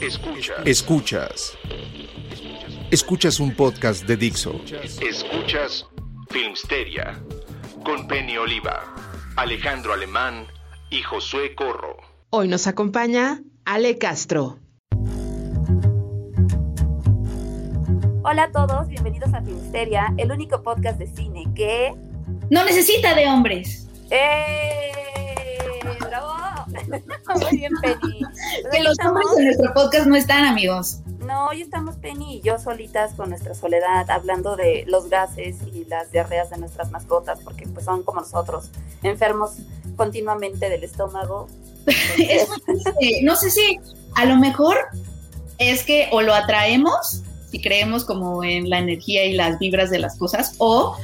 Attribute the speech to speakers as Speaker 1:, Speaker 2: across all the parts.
Speaker 1: Escuchas.
Speaker 2: Escuchas. Escuchas un podcast de Dixo.
Speaker 1: Escuchas Filmsteria con Penny Oliva, Alejandro Alemán y Josué Corro.
Speaker 3: Hoy nos acompaña Ale Castro.
Speaker 4: Hola a todos, bienvenidos a Filmsteria, el único podcast de cine que...
Speaker 5: No necesita de hombres.
Speaker 4: ¡Eh! Muy bien, Penny. Pues
Speaker 5: Que los hombres
Speaker 4: estamos.
Speaker 5: en nuestro podcast no están, amigos.
Speaker 4: No, hoy estamos Penny y yo solitas con nuestra soledad, hablando de los gases y las diarreas de nuestras mascotas, porque pues son como nosotros, enfermos continuamente del estómago.
Speaker 5: Es no sé si a lo mejor es que o lo atraemos, si creemos como en la energía y las vibras de las cosas, o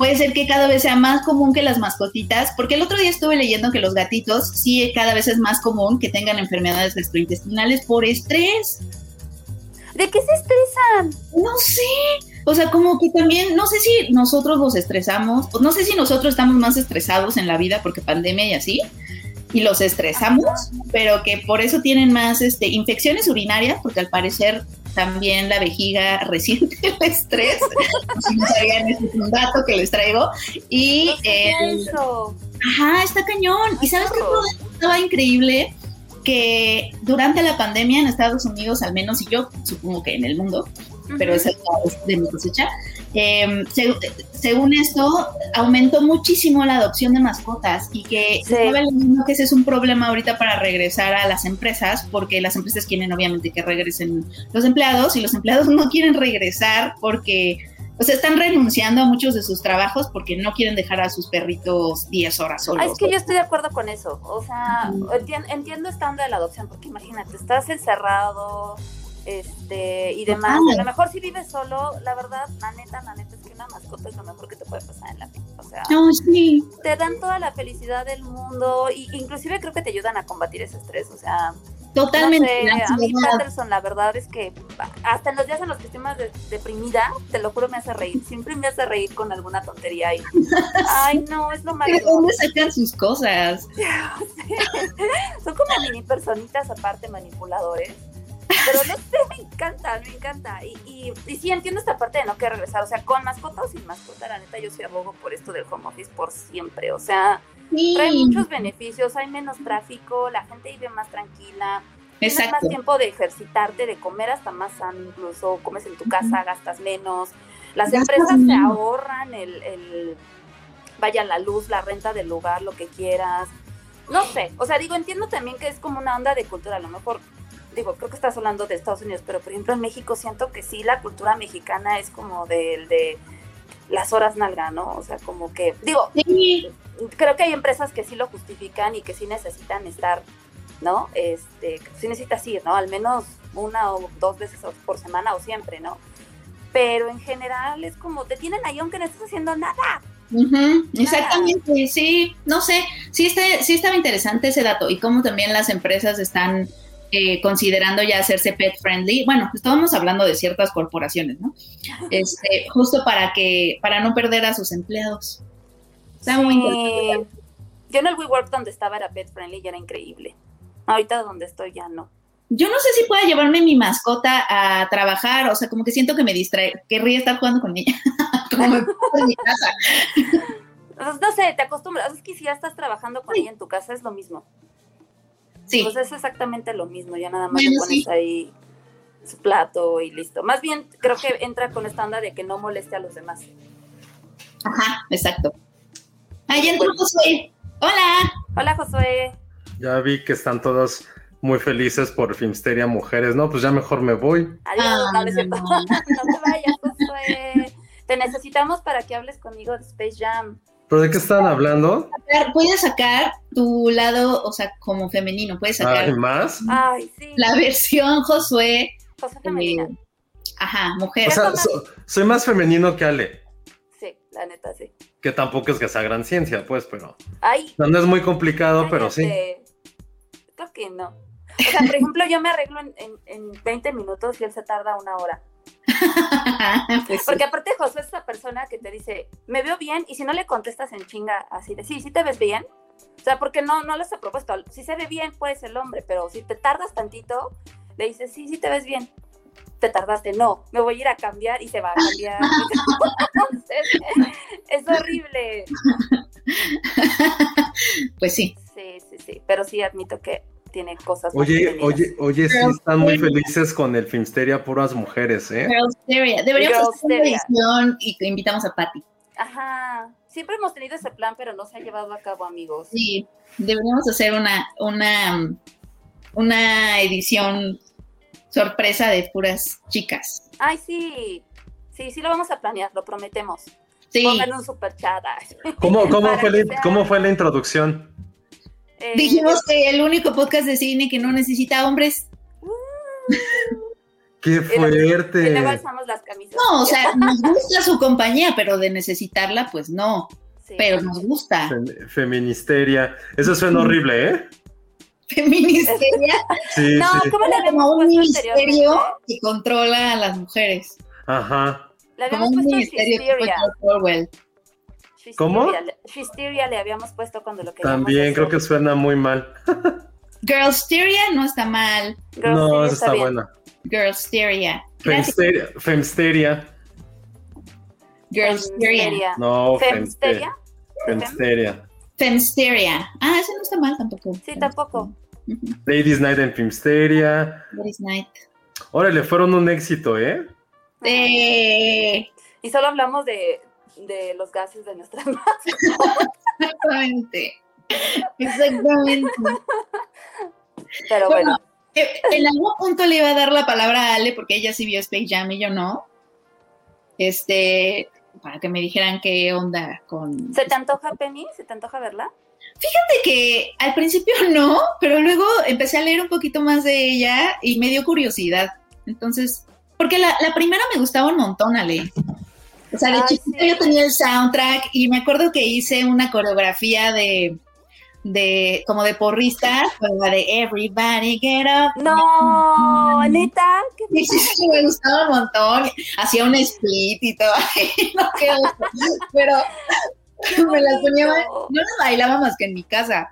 Speaker 5: puede ser que cada vez sea más común que las mascotitas, porque el otro día estuve leyendo que los gatitos sí cada vez es más común que tengan enfermedades gastrointestinales por estrés.
Speaker 4: ¿De qué se estresan?
Speaker 5: No sé. O sea, como que también, no sé si nosotros los estresamos, o no sé si nosotros estamos más estresados en la vida porque pandemia y así, y los estresamos, pero que por eso tienen más este, infecciones urinarias, porque al parecer también la vejiga resiente el estrés. si no sabían, ese es un dato que les traigo. Y
Speaker 4: eso.
Speaker 5: Ajá, está cañón. ¿Y sabes qué estaba increíble? Que durante la pandemia en Estados Unidos, al menos, y yo supongo que en el mundo, pero esa es de mi cosecha, eh, se- según esto, aumentó muchísimo la adopción de mascotas y que
Speaker 4: Sí.
Speaker 5: estaba leyendo que ese es un problema ahorita para regresar a las empresas, porque las empresas quieren obviamente que regresen los empleados y los empleados no quieren regresar porque... O sea, están renunciando a muchos de sus trabajos porque no quieren dejar a sus perritos 10 horas solos.
Speaker 4: Ah, es que yo estoy de acuerdo con eso. O sea, entien- entiendo esta onda de la adopción, porque imagínate, estás encerrado este y demás. A lo mejor si vives solo, la verdad, la neta, la neta es que una mascota es lo mejor que te puede pasar en la vida. O sea,
Speaker 5: sí.
Speaker 4: te dan toda la felicidad del mundo y inclusive creo que te ayudan a combatir ese estrés. O sea,
Speaker 5: Totalmente.
Speaker 4: no sé,
Speaker 5: la
Speaker 4: a mí. Patterson, la verdad es que hasta en los días en los que estoy más de- deprimida, te lo juro, me hace reír. Siempre me hace reír con alguna tontería y, ay, no, es lo
Speaker 5: ¿De
Speaker 4: máximo.
Speaker 5: dónde sacan sus cosas?
Speaker 4: Son como mini personitas aparte manipuladores. Pero no sé, me encanta, me encanta. Y, y, y sí entiendo esta parte de no querer regresar. O sea, con mascota o sin mascota, la neta, yo sí abogo por esto del home office por siempre. O sea,
Speaker 5: Sí.
Speaker 4: trae muchos beneficios, hay menos tráfico, la gente vive más tranquila. Tienes más
Speaker 5: Exacto.
Speaker 4: tiempo de ejercitarte, de comer hasta más sano incluso, comes en tu casa, gastas menos. Las
Speaker 5: Gastas
Speaker 4: empresas se
Speaker 5: menos.
Speaker 4: ahorran el, el, vaya, la luz, la renta del lugar, lo que quieras. No sé, o sea, digo, entiendo también que es como una onda de cultura, a lo mejor, digo, creo que estás hablando de Estados Unidos, pero por ejemplo en México siento que sí, la cultura mexicana es como del de las horas nalga, ¿no? O sea, como que, digo,
Speaker 5: Sí,
Speaker 4: creo que hay empresas que sí lo justifican y que sí necesitan estar, ¿no? Este, sí necesitas ir, ¿no? Al menos una o dos veces por semana o siempre, ¿no? Pero en general es como, te tienen ahí aunque no estés haciendo nada.
Speaker 5: ujú, exactamente, sí, no sé, sí, está- sí estaba interesante ese dato y cómo también las empresas están eh, considerando ya hacerse pet friendly. Bueno, estábamos hablando de ciertas corporaciones, ¿no? Este, justo para que, para no perder a sus empleados. Está muy interesante.
Speaker 4: Yo en el WeWork donde estaba era pet friendly y era increíble. Ahorita donde estoy ya no.
Speaker 5: Yo no sé si pueda llevarme mi mascota a trabajar, o sea, como que siento que me distrae, querría estar jugando con ella, como me en mi casa.
Speaker 4: Pues, no sé, te acostumbras. Es que si ya estás trabajando con ella en tu casa es lo mismo.
Speaker 5: Sí.
Speaker 4: Pues es exactamente lo mismo. Ya nada más
Speaker 5: Bueno,
Speaker 4: le pones
Speaker 5: sí.
Speaker 4: ahí su plato y listo. Más bien creo que entra con esta onda de que no moleste a los demás.
Speaker 5: Ajá, exacto. Ahí entró Josué. Hola.
Speaker 4: Hola, Josué.
Speaker 6: Ya vi que están todos muy felices por Filmsteria Mujeres. No, pues ya mejor me voy.
Speaker 4: Adiós,
Speaker 5: Ah,
Speaker 4: no, no.
Speaker 5: no
Speaker 4: te vayas, Josué. Te necesitamos para que hables conmigo de Space Jam.
Speaker 6: ¿Pero de qué están hablando?
Speaker 5: Puedes sacar tu lado, o sea, como femenino. Puedes sacar
Speaker 6: ¿Hay más?
Speaker 4: Ay, sí.
Speaker 5: la versión Josué.
Speaker 4: Josué
Speaker 5: eh,
Speaker 4: femenina.
Speaker 5: ajá, mujer.
Speaker 6: O sea, so- soy más femenino que Ale,
Speaker 4: Sí, la neta, sí.
Speaker 6: que tampoco es que sea gran ciencia, pues, pero
Speaker 4: Ay,
Speaker 6: no es muy complicado, pero sí.
Speaker 4: Creo que no. O sea, por ejemplo, yo me arreglo en, en, en 20 minutos y él se tarda una hora.
Speaker 5: Pues sí.
Speaker 4: Porque aparte Josué es esa persona que te dice, me veo bien, y si no le contestas en chinga así de, sí, sí te ves bien. O sea, porque no, no les he propuesto, si se ve bien, pues el hombre, pero si te tardas tantito, le dices, sí, sí te ves bien. Te tardaste, no, me voy a ir a cambiar y se va a cambiar. Es horrible.
Speaker 5: Pues sí.
Speaker 4: Sí, sí, sí, pero sí admito que tiene cosas.
Speaker 6: Oye, oye, oye, sí están muy felices con el Filmsteria puras mujeres, ¿eh?
Speaker 5: Girlsteria. Deberíamos hacer una edición y que invitamos a Patty.
Speaker 4: Ajá, siempre hemos tenido ese plan, pero no se ha llevado a cabo, amigos.
Speaker 5: Sí, deberíamos hacer una, una, una edición sorpresa de puras chicas.
Speaker 4: Ay, sí, sí, sí lo vamos a planear, lo prometemos.
Speaker 5: Sí,
Speaker 4: Pongan un super chat.
Speaker 6: ¿Cómo, cómo, fue la,
Speaker 4: sea-
Speaker 6: ¿Cómo fue la introducción?
Speaker 4: Eh,
Speaker 5: dijimos que el único podcast de cine que no necesita hombres.
Speaker 6: ¡Qué
Speaker 4: Y luego
Speaker 6: fuerte!
Speaker 4: alzamos las camisas.
Speaker 5: No, o sea, nos gusta su compañía, pero de necesitarla, pues no.
Speaker 4: Sí.
Speaker 5: Pero nos gusta.
Speaker 6: Fem- Feministeria. Eso suena horrible, ¿eh?
Speaker 5: Feministeria
Speaker 6: Sí,
Speaker 4: No,
Speaker 6: sí.
Speaker 4: ¿cómo le
Speaker 5: como un ministerio que controla a las mujeres.
Speaker 6: Ajá.
Speaker 5: Como un
Speaker 4: puesto
Speaker 5: ministerio que fue
Speaker 4: Fisteria.
Speaker 6: ¿Cómo?
Speaker 4: Fisteria, le habíamos puesto cuando lo queríamos
Speaker 6: También
Speaker 4: hacer.
Speaker 6: creo que suena muy mal.
Speaker 5: Girlsteria no está mal.
Speaker 6: No,
Speaker 4: sí,
Speaker 6: esa está
Speaker 4: bien.
Speaker 6: buena.
Speaker 5: Girlsteria.
Speaker 6: Femsteria. Femsteria.
Speaker 5: Girlsteria.
Speaker 4: Femsteria.
Speaker 6: No,
Speaker 4: Femsteria.
Speaker 6: Femsteria.
Speaker 5: Femsteria. Ah, ese no está mal tampoco.
Speaker 4: Sí, tampoco.
Speaker 6: Ladies Night en Filmsteria.
Speaker 5: Ladies Night.
Speaker 6: Órale, fueron un éxito, ¿eh?
Speaker 5: Eh,
Speaker 4: Y solo hablamos de, de los gases de nuestras manos.
Speaker 5: exactamente. Exactamente.
Speaker 4: Pero
Speaker 5: Bueno,
Speaker 4: bueno,
Speaker 5: Eh, En algún punto le iba a dar la palabra a Ale porque ella sí vio Space Jam y yo no. Este, para que me dijeran qué onda con.
Speaker 4: ¿se te antoja, Penny? ¿Se te antoja verla?
Speaker 5: Fíjate que al principio no, pero luego empecé a leer un poquito más de ella y me dio curiosidad. Entonces, porque la, la primera me gustaba un montón, Ale. O sea, de chiquita yo tenía el soundtrack y me acuerdo que hice una coreografía de, de como de porrista, la de Everybody Get Up.
Speaker 4: No, neta, ¿qué
Speaker 5: Sí, sí, me gustaba un montón. Hacía un split y todo. no. Pero me las ponía, no las bailaba más que en mi casa.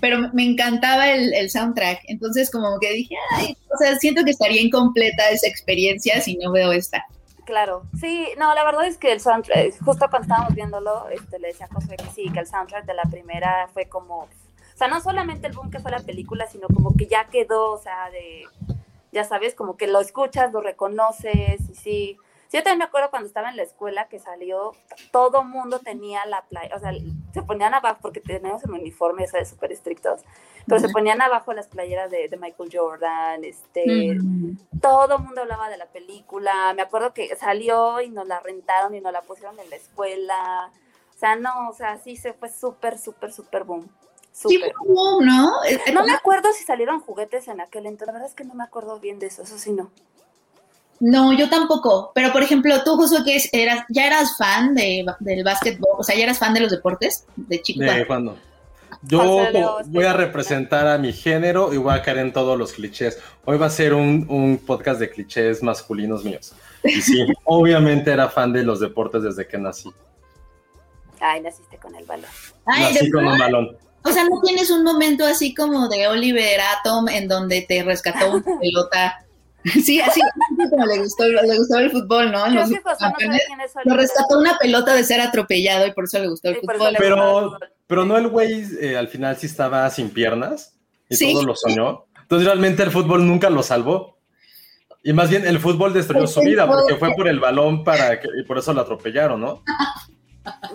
Speaker 5: Pero me encantaba el, el soundtrack. Entonces, como que dije, ay, o sea, siento que estaría incompleta esa experiencia si no veo esta.
Speaker 4: Claro, sí, no, la verdad es que el soundtrack, justo cuando estábamos viéndolo, este, le decía a José que sí, que el soundtrack de la primera fue como, o sea, no solamente el boom que fue la película, sino como que ya quedó, o sea, de, ya sabes, como que lo escuchas, lo reconoces, y sí. Sí, yo también me acuerdo cuando estaba en la escuela que salió, todo mundo tenía la playa, o sea, se ponían abajo, porque teníamos un uniforme, ¿sabes? Súper estrictos, pero se ponían abajo las playeras de, de Michael Jordan, este,
Speaker 5: Mm.
Speaker 4: todo el mundo hablaba de la película. Me acuerdo que salió y nos la rentaron y nos la pusieron en la escuela. O sea, no, o sea, sí se fue súper, súper, súper boom.
Speaker 5: Sí, fue un boom, ¿no?
Speaker 4: No me acuerdo si salieron juguetes en aquel entonces. La verdad es que no me acuerdo bien de eso. Eso sí, no.
Speaker 5: No, yo tampoco. Pero, por ejemplo, tú, Josué, que es- eras, ya eras fan de, del básquetbol, o sea, ya eras fan de los deportes de chico.
Speaker 6: De cuando. Yo voy a representar a mi género y voy a caer en todos los clichés. Hoy va a ser un, un podcast de clichés masculinos míos. Y sí, obviamente era fan de los deportes desde que nací.
Speaker 4: Ay, naciste con el balón.
Speaker 5: Ay,
Speaker 6: nací con un balón.
Speaker 5: O sea, ¿no tienes un momento así como de Oliver Atom en donde te rescató una pelota Sí, así como le gustó, le gustó el fútbol, ¿no?
Speaker 4: Creo
Speaker 5: Los
Speaker 4: que José no sabe quién es
Speaker 5: Lo rescató una pelota de ser atropellado y por eso le gustó el
Speaker 4: eso
Speaker 5: fútbol.
Speaker 4: gustó el
Speaker 6: Pero,
Speaker 4: fútbol.
Speaker 6: pero no el güey eh, al final sí estaba sin piernas y
Speaker 5: Sí.
Speaker 6: todo lo soñó. Entonces realmente el fútbol nunca lo salvó. Y más bien el fútbol destruyó su vida porque fue por el balón para que, y por eso lo atropellaron, ¿no?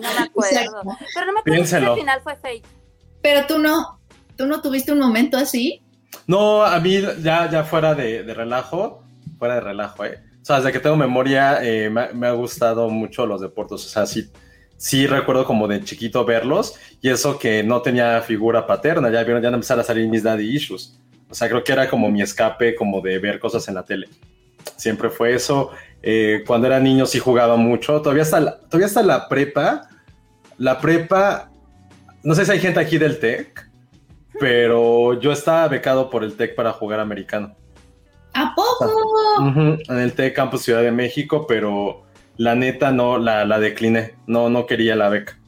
Speaker 4: No me acuerdo. Pero no me acuerdo
Speaker 6: Piénselo.
Speaker 4: al final fue fake.
Speaker 5: Pero tú no, tú no tuviste un momento así.
Speaker 6: No, a mí ya, ya fuera de, de relajo, fuera de relajo, ¿eh? O sea, desde que tengo memoria eh, me, ha- gustado mucho los deportes. O sea, sí, sí recuerdo como de chiquito verlos y eso que no tenía figura paterna. Ya vieron, ya empezaron a salir mis daddy issues. O sea, creo que era como mi escape como de ver cosas en la tele. Siempre fue eso. Eh, cuando era niño sí jugaba mucho. Todavía hasta, la, todavía hasta la prepa. La prepa, no sé si hay gente aquí del TEC, pero yo estaba becado por el TEC para jugar americano.
Speaker 5: ¿A poco?
Speaker 6: En el TEC Campus Ciudad de México, pero la neta no, la, la decliné. No, no quería la beca.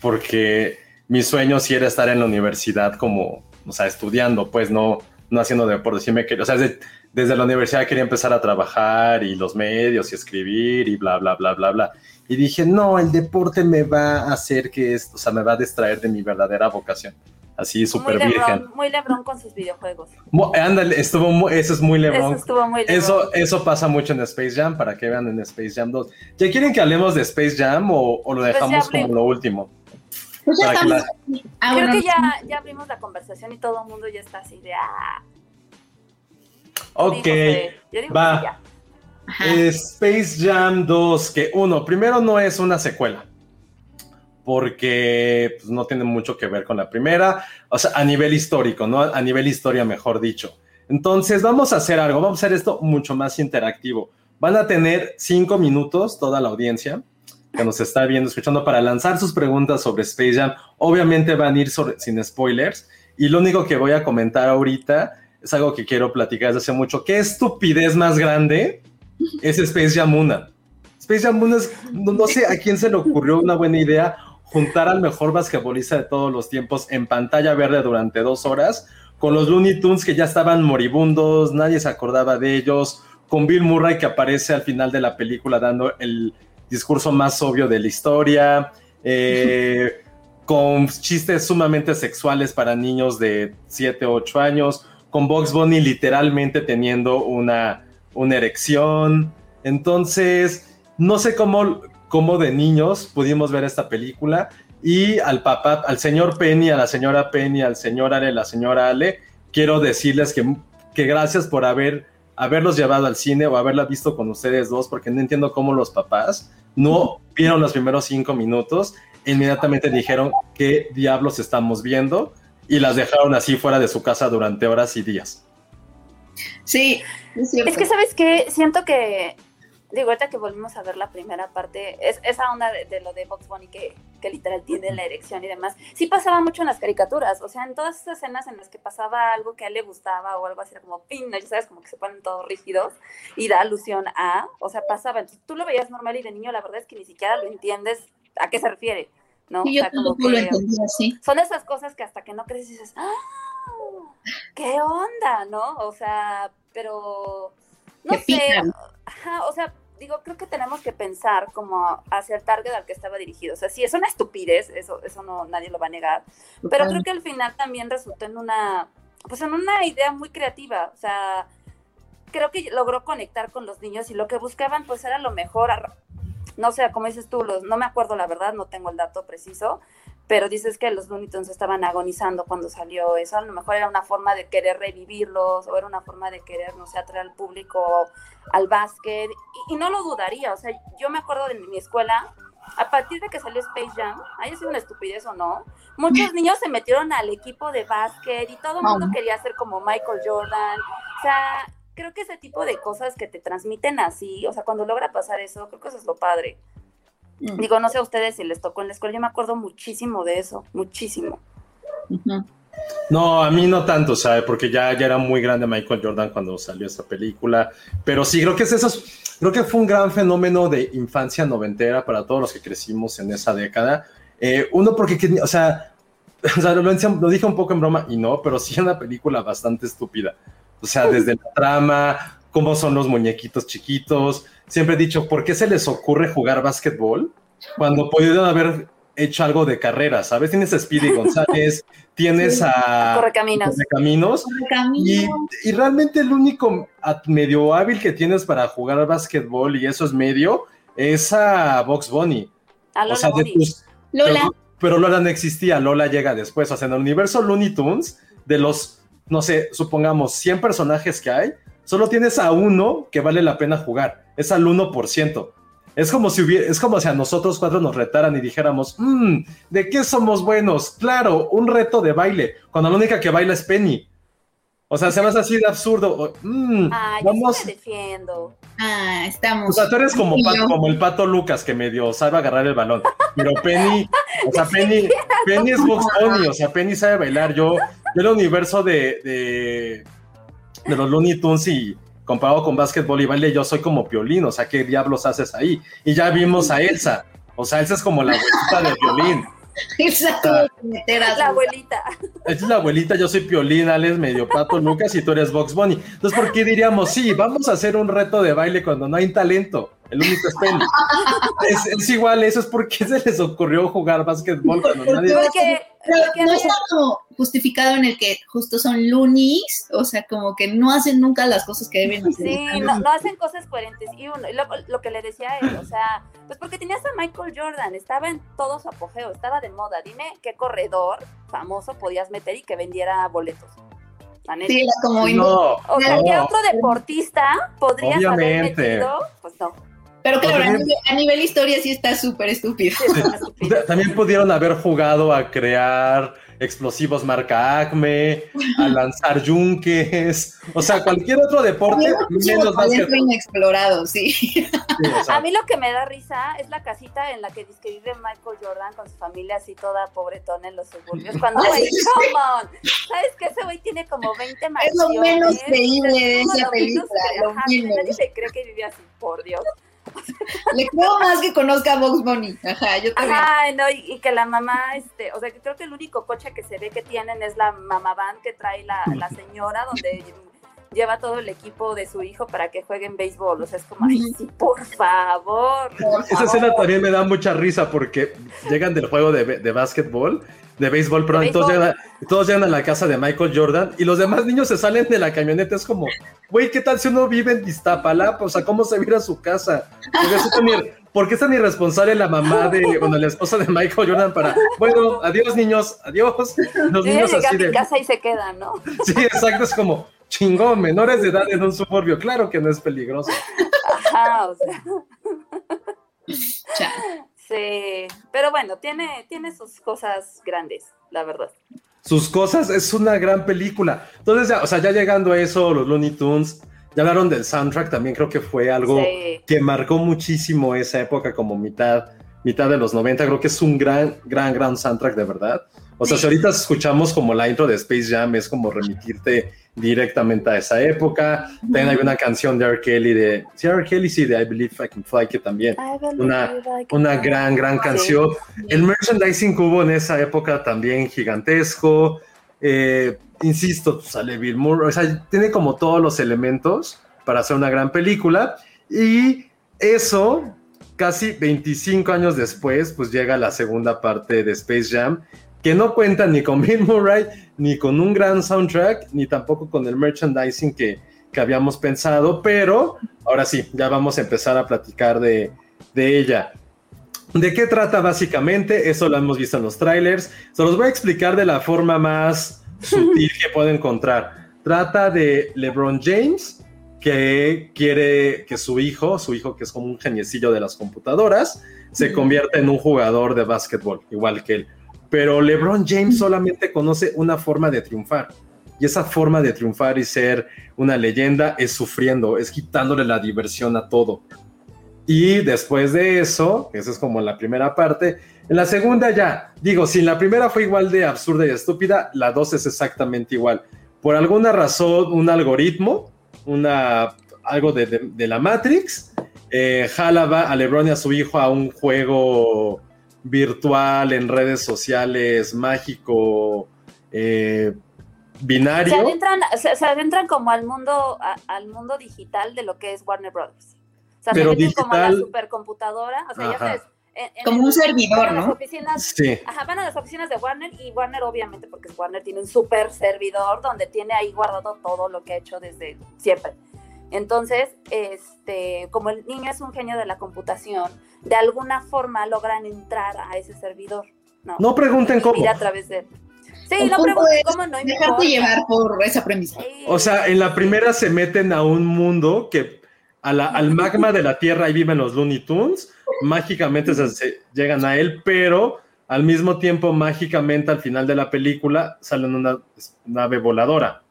Speaker 6: Porque mi sueño sí era estar en la universidad como, o sea, estudiando, pues no, no haciendo deporte. Sí me quería, o sea, desde, desde la universidad quería empezar a trabajar y los medios y escribir y bla, bla, bla, bla, bla. Y dije, no, el deporte me va a hacer que esto, o sea, me va a distraer de mi verdadera vocación. Así, súper
Speaker 4: muy
Speaker 6: virgen.
Speaker 4: Lebron, muy Lebron con sus videojuegos.
Speaker 6: Mu- Ándale, estuvo mu- eso es muy LeBron.
Speaker 4: Eso estuvo muy Lebron.
Speaker 6: Eso, eso pasa mucho en Space Jam, para que vean en Space Jam 2. ¿Ya quieren que hablemos de Space Jam o, o lo
Speaker 4: Pues
Speaker 6: dejamos como lo último?
Speaker 5: Pues ya
Speaker 6: Para que
Speaker 5: estamos.
Speaker 6: la-
Speaker 5: Ah,
Speaker 4: Creo
Speaker 5: bueno,
Speaker 4: que ya, ya abrimos la conversación y todo el mundo ya está así de ah.
Speaker 6: Ok,
Speaker 4: yo digo
Speaker 6: va.
Speaker 4: que ya.
Speaker 5: Ajá.
Speaker 6: Space Jam 2, que uno, primero no es una secuela, porque pues, no tiene mucho que ver con la primera, o sea, a nivel histórico, ¿no? A nivel historia, mejor dicho. Entonces, vamos a hacer algo, vamos a hacer esto mucho más interactivo. Van a tener cinco minutos toda la audiencia que nos está viendo, escuchando, para lanzar sus preguntas sobre Space Jam. Obviamente van a ir sobre- sin spoilers. Y lo único que voy a comentar ahorita es algo que quiero platicar desde hace mucho. ¿Qué estupidez más grande es Space Jam 1? Space Jam 1 es, no, no sé a quién se le ocurrió una buena idea juntar al mejor basquetbolista de todos los tiempos en pantalla verde durante dos horas, con los Looney Tunes que ya estaban moribundos, nadie se acordaba de ellos, con Bill Murray que aparece al final de la película dando el discurso más obvio de la historia, eh, con chistes sumamente sexuales para niños de 7 o 8 años, con Box Bunny literalmente teniendo una, una erección. Entonces, no sé cómo, cómo de niños pudimos ver esta película y al papá, al señor Penny, a la señora Penny, al señor Ale, la señora Ale, quiero decirles que, que gracias por haber, haberlos llevado al cine o haberla visto con ustedes dos, porque no entiendo cómo los papás no vieron los primeros cinco minutos, e inmediatamente dijeron qué diablos estamos viendo y las dejaron así fuera de su casa durante horas y días.
Speaker 5: Sí, es.
Speaker 4: Es que, ¿sabes qué? Siento que, digo, ahorita que volvimos a ver la primera parte, es esa onda de, de lo de Box Bunny que, que literal tiene la erección y demás, sí pasaba mucho en las caricaturas, o sea, en todas esas escenas en las que pasaba algo que a él le gustaba o algo así, era como, pin, ya sabes, como que se ponen todos rígidos y da alusión a, o sea, pasaba, entonces tú lo veías normal y de niño la verdad es que ni siquiera lo entiendes a qué se refiere, ¿no?
Speaker 5: Sí, yo
Speaker 4: o sea, como
Speaker 5: tampoco lo
Speaker 4: que-
Speaker 5: entendí así.
Speaker 4: son esas cosas que hasta que no creces dices, ¡ah! ¿Qué onda, no? O sea, pero no
Speaker 5: Que
Speaker 4: sé.
Speaker 5: pican.
Speaker 4: Ajá, o sea, digo, creo que tenemos que pensar como hacia el target al que estaba dirigido. O sea, sí, es una estupidez, eso, eso no nadie lo va a negar. Pero creo que al final también resultó en una, pues en una idea muy creativa. O sea, creo que logró conectar con los niños y lo que buscaban pues era lo mejor. No sé, como dices tú, los, no me acuerdo la verdad, no tengo el dato preciso, pero dices que los Looney Tunes estaban agonizando cuando salió eso. A lo mejor era una forma de querer revivirlos o era una forma de querer, no sé, atraer al público al básquet. Y, y no lo dudaría, o sea, yo me acuerdo de mi escuela, a partir de que salió Space Jam, haya sido una estupidez o no, muchos niños se metieron al equipo de básquet y todo el mundo quería ser como Michael Jordan. O sea, creo que ese tipo de cosas que te transmiten así, o sea, cuando logra pasar eso, creo que eso es lo padre. Digo, no sé a ustedes si les tocó en la escuela, yo me acuerdo muchísimo de eso, muchísimo.
Speaker 6: No, a mí no tanto, ¿sabe? Porque ya, ya era muy grande Michael Jordan cuando salió esta película. Pero sí, creo que es eso. Creo que fue un gran fenómeno de infancia noventera para todos los que crecimos en esa década. Eh, uno, porque, que- o sea, o sea, lo, lo dije un poco en broma y no, pero sí una película bastante estúpida. O sea, desde la trama, cómo son los muñequitos chiquitos. Siempre he dicho, ¿por qué se les ocurre jugar básquetbol cuando pudieron haber hecho algo de carrera? ¿Sabes? Tienes a Speedy González, tienes a
Speaker 4: Correcaminos.
Speaker 6: Correcaminos, y, y realmente el único medio hábil que tienes para jugar básquetbol, y eso es medio, es a Box Bunny.
Speaker 4: A
Speaker 6: O
Speaker 4: Lola
Speaker 6: sea, de
Speaker 4: Bunny.
Speaker 6: tus-
Speaker 5: Lola,
Speaker 6: pero, pero Lola no existía, Lola llega después. O sea, en el universo Looney Tunes, de los, no sé, supongamos 100 personajes que hay, solo tienes a uno que vale la pena jugar. Es al 1%. Es como si hubiera, es como si a nosotros cuatro nos retaran y dijéramos, "Mm, ¿de qué somos buenos? Claro, un reto de baile, cuando la única que baila es Penny. O sea, se me hace así de absurdo. O, "Mm,
Speaker 4: Ay,
Speaker 6: vamos,
Speaker 4: yo sí me defiendo.
Speaker 5: ah, estamos.
Speaker 6: o sea, tú eres como, el pato Lucas que medio sabe agarrar el balón. Pero Penny, o sea, Penny, Penny es Box o sea, Penny sabe bailar. Yo, yo el universo de, de, de los Looney Tunes y comparado con básquetbol y baile, yo soy como Piolín, o sea, ¿qué diablos haces ahí? Y ya vimos a Elsa. O sea, Elsa es como la abuelita de Piolín.
Speaker 5: Esa tuvo que meter a
Speaker 4: La abuelita.
Speaker 6: Es la abuelita, yo soy Piolín, Alex, medio pato Lucas y tú eres Box Bunny. Entonces, ¿por qué diríamos, sí, vamos a hacer un reto de baile cuando no hay talento? El único es Penny. Es, es igual, eso es porque se les ocurrió jugar básquetbol cuando nadie...
Speaker 4: Porque,
Speaker 5: Pero
Speaker 4: porque
Speaker 5: no está como justificado en el que justo son loonies, o sea, como que no hacen nunca las cosas que deben hacer.
Speaker 4: Sí, no, no hacen cosas coherentes. Y uno, y lo, lo que le decía a él, o sea, pues porque tenías a Michael Jordan, estaba en todo su apogeo, estaba de moda. Dime qué corredor famoso podías meter y que vendiera boletos.
Speaker 5: Sí, era como
Speaker 6: No,
Speaker 4: o sea, ¿qué
Speaker 6: no.
Speaker 4: otro deportista podrías haber
Speaker 6: Obviamente.
Speaker 4: metido? Pues no.
Speaker 5: Pero claro, a nivel, a nivel historia sí está súper estúpido.
Speaker 4: Sí, es.
Speaker 6: También pudieron haber jugado a crear explosivos marca Acme, a lanzar yunques, o sea, cualquier otro deporte, menos básquetbol.
Speaker 5: inexplorado, sí.
Speaker 6: Sí, o sea,
Speaker 4: A mí lo que me da risa es la casita en la que dice que vive Michael Jordan con su familia así toda pobretona en los suburbios. Cuando,
Speaker 5: Ah, sí, sí.
Speaker 4: come on. ¿Sabes que ese güey tiene como 20
Speaker 5: Es
Speaker 4: mansiones?
Speaker 5: lo menos creíble de
Speaker 4: Es
Speaker 5: esa película, lo menos.
Speaker 4: Nadie le cree que vive así, por Dios.
Speaker 5: Le creo más que conozca a Box Bunny. Ajá, yo también.
Speaker 4: Ajá, no, y, que la mamá, este, o sea, que creo que el único coche que se ve que tienen es la mamá van que trae la señora, donde lleva todo el equipo de su hijo para que jueguen béisbol. O sea, es como, ay, sí, por favor.
Speaker 5: Por
Speaker 6: Esa
Speaker 5: favor.
Speaker 6: escena también me da mucha risa porque llegan del juego de, de básquetbol, de béisbol, pero todos llegan, a, todos llegan a la casa de Michael Jordan y los demás niños se salen de la camioneta. Es como, güey, ¿qué tal si uno vive en Iztapalapa? O sea, ¿cómo se viera su casa? ¿Por qué es tan ir- ¿Por qué es tan irresponsable la mamá de, bueno, la esposa de Michael Jordan para, bueno, adiós niños, adiós? Los niños
Speaker 4: llega a
Speaker 6: así
Speaker 4: mi
Speaker 6: de,
Speaker 4: casa y se queda, ¿no?
Speaker 6: sí, exacto, es como, chingón, menores de edad en un suburbio, claro que no es peligroso.
Speaker 4: Ajá, o sea. Sí, pero bueno, tiene, tiene sus cosas grandes, la verdad.
Speaker 6: sus cosas, es una gran película. Entonces, ya, o sea, ya llegando a eso, los Looney Tunes, ya hablaron del soundtrack, también creo que fue algo
Speaker 4: Sí.
Speaker 6: que marcó muchísimo esa época, como mitad, mitad de los 90, creo que es un gran, gran, gran soundtrack de verdad. O sea,
Speaker 5: Sí.
Speaker 6: si ahorita escuchamos como la intro de Space Jam, es como remitirte directamente a esa época. También hay una canción de R. Kelly de, sí, R. Kelly, sí, de I Believe I Can Fly, que también una, una gran, gran canción. El merchandising que hubo en esa época también gigantesco. Eh, insisto, sale Bill Murray, o sea, tiene como todos los elementos para hacer una gran película. Y eso, casi 25 años después, pues llega la segunda parte de Space Jam, que no cuenta ni con Bill Murray, ni con un gran soundtrack, ni tampoco con el merchandising que, que habíamos pensado, pero ahora sí, ya vamos a empezar a platicar de, de ella. ¿De qué trata básicamente? Eso lo hemos visto en los trailers. Se los voy a explicar de la forma más sutil que puedo encontrar. Trata de LeBron James, que quiere que su hijo, su hijo que es como un geniecillo de las computadoras, se convierta en un jugador de básquetbol, igual que él. Pero LeBron James solamente conoce una forma de triunfar. Y esa forma de triunfar y ser una leyenda es sufriendo, es quitándole la diversión a todo. Y después de eso, esa es como la primera parte, en la segunda ya, digo, si la primera fue igual de absurda y estúpida, la dos es exactamente igual. Por alguna razón, un algoritmo, una, algo de, de- de la Matrix, eh, jala va a LeBron y a su hijo a un juego virtual en redes sociales, mágico, eh, binario.
Speaker 4: Se adentran, se, se adentran como al mundo, a- al mundo digital de lo que es Warner Brothers. O sea,
Speaker 6: Pero
Speaker 4: se meten como a la
Speaker 6: digital-
Speaker 4: supercomputadora. O sea, ya sabes. en- en
Speaker 5: Como
Speaker 4: el-
Speaker 5: un servidor, ¿no?
Speaker 4: oficinas,
Speaker 6: Sí.
Speaker 4: Ajá, van a las oficinas de Warner y Warner, obviamente, porque Warner tiene un super servidor donde tiene ahí guardado todo lo que ha hecho desde siempre. Entonces, este, como el niño es un genio de la computación, de alguna forma logran entrar a ese servidor. No,
Speaker 6: No pregunten
Speaker 4: Y
Speaker 6: cómo.
Speaker 4: ir a través de él. Sí,
Speaker 5: El
Speaker 4: no pregunten cómo, no importa.
Speaker 5: Dejarte llevar por esa premisa.
Speaker 4: Sí.
Speaker 6: O sea, en la primera se meten a un mundo que a la- al magma de la Tierra ahí viven los Looney Tunes, mágicamente se, se llegan a él, pero al mismo tiempo mágicamente al final de la película salen una nave voladora.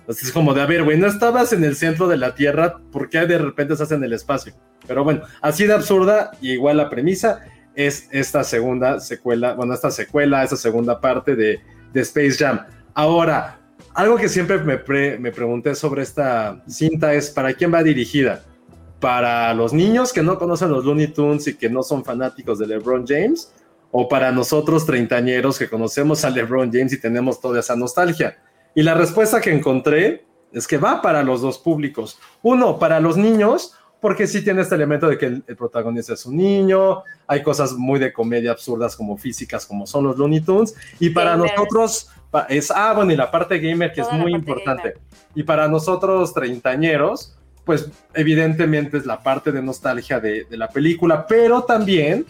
Speaker 6: Entonces es como de, a ver, güey, no estabas en el centro de la Tierra, ¿por qué de repente estás en el espacio? Pero bueno, así de absurda y igual la premisa es esta segunda secuela, bueno, esta secuela, esta segunda parte de, de Space Jam. Ahora, algo que siempre me, pre- me pregunté sobre esta cinta es, ¿para quién va dirigida? ¿Para los niños que no conocen los Looney Tunes y que no son fanáticos de LeBron James? ¿O para nosotros treintañeros que conocemos a LeBron James y tenemos toda esa nostalgia? Y la respuesta que encontré es que va para los dos públicos. Uno, para los niños, porque sí tiene este elemento de que el, el protagonista es un niño, hay cosas muy de comedia absurdas como físicas, como son los Looney Tunes, y para
Speaker 4: Gamers.
Speaker 6: nosotros es, ah, bueno, y la parte gamer que
Speaker 4: Toda
Speaker 6: es muy importante.
Speaker 4: gamer.
Speaker 6: Y para nosotros treintañeros, pues evidentemente es la parte de nostalgia de, de la película, pero también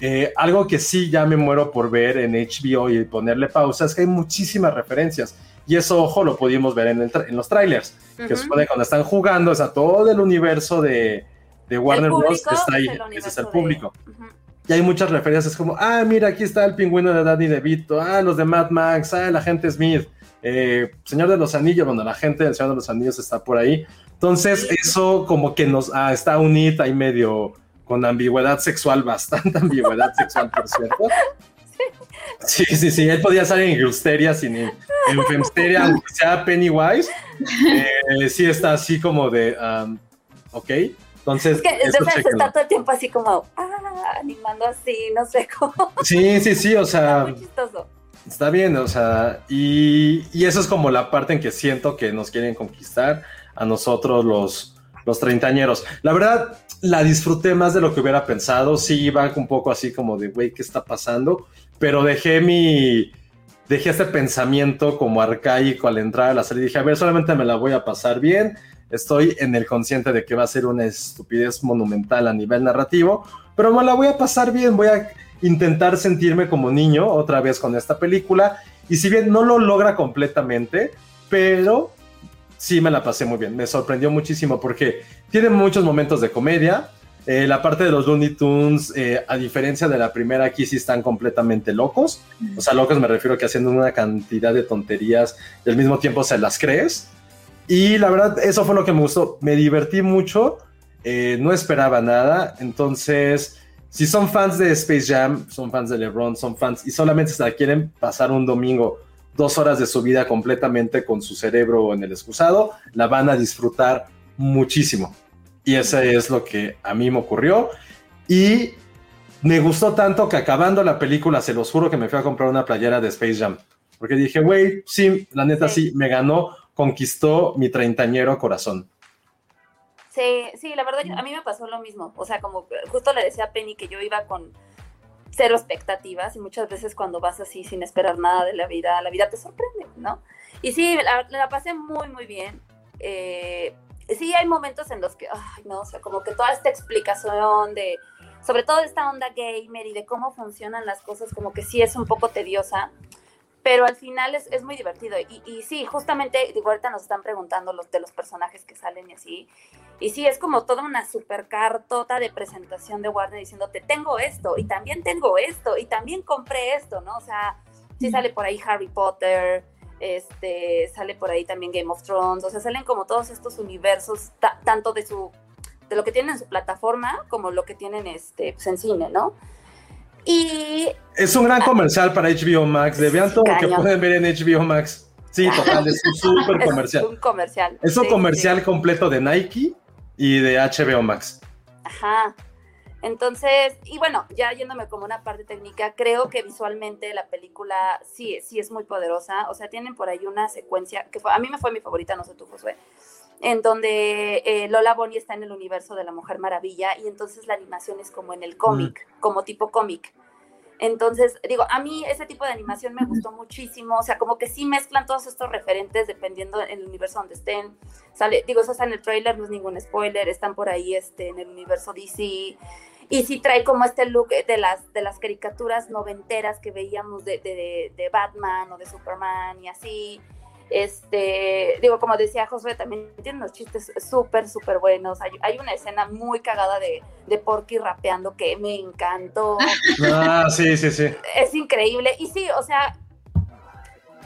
Speaker 6: eh, algo que sí ya me muero por ver en HBO y ponerle pausa es que hay muchísimas referencias. Y eso, ojo, lo pudimos ver en, el tra- en los trailers, que
Speaker 4: Ujú.
Speaker 6: supone cuando están jugando, o sea, todo el universo de, de Warner
Speaker 4: El
Speaker 6: Bros.
Speaker 4: público
Speaker 6: está ahí,
Speaker 4: es el
Speaker 6: ese es el
Speaker 4: de-
Speaker 6: público.
Speaker 4: Ujú.
Speaker 6: Y hay muchas referencias como, ah, mira, aquí está el pingüino de Danny DeVito, ah, los de Mad Max, ah, la gente Smith, eh, Señor de los Anillos, bueno, la gente del Señor de los Anillos está por ahí. Entonces, eso como que nos, ah, está un hit ahí medio con ambigüedad sexual, bastante ambigüedad sexual, por cierto. Sí, sí, sí, él podía salir en Gilsteria sin en, en Femsteria, aunque sea Pennywise. Eh, sí está así como de, um, ok. Entonces,
Speaker 4: Es que está todo el tiempo así como, ah, animando así, no sé cómo.
Speaker 6: Sí, sí, sí, o sea,
Speaker 4: Muy chistoso.
Speaker 6: está bien, o sea, y, y eso es como la parte en que siento que nos quieren conquistar a nosotros los, los treintañeros. La verdad, la disfruté más de lo que hubiera pensado, sí iba un poco así como de, güey, ¿qué está pasando? Pero dejé mi, dejé este pensamiento como arcaico al entrar a la serie, dije, a ver, solamente me la voy a pasar bien, estoy en el consciente de que va a ser una estupidez monumental a nivel narrativo, pero me la voy a pasar bien, voy a intentar sentirme como niño otra vez con esta película. Y si bien no lo logra completamente, pero sí me la pasé muy bien. Me sorprendió muchísimo porque tiene muchos momentos de comedia. Eh, la parte de los Looney Tunes, eh, a diferencia de la primera, aquí sí están completamente locos. O sea, locos me refiero que haciendo una cantidad de tonterías y al mismo tiempo se las crees. Y la verdad, eso fue lo que me gustó. Me divertí mucho. eh, no esperaba nada. Entonces, si son fans de Space Jam, son fans de LeBron, son fans y solamente se la quieren pasar un domingo, dos horas de su vida completamente con su cerebro en el excusado, la van a disfrutar muchísimo. Y eso es lo que a mí me ocurrió. Y me gustó tanto que acabando la película, se los juro que me fui a comprar una playera de Space Jam. Porque dije, güey, sí, la neta sí.
Speaker 4: Sí.
Speaker 6: me ganó, conquistó mi treintañero corazón.
Speaker 4: Sí, sí, la verdad, a mí me pasó lo mismo. O sea, como justo le decía a Penny que yo iba con cero expectativas y muchas veces cuando vas así sin esperar nada de la vida, la vida te sorprende, ¿no? Y sí, la, la pasé muy, muy bien. Eh, sí, hay momentos en los que, ay, no, o sea, como que toda esta explicación de, sobre todo de esta onda gamer y de cómo funcionan las cosas, como que sí es un poco tediosa pero al final es, es muy divertido. Y, y sí, justamente, digo, ahorita nos están preguntando los de los personajes que salen y así. Y sí, es como toda una super cartota de presentación de Warner diciéndote, tengo esto, y también tengo esto, y también compré esto, ¿no? O sea, sí sale por ahí Harry Potter, este, sale por ahí también Game of Thrones, o sea, salen como todos estos universos, ta- tanto de su de lo que tienen en su plataforma como lo que tienen este, pues, en cine, ¿no? Y
Speaker 6: Es un gran comercial para HBO Max. De vean todo lo que pueden ver en HBO Max. Sí, total, es un súper
Speaker 4: es
Speaker 6: comercial.
Speaker 4: un comercial.
Speaker 6: Es un
Speaker 4: Sí,
Speaker 6: comercial
Speaker 4: sí.
Speaker 6: completo de Nike y de HBO Max.
Speaker 4: Ajá. Entonces, y bueno, ya yéndome como una parte técnica, creo que visualmente la película sí, sí es muy poderosa. O sea, tienen por ahí una secuencia que fue, a mí me fue mi favorita, no sé tú, Josué, en donde eh, Lola Bonnie está en el universo de la Mujer Maravilla y entonces la animación es como en el cómic, como tipo cómic. Entonces, digo, a mí ese tipo de animación me gustó muchísimo, o sea, como que sí mezclan todos estos referentes dependiendo del universo donde estén. Sale, digo, eso está en el trailer, no es ningún spoiler, están por ahí este, en el universo DC. Y sí trae como este look de las, de las caricaturas noventeras que veíamos de, de, de Batman o de Superman y así. Este, digo, como decía Josué, también tiene unos chistes súper, súper buenos. Hay, hay, una escena muy cagada de, de Porky rapeando que me encantó.
Speaker 6: Ah, sí, sí, sí.
Speaker 4: Es increíble. Y sí, o sea,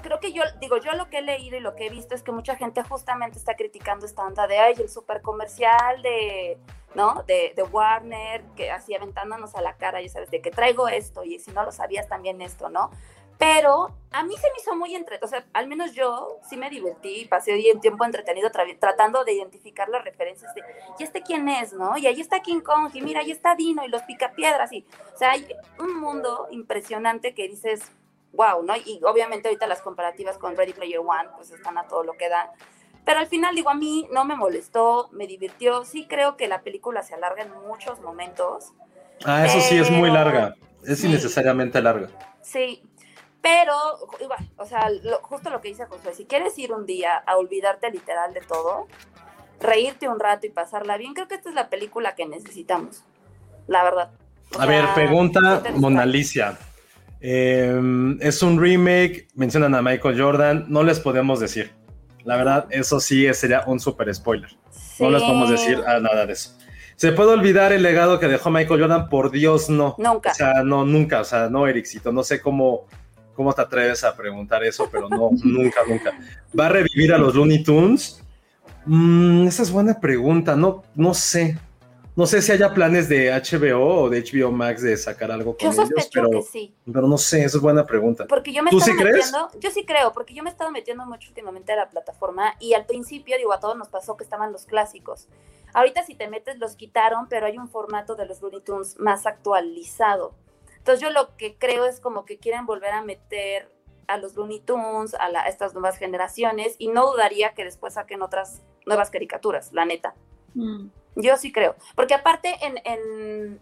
Speaker 4: creo que yo, digo, yo lo que he leído y lo que he visto es que mucha gente justamente está criticando esta onda de, ay, el super comercial de, ¿no? De, de Warner, que así aventándonos a la cara, ya sabes, de que traigo esto y si no lo sabías también esto, ¿no? Pero a mí se me hizo muy entretenido, o sea, al menos yo sí me divertí, pasé hoy en tiempo entretenido tratando de identificar las referencias de, ¿y este quién es, no? Y ahí está King Kong, y mira, ahí está Dino y los picapiedras, y, o sea, hay un mundo impresionante que dices, wow, ¿no? Y obviamente ahorita las comparativas con Ready Player One, pues están a todo lo que da. Pero al final, digo, a mí no me molestó, me divirtió, sí creo que la película se alarga en muchos momentos.
Speaker 6: Ah, eso sí, es muy larga, es sí. innecesariamente larga.
Speaker 4: Sí, pero, igual, o sea, lo, justo lo que dice José, si quieres ir un día a olvidarte literal de todo, reírte un rato y pasarla bien, creo que esta es la película que necesitamos, la verdad.
Speaker 6: O a sea, ver, pregunta Mona Alicia. Eh, es un remake, mencionan a Michael Jordan, no les podemos decir. La verdad, eso sí sería un super spoiler. Sí. No les podemos decir nada de eso. ¿Se puede olvidar el legado que dejó Michael Jordan? Por Dios, no.
Speaker 4: Nunca.
Speaker 6: O sea, no, nunca. O sea, no, Ericito. No sé cómo, cómo te atreves a preguntar eso, pero no, nunca, nunca. ¿Va a revivir a los Looney Tunes? Mm, esa es buena pregunta. No, no sé. No sé si haya planes de HBO o de HBO Max de sacar algo con
Speaker 4: yo
Speaker 6: ellos, pero,
Speaker 4: que sí.
Speaker 6: pero no sé, esa es buena pregunta.
Speaker 4: Porque yo me
Speaker 6: ¿Tú
Speaker 4: sí
Speaker 6: metiendo,
Speaker 4: yo sí creo, porque yo me he estado metiendo mucho últimamente a la plataforma y al principio, digo, a todos nos pasó que estaban los clásicos. Ahorita si te metes los quitaron, pero hay un formato de los Looney Tunes más actualizado. Entonces yo lo que creo es como que quieren volver a meter a los Looney Tunes, a, la, a estas nuevas generaciones, y no dudaría que después saquen otras nuevas caricaturas, la neta. Mm. Yo sí creo. Porque aparte, en, en,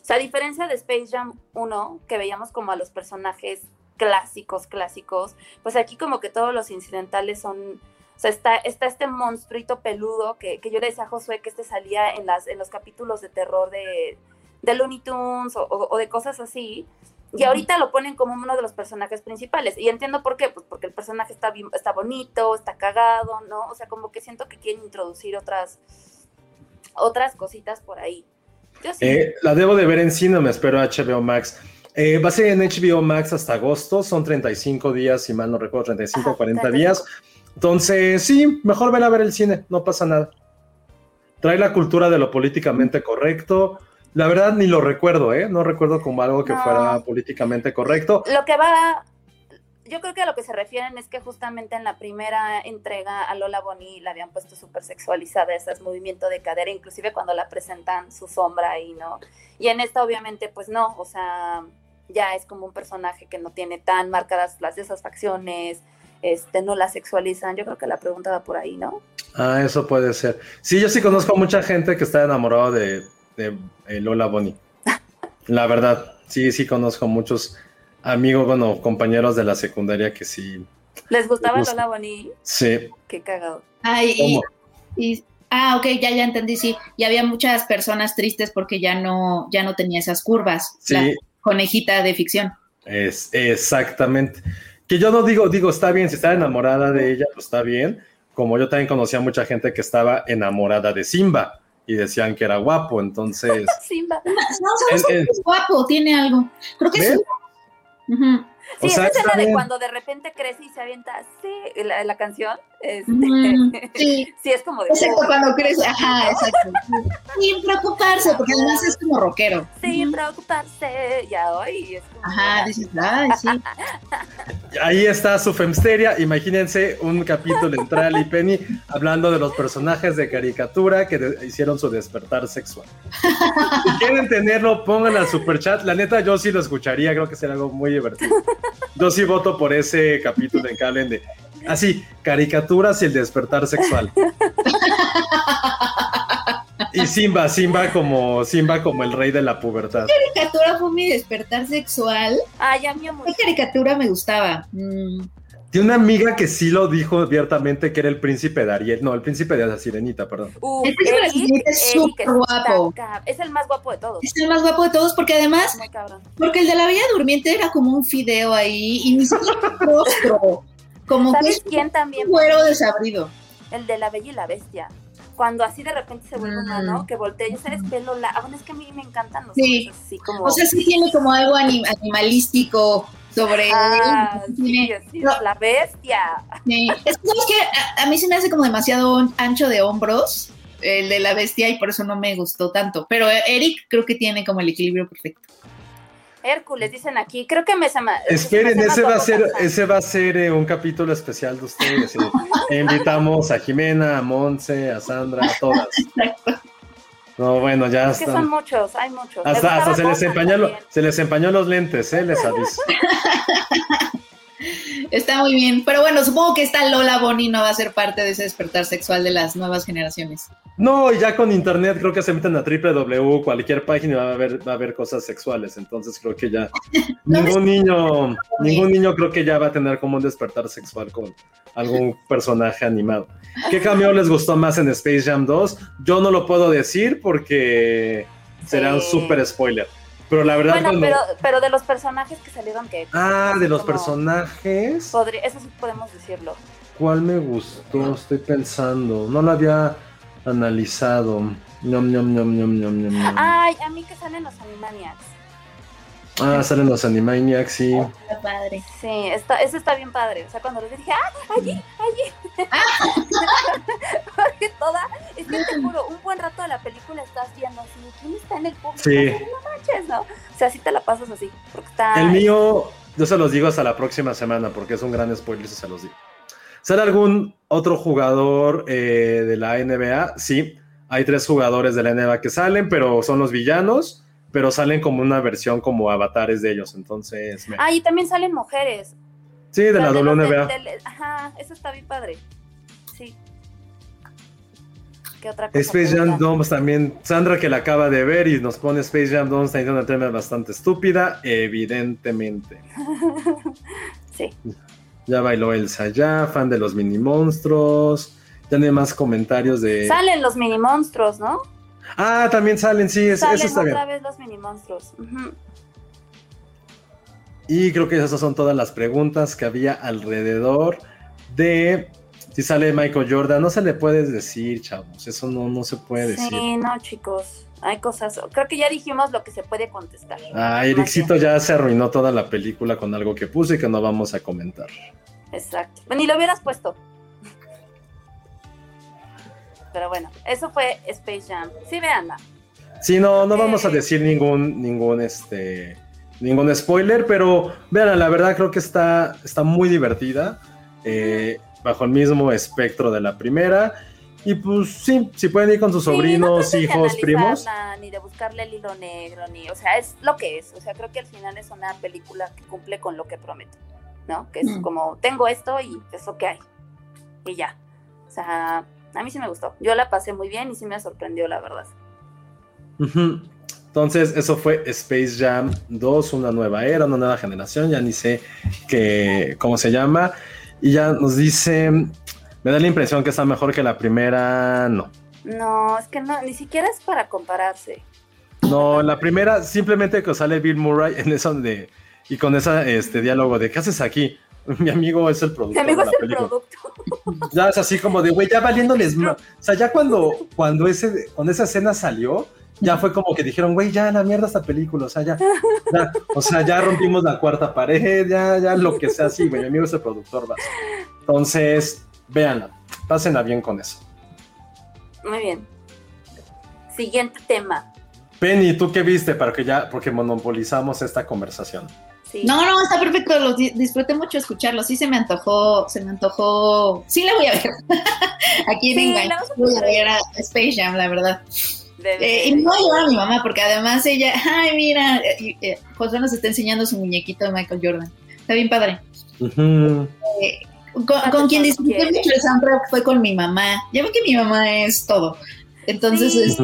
Speaker 4: o sea, a diferencia de Space Jam 1, que veíamos como a los personajes clásicos, clásicos, pues aquí como que todos los incidentales son... O sea, está, está este monstruito peludo que, que yo le decía a Josué que este salía en, las, en los capítulos de terror de, de Looney Tunes o, o, o de cosas así. Y ahorita lo ponen como uno de los personajes principales. Y entiendo por qué, pues porque el personaje está, bien, está bonito, está cagado, ¿no? O sea, como que siento que quieren introducir otras, otras cositas por ahí.
Speaker 6: Yo sí. eh, la debo de ver en cine, me espero HBO Max. Eh, va a ser en HBO Max hasta agosto, son 35 días, si mal no recuerdo, 35 o 40 días. Entonces, sí, mejor ven a ver el cine, no pasa nada. Trae la cultura de lo políticamente correcto. La verdad ni lo recuerdo, ¿eh? No recuerdo como algo que
Speaker 4: No.
Speaker 6: fuera políticamente correcto.
Speaker 4: Lo que va, yo creo que a lo que se refieren es que justamente en la primera entrega a Lola Bonnie la habían puesto súper sexualizada, ese movimiento de cadera, inclusive cuando la presentan su sombra ahí, ¿no? Y en esta obviamente pues no, o sea, ya es como un personaje que no tiene tan marcadas las de esas facciones, este, no la sexualizan, yo creo que la pregunta va por ahí, ¿no?
Speaker 6: Ah, eso puede ser. Sí, yo sí conozco a mucha gente que está enamorado de, de eh, Lola Bonnie. La verdad, sí, sí conozco muchos amigos, bueno, compañeros de la secundaria que sí.
Speaker 4: ¿Les gustaba
Speaker 6: gusta.
Speaker 4: Lola Bonnie?
Speaker 6: Sí.
Speaker 4: Qué cagado.
Speaker 5: Ay, y,
Speaker 6: ¿Cómo?
Speaker 5: y- ah, ok, ya, ya entendí, sí. Y había muchas personas tristes porque ya no, ya no tenía esas curvas.
Speaker 6: Sí.
Speaker 5: La conejita de ficción.
Speaker 6: Es exactamente. Que yo no digo, digo, está bien, si está enamorada de ella, pues está bien. Como yo también conocía mucha gente que estaba enamorada de Simba y decían que era guapo, entonces.
Speaker 4: Simba.
Speaker 5: No, es guapo, tiene algo. Creo que
Speaker 6: ¿Ves?
Speaker 5: Sí. Ujú.
Speaker 4: Sí,
Speaker 6: O sea,
Speaker 4: esa escena de
Speaker 6: bien.
Speaker 4: cuando de repente crece y se avienta así la, la canción Este,
Speaker 5: Mm, sí.
Speaker 4: sí, es como de.
Speaker 5: Exacto, cuando crece, ajá, exacto. Sin preocuparse, porque además es como rockero.
Speaker 4: Sin preocuparse, ya hoy es como.
Speaker 5: Ajá, dices, ay, sí.
Speaker 6: Ahí está su Femsteria. Imagínense un capítulo entre Ali y Penny hablando de los personajes de caricatura que de- hicieron su despertar sexual. Si quieren tenerlo, pongan al super chat. La neta, yo sí lo escucharía. Creo que sería algo muy divertido. Yo sí voto por ese capítulo en de así, caricaturas y el despertar sexual. Y Simba, Simba como Simba como el rey de la pubertad.
Speaker 5: caricatura fue mi despertar sexual.
Speaker 4: Ay, a mí muy.
Speaker 5: ¿Qué caricatura me gustaba? Mm,
Speaker 6: Tiene una amiga que sí lo dijo abiertamente que era el príncipe de Ariel. No, el príncipe de la sirenita, perdón.
Speaker 4: Uf,
Speaker 5: El príncipe de la sirenita es súper guapo.
Speaker 4: Es el más guapo de todos.
Speaker 5: es el más guapo de todos porque además,
Speaker 4: Muy cabrón.
Speaker 5: porque el de la Bella Durmiente era como un fideo ahí y ni siquiera rostro. Como que
Speaker 4: ¿Sabes
Speaker 5: es
Speaker 4: quién también?
Speaker 5: un güero desabrido.
Speaker 4: El de la Bella y la Bestia. Cuando así de repente se vuelve
Speaker 5: Mm.
Speaker 4: humano, que voltea y sabes pelo la. Ah, bueno, es que a mí me encantan los
Speaker 5: Sí.
Speaker 4: así como.
Speaker 5: O sea, sí tiene como algo anim- animalístico sobre
Speaker 4: Ah,
Speaker 5: él.
Speaker 4: sí,
Speaker 5: Tiene-
Speaker 4: sí,
Speaker 5: no,
Speaker 4: la bestia.
Speaker 5: sí. Es que, ¿sabes qué? A, a mí se me hace como demasiado ancho de hombros el de la bestia y por eso no me gustó tanto. Pero Eric creo que tiene como el equilibrio perfecto.
Speaker 4: Hércules, dicen aquí. Creo que me se me.
Speaker 6: Esperen,
Speaker 4: se me hace
Speaker 6: ese va a ser, ese va a ser eh, un capítulo especial de ustedes. sí. E invitamos a Jimena, a Monse, a Sandra, a todas. No, bueno, ya
Speaker 4: Es que son
Speaker 6: están.
Speaker 4: muchos, hay muchos.
Speaker 6: Hasta, hasta se les empañó, se les empañó los lentes, eh, les aviso.
Speaker 5: Está muy bien. Pero bueno, supongo que esta Lola Bonnie no va a ser parte de ese despertar sexual de las nuevas generaciones.
Speaker 6: No, y ya con internet creo que se meten a www, cualquier página y va a haber, va a haber cosas sexuales. Entonces creo que ya ningún niño, ningún niño creo que ya va a tener como un despertar sexual con algún personaje animado. ¿Qué cambio les gustó más en Space Jam 2? Yo no lo puedo decir porque será un súper spoiler. Pero la verdad
Speaker 4: Bueno,
Speaker 6: cuando...
Speaker 4: pero, pero de los personajes que salieron que.
Speaker 6: Ah, de los
Speaker 4: como-
Speaker 6: personajes.
Speaker 4: Podría, eso sí podemos decirlo.
Speaker 6: ¿Cuál me gustó? Estoy pensando. No lo había analizado. Ñom, ñom, ñom.
Speaker 4: Ay, a mí que salen los Animaniacs.
Speaker 6: Ah, salen los Animaniacs, sí.
Speaker 5: Está padre.
Speaker 4: Sí, está, eso está bien padre. O sea, cuando los dije, ¡ah! ¡Allí! ¡Allí! Porque toda. Es que te juro, un buen rato de la película estás viendo así, ¿quién está en el público?
Speaker 6: Sí.
Speaker 4: No manches, ¿no? O sea, sí te la pasas así. Porque está.
Speaker 6: El mío, yo se los digo hasta la próxima semana porque es un gran spoiler si se los digo. ¿Sale algún otro jugador eh, de la NBA? Sí, hay tres jugadores de la NBA que salen, pero son los villanos, pero salen como una versión como avatares de ellos. Entonces, me-
Speaker 4: Ah, y también salen mujeres.
Speaker 6: sí, de la
Speaker 4: los
Speaker 6: WNBA.
Speaker 4: ajá, eso está bien padre. Sí. ¿Qué otra cosa?
Speaker 6: Space Jam? 2 también, Sandra que la acaba de ver y nos pone Space Jam 2 está una trama bastante estúpida, evidentemente.
Speaker 4: Sí.
Speaker 6: Ya bailó Elsa ya, fan de los mini monstruos. Ya no hay más comentarios de.
Speaker 4: Salen los mini monstruos, ¿no?
Speaker 6: Ah, también salen, sí, es-
Speaker 4: Salen
Speaker 6: eso está bien.
Speaker 4: otra vez los mini monstruos. Ujú.
Speaker 6: Y creo que esas son todas las preguntas que había alrededor de si sale Michael Jordan. No se le puede decir, chavos, eso no, no se puede decir.
Speaker 4: Sí, no, chicos. Hay cosas. Creo que ya dijimos lo que se puede contestar.
Speaker 6: Ah, Ericito ya se arruinó toda la película con algo que puso y que no vamos a comentar.
Speaker 4: Exacto. Ni lo hubieras puesto. Pero bueno, eso fue Space Jam. Sí, veanla.
Speaker 6: Sí, no, no vamos a decir ningún, ningún, este, ningún spoiler, pero vean, la verdad creo que está, está muy divertida, eh, bajo el mismo espectro de la primera. Y pues sí, si pueden ir con sus
Speaker 4: Sí, no
Speaker 6: sobrinos,
Speaker 4: de
Speaker 6: hijos, primos.
Speaker 4: Ni de buscarle el hilo negro, ni. O sea, es lo que es. O sea, creo que al final es una película que cumple con lo que promete. ¿No? Que es
Speaker 5: Mm.
Speaker 4: como, tengo esto y es lo que hay. Y ya. O sea, a mí sí me gustó. Yo la pasé muy bien y sí me sorprendió, la verdad.
Speaker 6: Entonces, eso fue Space Jam 2, una nueva era, una nueva generación, ya ni sé qué, cómo se llama. Y ya nos dice, me da la impresión que está mejor que la primera, no.
Speaker 4: No, es que no, ni siquiera es para compararse.
Speaker 6: No, la primera simplemente que sale Bill Murray en eso de y con ese este diálogo de ¿qué haces aquí? Mi amigo es el
Speaker 4: Mi
Speaker 6: productor
Speaker 4: amigo
Speaker 6: de
Speaker 4: es
Speaker 6: la
Speaker 4: el
Speaker 6: película.
Speaker 4: producto.
Speaker 6: Ya es así como de güey, ya valiéndoles ma- O sea, ya cuando cuando ese cuando esa escena salió, ya fue como que dijeron, güey, ya la mierda esta película, o sea, ya, ya, o sea, ya rompimos la cuarta pared, ya, ya lo que sea así, güey, mi amigo es el productor, vas. Entonces, véanla, pásenla bien con eso.
Speaker 4: Muy bien. Siguiente tema.
Speaker 6: Penny, ¿tú qué viste para que ya, porque monopolizamos esta conversación?
Speaker 4: Sí.
Speaker 5: No, no, está perfecto, los di- disfruté mucho escucharlo, sí se me antojó, se me antojó, sí la voy a ver, aquí en
Speaker 4: Sí, la
Speaker 5: voy a ver a Space Jam, la verdad. Eh, y no voy a llevar a mi mamá, porque además ella, ay, mira, y, eh, Josué nos está enseñando su muñequito de Michael Jordan, está bien padre. Con,
Speaker 4: ¿Cuánto
Speaker 5: con quien disfruté mucho el soundtrack fue con mi mamá, ya ven que mi mamá es todo, entonces
Speaker 4: sí,
Speaker 5: este,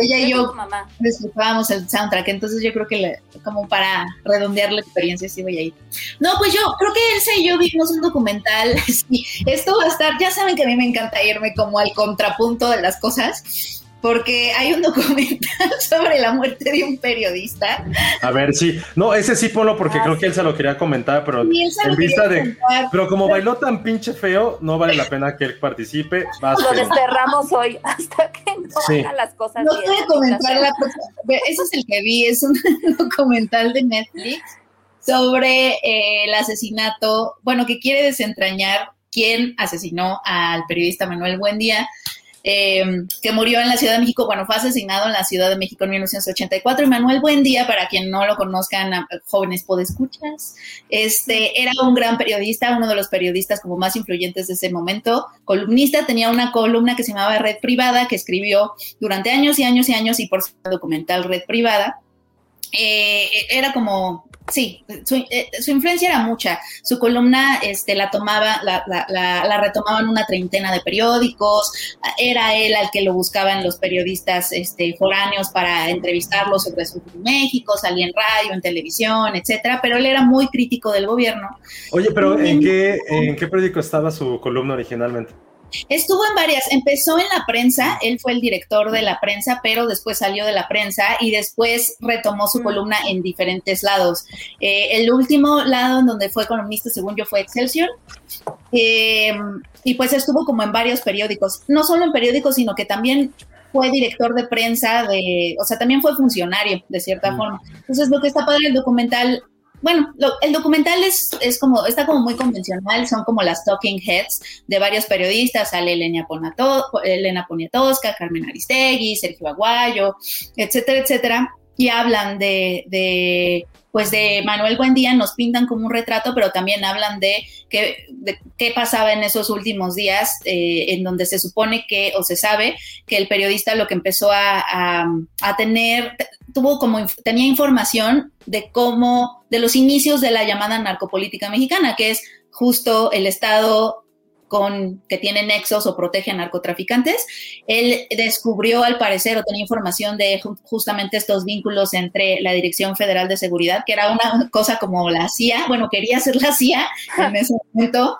Speaker 5: ella y
Speaker 4: es
Speaker 5: yo disfrutábamos el soundtrack, entonces yo creo que le- como para redondear la experiencia sí voy a ir. No, pues yo creo que Elsa y yo vimos un documental, sí, esto va a estar, ya saben que a mí me encanta irme como al contrapunto de las cosas, porque hay un documental sobre la muerte de un periodista.
Speaker 6: A ver, sí. No, ese sí ponlo porque
Speaker 4: Ah,
Speaker 6: creo que él se lo quería comentar, pero en vista
Speaker 5: quería
Speaker 6: de...
Speaker 5: contar.
Speaker 6: Pero como bailó tan pinche feo, no vale la pena que él participe. Vas,
Speaker 4: Lo desterramos hoy hasta que no
Speaker 6: Sí.
Speaker 4: haga las cosas
Speaker 5: No
Speaker 4: bien.
Speaker 5: puede comentar la próxima- Ese es el que vi, es un documental de Netflix sobre eh, el asesinato, bueno, que quiere desentrañar quién asesinó al periodista Manuel Buendía, eh, que murió en la Ciudad de México, bueno, fue asesinado en la Ciudad de México en 1984. Y Manuel Buendía, para quien no lo conozcan, jóvenes podescuchas, este, era un gran periodista, uno de los periodistas como más influyentes de ese momento, columnista, tenía una columna que se llamaba Red Privada, que escribió durante años y años y años y por su documental Red Privada. Eh, era como, sí, su, eh, su influencia era mucha. Su columna este, la tomaba, la, la, la, la retomaban una treintena de periódicos. Era él al que lo buscaban los periodistas este, foráneos para entrevistarlo sobre su México, salía en radio, en televisión, etcétera. Pero él era muy crítico del gobierno.
Speaker 6: Oye, pero ¿en qué, ¿en qué periódico estaba su columna originalmente?
Speaker 5: Estuvo en varias, empezó en la prensa, él fue el director de la prensa, pero después salió de la prensa y después retomó su columna en diferentes lados. Eh, el último lado en donde fue columnista, según yo, fue Excelsior. Eh, y pues estuvo como en varios periódicos, no solo en periódicos, sino que también fue director de prensa, de, o sea, también fue funcionario, de cierta
Speaker 6: Mm.
Speaker 5: forma. Entonces, lo que está padre del documental bueno, lo, el documental es, es como, está como muy convencional, son como las talking heads de varios periodistas, sale Elena, Ponato, Poniatowska, Carmen Aristegui, Sergio Aguayo, etcétera, etcétera, y hablan de, de, pues de Manuel Buendía, nos pintan como un retrato, pero también hablan de qué, de qué pasaba en esos últimos días, eh, en donde se supone que, o se sabe, que el periodista lo que empezó a, a tener, tuvo como, tenía información de cómo, de los inicios de la llamada narcopolítica mexicana, que es justo el Estado con que tiene nexos o protege a narcotraficantes. Él descubrió, al parecer, o tenía información de justamente estos vínculos entre la Dirección Federal de Seguridad, que era una cosa como la CIA, bueno, quería ser la CIA en ese momento,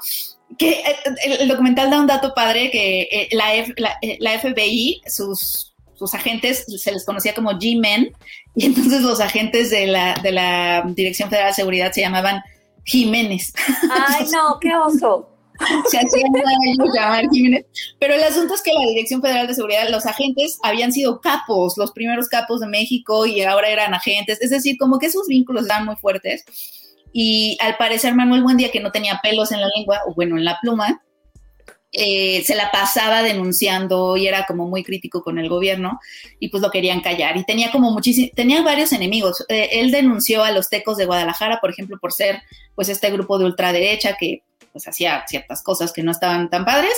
Speaker 5: que el, el documental da un dato padre, que eh, la, F, la, la FBI, sus sus agentes se les conocía como G-Men, y entonces los agentes de la, de la Dirección Federal de Seguridad se llamaban Jiménez.
Speaker 4: Ay, no, qué oso.
Speaker 5: se hacían llamar Jiménez. Pero el asunto es que la Dirección Federal de Seguridad, los agentes habían sido capos, los primeros capos de México, y ahora eran agentes. Es decir, como que esos vínculos estaban muy fuertes. Y al parecer Manuel Buendía, que no tenía pelos en la lengua, o bueno, en la pluma, eh, se la pasaba denunciando y era como muy crítico con el gobierno y pues lo querían callar y tenía como muchísimos, tenía varios enemigos. Eh, él denunció a los tecos de Guadalajara, por ejemplo, por ser pues este grupo de ultraderecha que pues hacía ciertas cosas que no estaban tan padres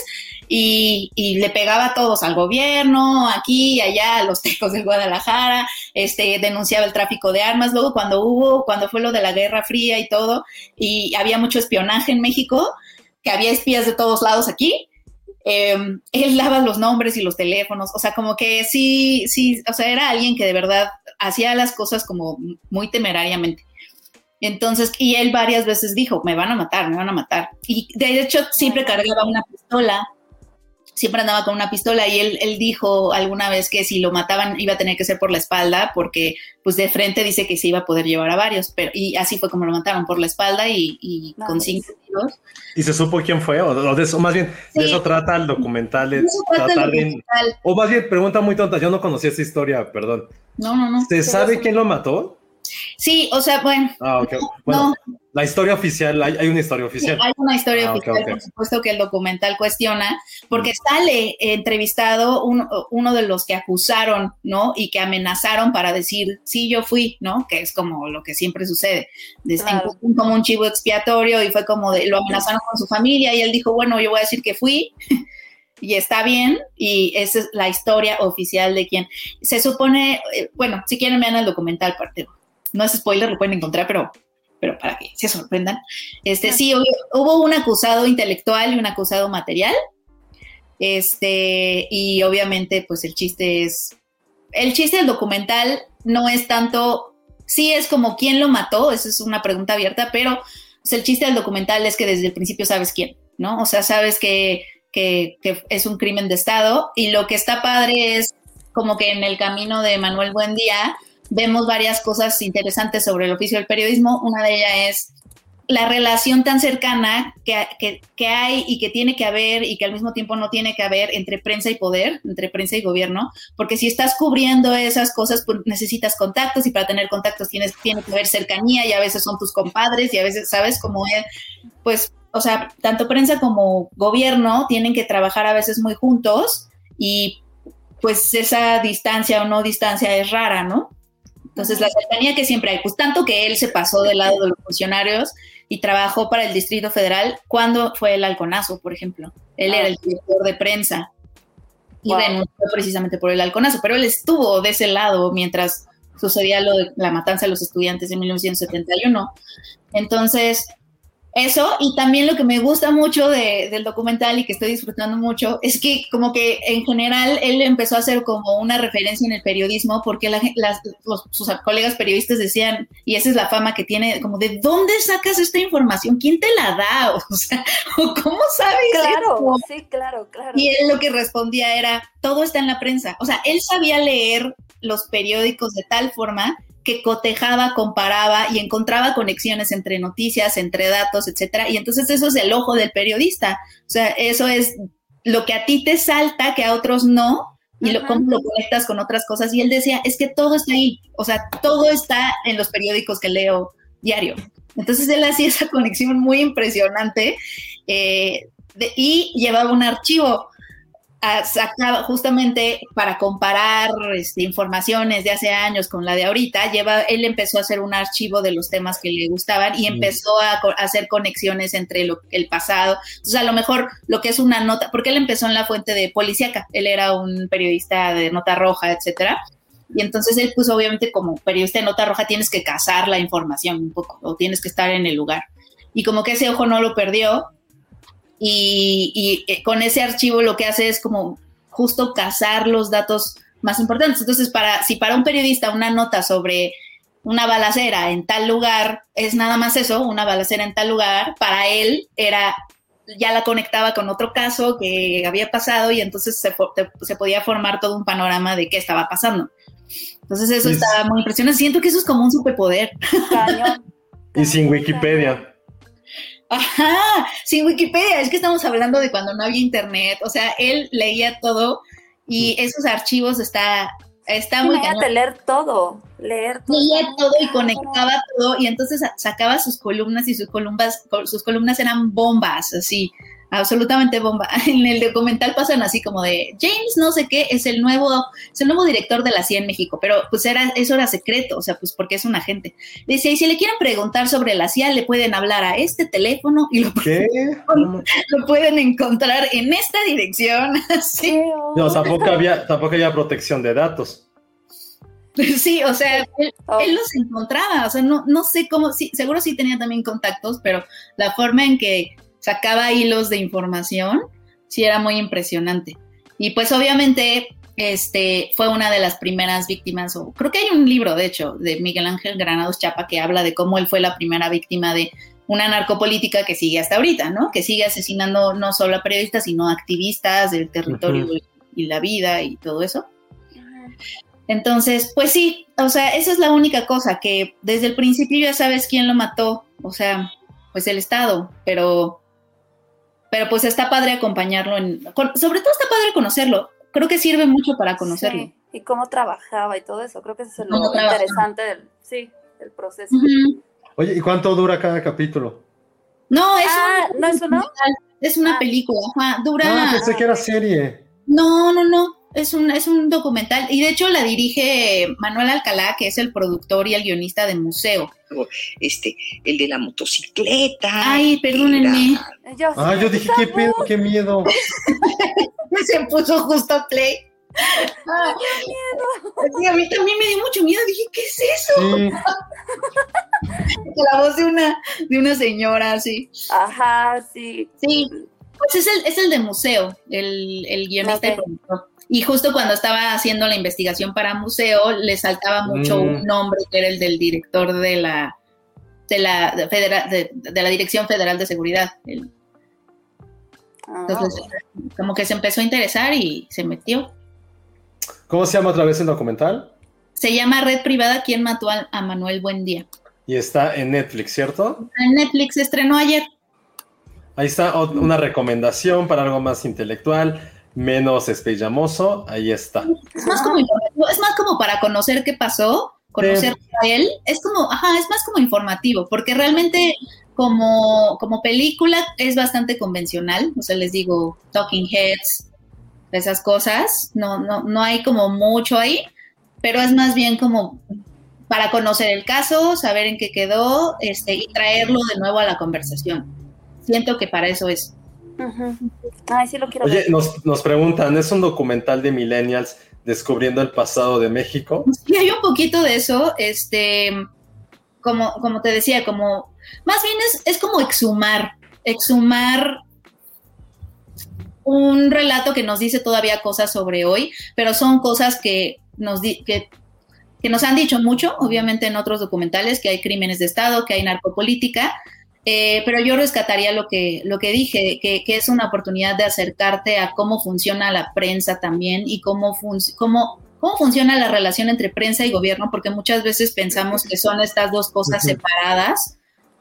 Speaker 5: y, y, le pegaba a todos, al gobierno, aquí, allá, a los tecos de Guadalajara, este, denunciaba el tráfico de armas. Luego cuando hubo, cuando fue lo de la Guerra Fría y todo, y había mucho espionaje en México, que había espías de todos lados aquí, eh, él daba los nombres y los teléfonos, o sea, como que sí, sí, o sea, era alguien que de verdad hacía las cosas como muy temerariamente. Entonces, y él varias veces dijo, me van a matar, me van a matar. Y de hecho siempre cargaba una pistola, siempre andaba con una pistola y él, él dijo alguna vez que si lo mataban iba a tener que ser por la espalda porque pues de frente dice que se iba a poder llevar a varios, pero y así fue como lo mataron por la espalda y, y no, con cinco tiros.
Speaker 6: ¿Y se supo quién fue? O, o de eso, más bien, sí. de eso trata el documental. De
Speaker 5: trata
Speaker 6: el documental. De, o más bien, pregunta muy tonta, yo no conocía esa historia, perdón.
Speaker 5: No, no, no.
Speaker 6: ¿Se sabe quién lo mató?
Speaker 5: Sí, o sea, bueno.
Speaker 6: Ah, ok. Bueno, la historia oficial, hay, una historia oficial.
Speaker 5: hay una historia ah, oficial, por supuesto, que el documental cuestiona, porque mm. sale entrevistado uno de los que acusaron, ¿no? Y que amenazaron para decir, sí, yo fui, ¿no? Que es como lo que siempre sucede. Desde como un chivo expiatorio y fue como de, lo amenazaron con su familia y él dijo, bueno, yo voy a decir que fui. y está bien, y esa es la historia oficial de quien se supone, eh, bueno, si quieren vean el documental, parte no es spoiler, lo pueden encontrar, pero, pero para que se sorprendan. Este, sí, hubo, un acusado intelectual y un acusado material. Este, y obviamente, pues el chiste es. El chiste del documental no es tanto. Sí, es como quién lo mató, esa es una pregunta abierta, pero el chiste del documental es que desde el principio sabes quién, ¿no? O sea, sabes que, que, que es un crimen de Estado y lo que está padre es como que en el camino de Manuel Buendía vemos varias cosas interesantes sobre el oficio del periodismo. Una de ellas es la relación tan cercana que, que, hay y que tiene que haber y que al mismo tiempo no tiene que haber entre prensa y poder, entre prensa y gobierno, porque si estás cubriendo esas cosas, pues necesitas contactos y para tener contactos tienes, tiene que haber cercanía y a veces son tus compadres y a veces, ¿sabes? Como es, pues, o sea, tanto prensa como gobierno tienen que trabajar a veces muy juntos y pues esa distancia o no distancia es rara, ¿no? Entonces, la cercanía que siempre hay, pues tanto que él se pasó del lado de los funcionarios y trabajó para el Distrito Federal cuando fue el halconazo, por ejemplo. Él era el director de prensa y renunció precisamente por el halconazo, pero él estuvo de ese lado mientras sucedía lo de la matanza de los estudiantes en 1971. Entonces, eso, y también lo que me gusta mucho del documental y que estoy disfrutando mucho, es que como que en general él empezó a hacer como una referencia en el periodismo, porque sus colegas periodistas decían, y esa es la fama que tiene, como de dónde sacas esta información, quién te la da, o sea, cómo sabes.
Speaker 4: Claro, sí, claro, claro.
Speaker 5: Y él lo que respondía era, todo está en la prensa, o sea, él sabía leer los periódicos de tal forma que cotejaba, comparaba y encontraba conexiones entre noticias, entre datos, etcétera. Y entonces eso es el ojo del periodista. O sea, eso es lo que a ti te salta, que a otros no, y lo, cómo lo conectas con otras cosas. Y él decía, es que todo está ahí. O sea, todo está en los periódicos que leo diario. Entonces él hacía esa conexión muy impresionante eh, y llevaba un archivo sacaba justamente para comparar este, informaciones de hace años con la de ahorita, lleva, él empezó a hacer un archivo de los temas que le gustaban y empezó a, hacer conexiones entre lo, el pasado. Entonces, a lo mejor lo que es una nota, porque él empezó en la fuente de policíaca, él era un periodista de nota roja, etcétera. Y entonces él, pues obviamente como periodista de nota roja tienes que cazar la información un poco, o tienes que estar en el lugar. Y como que ese ojo no lo perdió, y, eh, con ese archivo lo que hace es como justo cazar los datos más importantes. Entonces, para, si para un periodista una nota sobre una balacera en tal lugar es nada más eso, una balacera en tal lugar, para él era, ya la conectaba con otro caso que había pasado y entonces se, se podía formar todo un panorama de qué estaba pasando. Entonces eso estaba muy impresionante. Siento que eso es como un superpoder.
Speaker 6: y sin Wikipedia.
Speaker 5: Ajá, sin Wikipedia, es que estamos hablando de cuando no había internet, o sea, él leía todo y esos archivos está, está muy
Speaker 4: de leer todo, leer todo.
Speaker 5: Leía todo y conectaba todo y entonces sacaba sus columnas y sus columnas, sus columnas eran bombas, así absolutamente bomba. En el documental pasan así como de James no sé qué es el nuevo es el nuevo director de la CIA en México, pero pues era eso era secreto, o sea, pues porque es un agente. Dice, y si le quieren preguntar sobre la CIA, le pueden hablar a este teléfono y lo, lo pueden encontrar en esta dirección. sí.
Speaker 6: No, tampoco había tampoco había protección de datos.
Speaker 5: Sí, o sea, él, él, los encontraba, o sea, no, no sé cómo, sí, seguro sí tenía también contactos, pero la forma en que sacaba hilos de información, sí era muy impresionante. Y pues obviamente este, fue una de las primeras víctimas, o creo que hay un libro, de hecho, de Miguel Ángel Granados Chapa que habla de cómo él fue la primera víctima de una narcopolítica que sigue hasta ahorita, ¿no? Que sigue asesinando no solo a periodistas, sino a activistas del territorio y la vida y todo eso. Entonces, pues sí, o sea, esa es la única cosa, que desde el principio ya sabes quién lo mató, o sea, pues el Estado, pero pero pues está padre acompañarlo, en, sobre todo está padre conocerlo, creo que sirve mucho para conocerlo.
Speaker 4: y cómo trabajaba y todo eso, creo que eso es lo interesante del, sí, el proceso.
Speaker 6: Oye, ¿y cuánto dura cada capítulo?
Speaker 5: No, es,
Speaker 4: Ah,
Speaker 5: un-
Speaker 4: ¿no es uno?
Speaker 5: es una
Speaker 4: Ah.
Speaker 5: película, ajá, dura...
Speaker 6: Ah, pensé que era serie.
Speaker 5: No, no, no. Es un, es un documental. Y de hecho la dirige Manuel Alcalá, que es el productor y el guionista de Museo.
Speaker 7: este, el de la motocicleta.
Speaker 5: Ay, perdónenme.
Speaker 4: Yo,
Speaker 6: Ah, yo dije, qué pedo, qué miedo.
Speaker 5: Se puso justo play. Ah, sí, a mí también me dio mucho miedo. Dije, ¿qué es eso?
Speaker 6: Sí.
Speaker 5: La voz de una, de una señora así.
Speaker 4: Ajá, sí.
Speaker 5: Sí, pues es el, es el de museo, el, el guionista y productor. Y justo cuando estaba haciendo la investigación para museo, le saltaba mucho
Speaker 6: Mm.
Speaker 5: un nombre que era el del director de la de la de, federa- de- de la Dirección Federal de Seguridad. El-
Speaker 4: Ah,
Speaker 5: Entonces, como que se empezó a interesar y se metió.
Speaker 6: ¿Cómo se llama otra vez el documental?
Speaker 5: Se llama Red Privada, ¿Quién mató a, a Manuel Buendía?
Speaker 6: Y está en Netflix, ¿cierto?
Speaker 5: En Netflix se estrenó ayer.
Speaker 6: Ahí está una recomendación para algo más intelectual, menos espellamoso. Ahí está.
Speaker 5: Es más como es más como para conocer qué pasó, conocer a él. Es como, ajá, es más como informativo, porque realmente como, como película es bastante convencional. O sea, les digo, Talking Heads, esas cosas. No, no, no hay como mucho ahí, pero es más bien como para conocer el caso, saber en qué quedó, este, y traerlo de nuevo a la conversación. Siento que para eso es.
Speaker 4: Ujú. Ay, sí lo quiero
Speaker 6: Oye,
Speaker 4: ver.
Speaker 6: nos, nos preguntan, ¿es un documental de millennials descubriendo el pasado de México?
Speaker 5: Sí, hay un poquito de eso, este, como, como te decía, como, más bien es, es como exhumar, exhumar un relato que nos dice todavía cosas sobre hoy, pero son cosas que nos, di- que, que nos han dicho mucho, obviamente en otros documentales, que hay crímenes de Estado, que hay narcopolítica, eh, pero yo rescataría lo que, lo que dije, que, que es una oportunidad de acercarte a cómo funciona la prensa también y cómo, cómo, cómo funciona la relación entre prensa y gobierno, porque muchas veces pensamos que son estas dos cosas separadas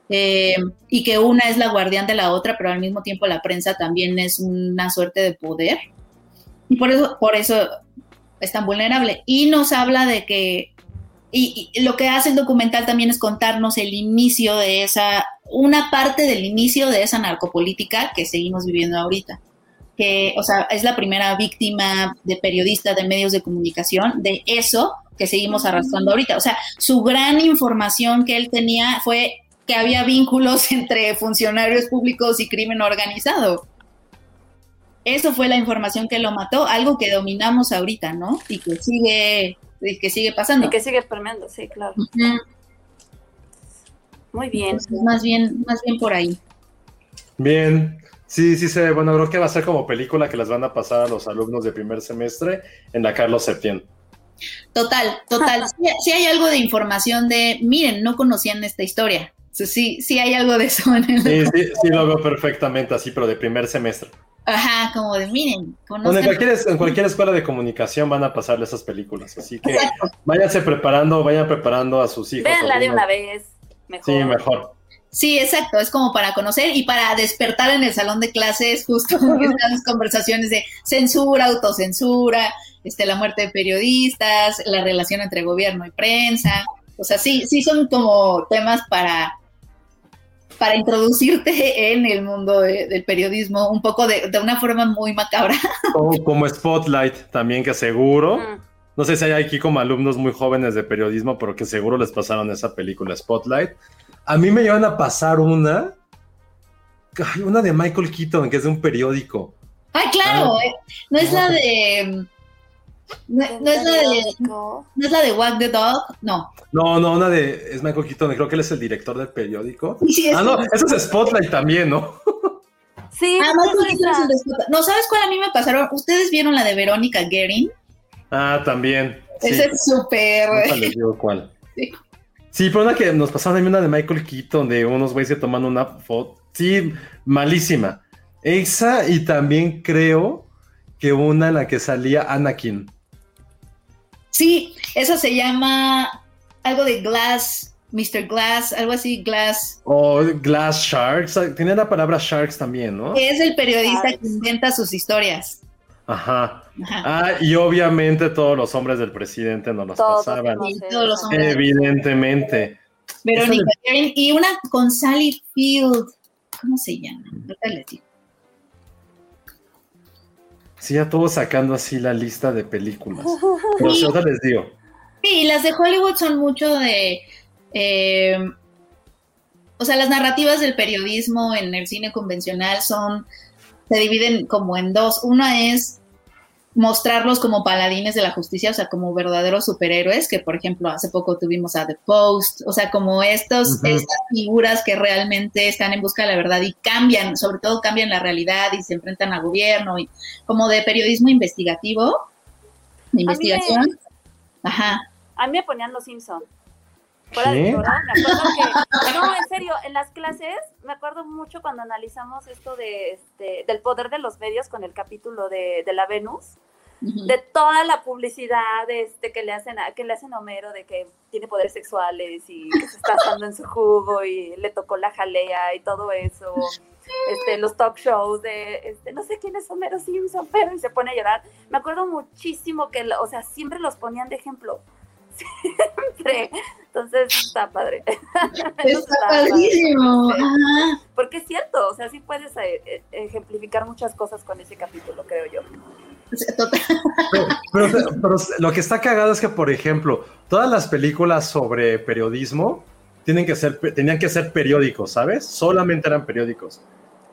Speaker 5: eh, y que una es la guardián de la otra, pero al mismo tiempo la prensa también es una suerte de poder. Y por eso, por eso es tan vulnerable. Y nos habla de que, y, y lo que hace el documental también es contarnos el inicio de esa, una parte del inicio de esa narcopolítica que seguimos viviendo ahorita. Que, o sea, es la primera víctima de periodista de medios de comunicación de eso que seguimos arrastrando ahorita. O sea, su gran información que él tenía fue que había vínculos entre funcionarios públicos y crimen organizado. Eso fue la información que lo mató, algo que dominamos ahorita, ¿no? Y que sigue, y que sigue pasando.
Speaker 4: Y que sigue permeando, sí, claro. Muy bien.
Speaker 5: Entonces, más bien, más bien por ahí.
Speaker 6: Bien. Sí, sí se ve. Bueno, creo que va a ser como película que las van a pasar a los alumnos de primer semestre en la Carlos Septién.
Speaker 5: Total, total. Sí, sí hay algo de información de, miren, no conocían esta historia. Sí, sí hay algo de eso en el...
Speaker 6: Sí, sí, sí lo veo perfectamente así, pero de primer semestre.
Speaker 5: Ajá, como de, miren,
Speaker 6: Bueno, en, cualquier, en cualquier escuela de comunicación van a pasarle esas películas, así que
Speaker 5: Exacto.
Speaker 6: váyanse preparando, vayan preparando a sus hijos.
Speaker 4: Véanla de una vez. Mejor.
Speaker 6: Sí, mejor.
Speaker 5: Sí, exacto, es como para conocer y para despertar en el salón de clases justo estas conversaciones de censura, autocensura, este, la muerte de periodistas, la relación entre gobierno y prensa. O sea, sí, sí son como temas para, para introducirte en el mundo de- del periodismo un poco de, de una forma muy macabra.
Speaker 6: Como, como Spotlight también, que seguro, no sé si hay aquí como alumnos muy jóvenes de periodismo, pero que seguro les pasaron esa película Spotlight. A mí me llevan a pasar una, ay, una de Michael Keaton, que es de un periódico.
Speaker 5: Ay, claro,
Speaker 6: Ah.
Speaker 5: eh, no es la de... No, no es la de... No es la de Walk the Dog, no.
Speaker 6: No, no, una de, es Michael Keaton, creo que él es el director del periódico.
Speaker 5: Sí, es-
Speaker 6: Ah, no, eso es Spotlight también, ¿no?
Speaker 4: Sí,
Speaker 5: Ah, Michael Keaton es
Speaker 4: esa.
Speaker 5: el. No, ¿sabes cuál a mí me pasaron? ¿Ustedes vieron la de Verónica Guerin?
Speaker 6: Ah, también. sí.
Speaker 5: Ese es súper...
Speaker 6: Les digo cuál.
Speaker 5: Sí.
Speaker 6: Sí, pero una que nos pasaron a mí una de Michael Keaton, de unos güeyes que toman una foto. Sí, malísima. Esa y también creo que una en la que salía Anakin.
Speaker 5: Sí, eso se llama algo de Glass, Mr. Glass, algo así, Glass.
Speaker 6: O Glass Sharks. ah, Tenía la palabra Sharks también, ¿no?
Speaker 5: Es el periodista
Speaker 4: Sharks.
Speaker 5: que inventa sus historias.
Speaker 6: Ajá.
Speaker 5: Ajá.
Speaker 6: Ah, y obviamente todos los hombres del presidente nos las
Speaker 4: Todos
Speaker 6: pasaban.
Speaker 5: todos los hombres.
Speaker 6: Evidentemente.
Speaker 5: Verónica y una con Sally Field. ¿Cómo se llama? Ahorita les digo.
Speaker 6: Sí, ya todos sacando así la lista de películas. Pero sí, les digo.
Speaker 5: Sí, las de Hollywood son mucho de. eh, o sea, las narrativas del periodismo en el cine convencional son. Se dividen como en dos. Una es mostrarlos como paladines de la justicia, o sea, como verdaderos superhéroes, que por ejemplo hace poco tuvimos a The Post, o sea, como estos, estas figuras que realmente están en busca de la verdad y cambian, sobre todo cambian la realidad y se enfrentan al gobierno, y como de periodismo investigativo, de investigación. Ajá.
Speaker 4: A mí me ponían los Simpson. Fuera
Speaker 6: ¿Qué?
Speaker 4: de me acuerdo que, no, en serio, en las clases, me acuerdo mucho cuando analizamos esto de, este, del poder de los medios con el capítulo de, de la Venus, de toda la publicidad este, que, le hacen a, que le hacen a Homero de que tiene poderes sexuales y que se está asando en su jugo y le tocó la jalea y todo eso. Este, los talk shows de, este, no sé quién es Homero Simpson, pero y se pone a llorar. Me acuerdo muchísimo que, o sea, siempre los ponían de ejemplo. Siempre. Entonces está padre.
Speaker 5: Está padrísimo.
Speaker 4: Sí. Porque es cierto, o sea, sí puedes eh, eh, ejemplificar muchas cosas con ese capítulo, creo yo.
Speaker 6: Pero, pero- pero lo que está cagado es que, por ejemplo, todas las películas sobre periodismo tienen que ser, tenían que ser periódicos, ¿sabes? Solamente eran periódicos.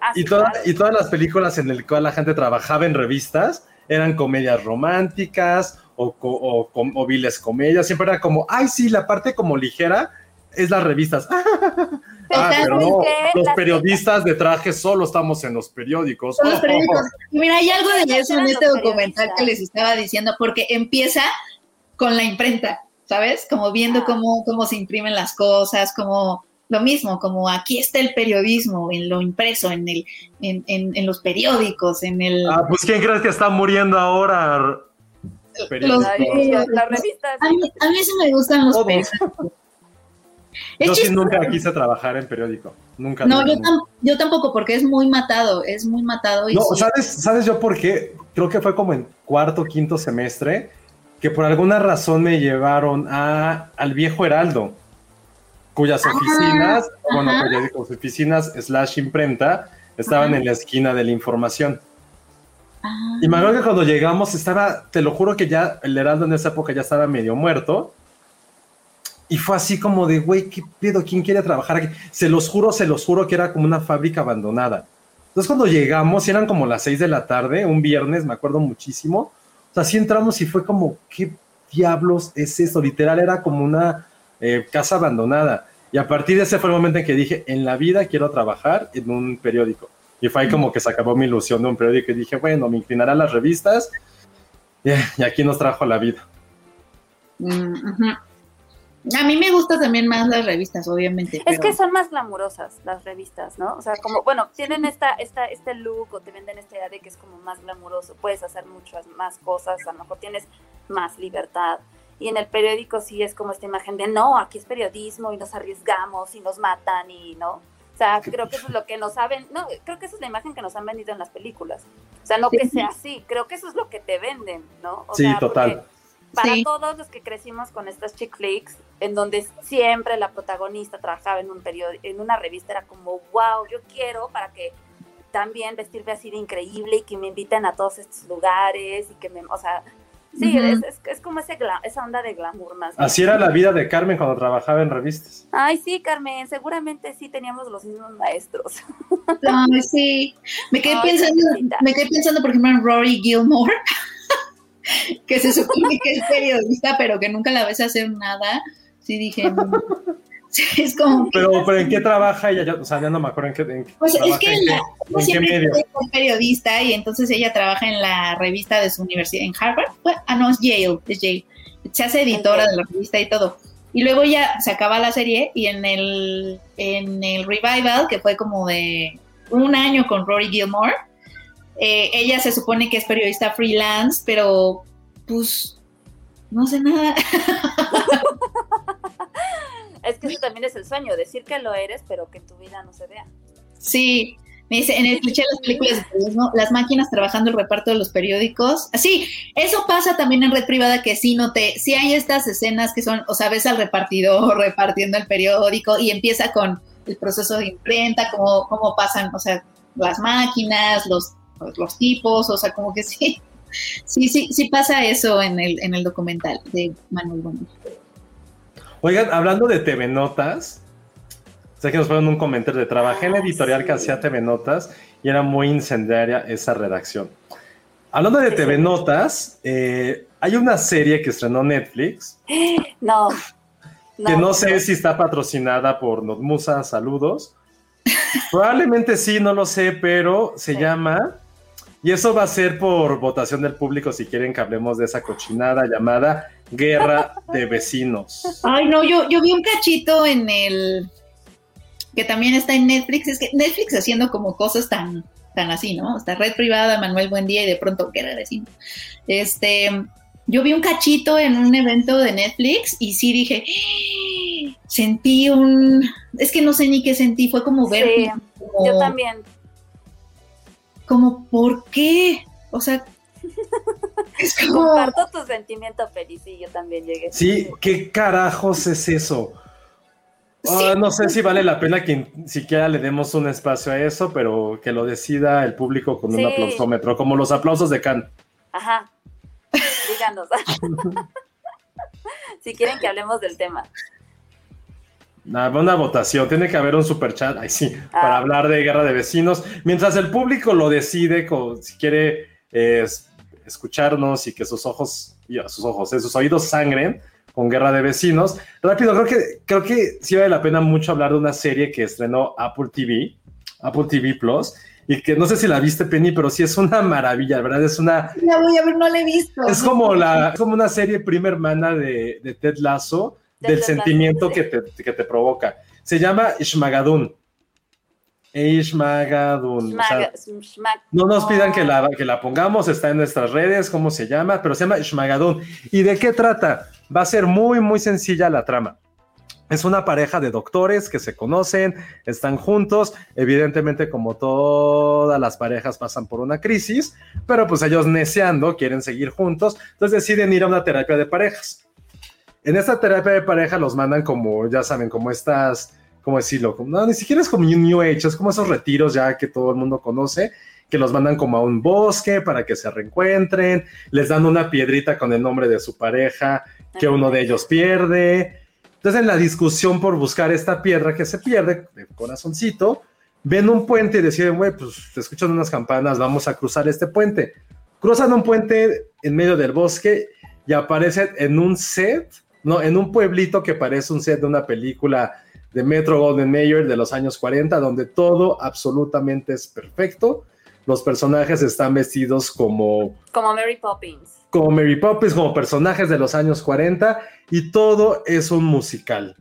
Speaker 4: Ah, sí,
Speaker 6: Y, toda-
Speaker 4: claro.
Speaker 6: y todas las películas en las cuales la gente trabajaba en revistas eran comedias románticas o, o, o viles comedias. Siempre era como, ay, sí, la parte como ligera es las revistas. Ah,
Speaker 5: ¿sabes
Speaker 6: pero no, los periodistas de traje solo estamos en los periódicos.
Speaker 5: Son los periódicos. Mira, hay algo de eso en este documental que les estaba diciendo, porque empieza con la imprenta, ¿sabes? Como viendo
Speaker 4: Ah.
Speaker 5: cómo, cómo se imprimen las cosas, como lo mismo, como aquí está el periodismo, en lo impreso, en, el, en, en, en los periódicos, en el...
Speaker 6: Ah, pues ¿quién crees que está muriendo ahora? Periódicos.
Speaker 4: Ay, las revistas.
Speaker 5: a, mí, a mí sí me gustan los periódicos.
Speaker 6: Yo sí nunca quise trabajar en periódico. Nunca.
Speaker 5: No, yo, tam- yo tampoco, porque es muy matado, es muy matado. Y
Speaker 6: No,
Speaker 5: sí-
Speaker 6: ¿sabes, ¿sabes yo por qué? Creo que fue como en cuarto, quinto semestre, que por alguna razón me llevaron a, al viejo Heraldo, cuyas oficinas, bueno,
Speaker 5: ajá.
Speaker 6: periódicos, oficinas slash imprenta, estaban
Speaker 5: Ajá.
Speaker 6: en la esquina de la información.
Speaker 5: Ah.
Speaker 6: Y me acuerdo que cuando llegamos estaba, te lo juro que ya el Heraldo en esa época ya estaba medio muerto. Y fue así como de, güey, ¿qué pedo? ¿Quién quiere trabajar aquí? Se los juro, se los juro que era como una fábrica abandonada. Entonces cuando llegamos, eran como las seis de la tarde, un viernes, me acuerdo muchísimo. O sea, sí entramos y fue como, ¿qué diablos es eso? Literal era como una eh, casa abandonada. Y a partir de ese fue el momento en que dije, en la vida quiero trabajar en un periódico. Y fue ahí como que se acabó mi ilusión de un periódico y dije, bueno, me inclinaré a las revistas. Y, y aquí nos trajo la vida.
Speaker 5: Mm. A mí me gustan también más las revistas, obviamente.
Speaker 4: Es
Speaker 5: pero-
Speaker 4: que son más glamurosas las revistas, ¿no? O sea, como, bueno, tienen esta, esta, este look o te venden esta idea de que es como más glamuroso, puedes hacer muchas más cosas, a lo mejor tienes más libertad. Y en el periódico sí es como esta imagen de, no, aquí es periodismo y nos arriesgamos y nos matan y, ¿no? O sea, creo que eso es lo que nos saben, no, creo que esa es la imagen que nos han vendido en las películas. O sea, no que sea así, creo que eso es lo que te venden, ¿no? O
Speaker 6: Sí,
Speaker 4: sea,
Speaker 6: total.
Speaker 4: porque para
Speaker 5: Sí.
Speaker 4: todos los que crecimos con estas chick flicks, en donde siempre la protagonista trabajaba en un periódico, en una revista, era como, wow, yo quiero para que también vestirme así de increíble y que me inviten a todos estos lugares y que me, o sea, sí, es, es, es como ese gla- esa onda de glamour más. bien.
Speaker 6: Así era la vida de Carmen cuando trabajaba en revistas.
Speaker 4: Ay, sí, Carmen, seguramente sí teníamos los mismos maestros.
Speaker 5: Ay, sí. Me quedé
Speaker 4: Ay,
Speaker 5: pensando, me quedé pensando, por ejemplo, en Rory Gilmore, que se supone que es periodista, pero que nunca la ves hacer nada. Sí dije, mm, es como que-
Speaker 6: Pero, pero ¿en qué trabaja ella? Ya- o sea, ya no me acuerdo en qué. en
Speaker 5: Pues es que
Speaker 6: en,
Speaker 5: la-
Speaker 6: qué,
Speaker 5: siempre
Speaker 6: medio.
Speaker 5: fue periodista y entonces ella trabaja en la revista de su universidad en Harvard. Bueno, Ah, no, es Yale, es Yale. Se hace editora de la revista y todo. Y luego ya se acaba la serie y en el, en el revival, que fue como de un año con Rory Gilmore, eh, ella se supone que es periodista freelance, pero pues no sé nada.
Speaker 4: Es que eso también es el sueño, decir que lo eres, pero que en tu vida no se vea.
Speaker 5: Sí, Me dice, en el cliché de las películas de periodismo, las máquinas trabajando el reparto de los periódicos. Sí, eso pasa también en red privada que sí noté, sí hay estas escenas que son, o sea, ves al repartidor repartiendo el periódico y empieza con el proceso de imprenta, cómo, cómo pasan, o sea, las máquinas, los, los tipos, o sea, como que sí, sí, sí, sí pasa eso en el, en el documental de Manuel Bueno.
Speaker 6: Oigan, hablando de TV Notas, sé que nos ponen un comentario de trabajé en la
Speaker 4: Ah,
Speaker 6: editorial que hacía TV Notas y era muy incendiaria esa redacción. Hablando de TV. Notas, eh, hay una serie que estrenó Netflix
Speaker 4: No.
Speaker 6: que no sé si está patrocinada por Notmusa, saludos. Probablemente sí, no lo sé, pero se
Speaker 4: Sí.
Speaker 6: llama, y eso va a ser por votación del público si quieren que hablemos de esa cochinada llamada Guerra de Vecinos.
Speaker 5: Ay, no, yo, yo vi un cachito en el que también está en Netflix. Es que Netflix haciendo como cosas tan, tan así, ¿no? Hasta red privada, Manuel Buendía y de pronto guerra de vecinos. Este, yo vi un cachito en un evento de Netflix y sí dije, "Ah", sentí un, es que no sé ni qué sentí, fue como ver,
Speaker 4: Sí,
Speaker 5: como,
Speaker 4: yo también.
Speaker 5: Como, ¿por qué? O sea, es como,
Speaker 4: Comparto tu sentimiento feliz y yo también llegué.
Speaker 6: Sí, ¿qué carajos es eso? Ah, no sé si vale la pena que siquiera le demos un espacio a eso, pero que lo decida el público con
Speaker 4: Sí.
Speaker 6: un aplausómetro, como los aplausos de Cannes.
Speaker 4: Ajá. Díganos. si quieren que hablemos del tema.
Speaker 6: Una votación, tiene que haber un super chat, ay sí,
Speaker 4: Ah.
Speaker 6: para hablar de guerra de vecinos. Mientras el público lo decide, co- si quiere eh, es- escucharnos y que sus ojos, sus ojos, eh, sus oídos sangren con guerra de vecinos. Rápido, creo que, creo que sí vale la pena mucho hablar de una serie que estrenó Apple TV, Apple TV Plus, y que no sé si la viste, Penny, pero sí es una maravilla, ¿verdad? Es una,
Speaker 5: la voy a ver, no la he visto.
Speaker 6: es como, la, es como una serie prima hermana de, de Ted Lasso,
Speaker 4: De
Speaker 6: del sentimiento que, te, que te provoca. Se llama Ishmagadun. Ishmagadun. O sea,
Speaker 4: Schmaga- schmack-
Speaker 6: no nos pidan que la, que la pongamos, está en nuestras redes, cómo se llama, pero se llama Ishmagadun. ¿Y de qué trata? Va a ser muy, muy sencilla la trama. Es una pareja de doctores que se conocen, están juntos, evidentemente como todas las parejas pasan por una crisis, pero pues ellos neceando quieren seguir juntos, entonces deciden ir a una terapia de parejas. En esta terapia de pareja los mandan como, ya saben, como estas, ¿cómo decirlo? No, ni siquiera es como un New Age, es como esos retiros ya que todo el mundo conoce, que los mandan como a un bosque para que se reencuentren, les dan una piedrita con el nombre de su pareja que uno de ellos pierde. Entonces, en la discusión por buscar esta piedra que se pierde, de corazoncito, ven un puente y deciden, güey, pues se escuchan unas campanas, vamos a cruzar este puente. Cruzan un puente en medio del bosque y aparecen en un set, no, en un pueblito que parece un set de una película de Metro Golden Mayer de los años 40, donde todo absolutamente es perfecto. Los personajes están vestidos como
Speaker 4: Como Mary Poppins.
Speaker 6: como Mary Poppins, como personajes de los años 40, y todo es un musical.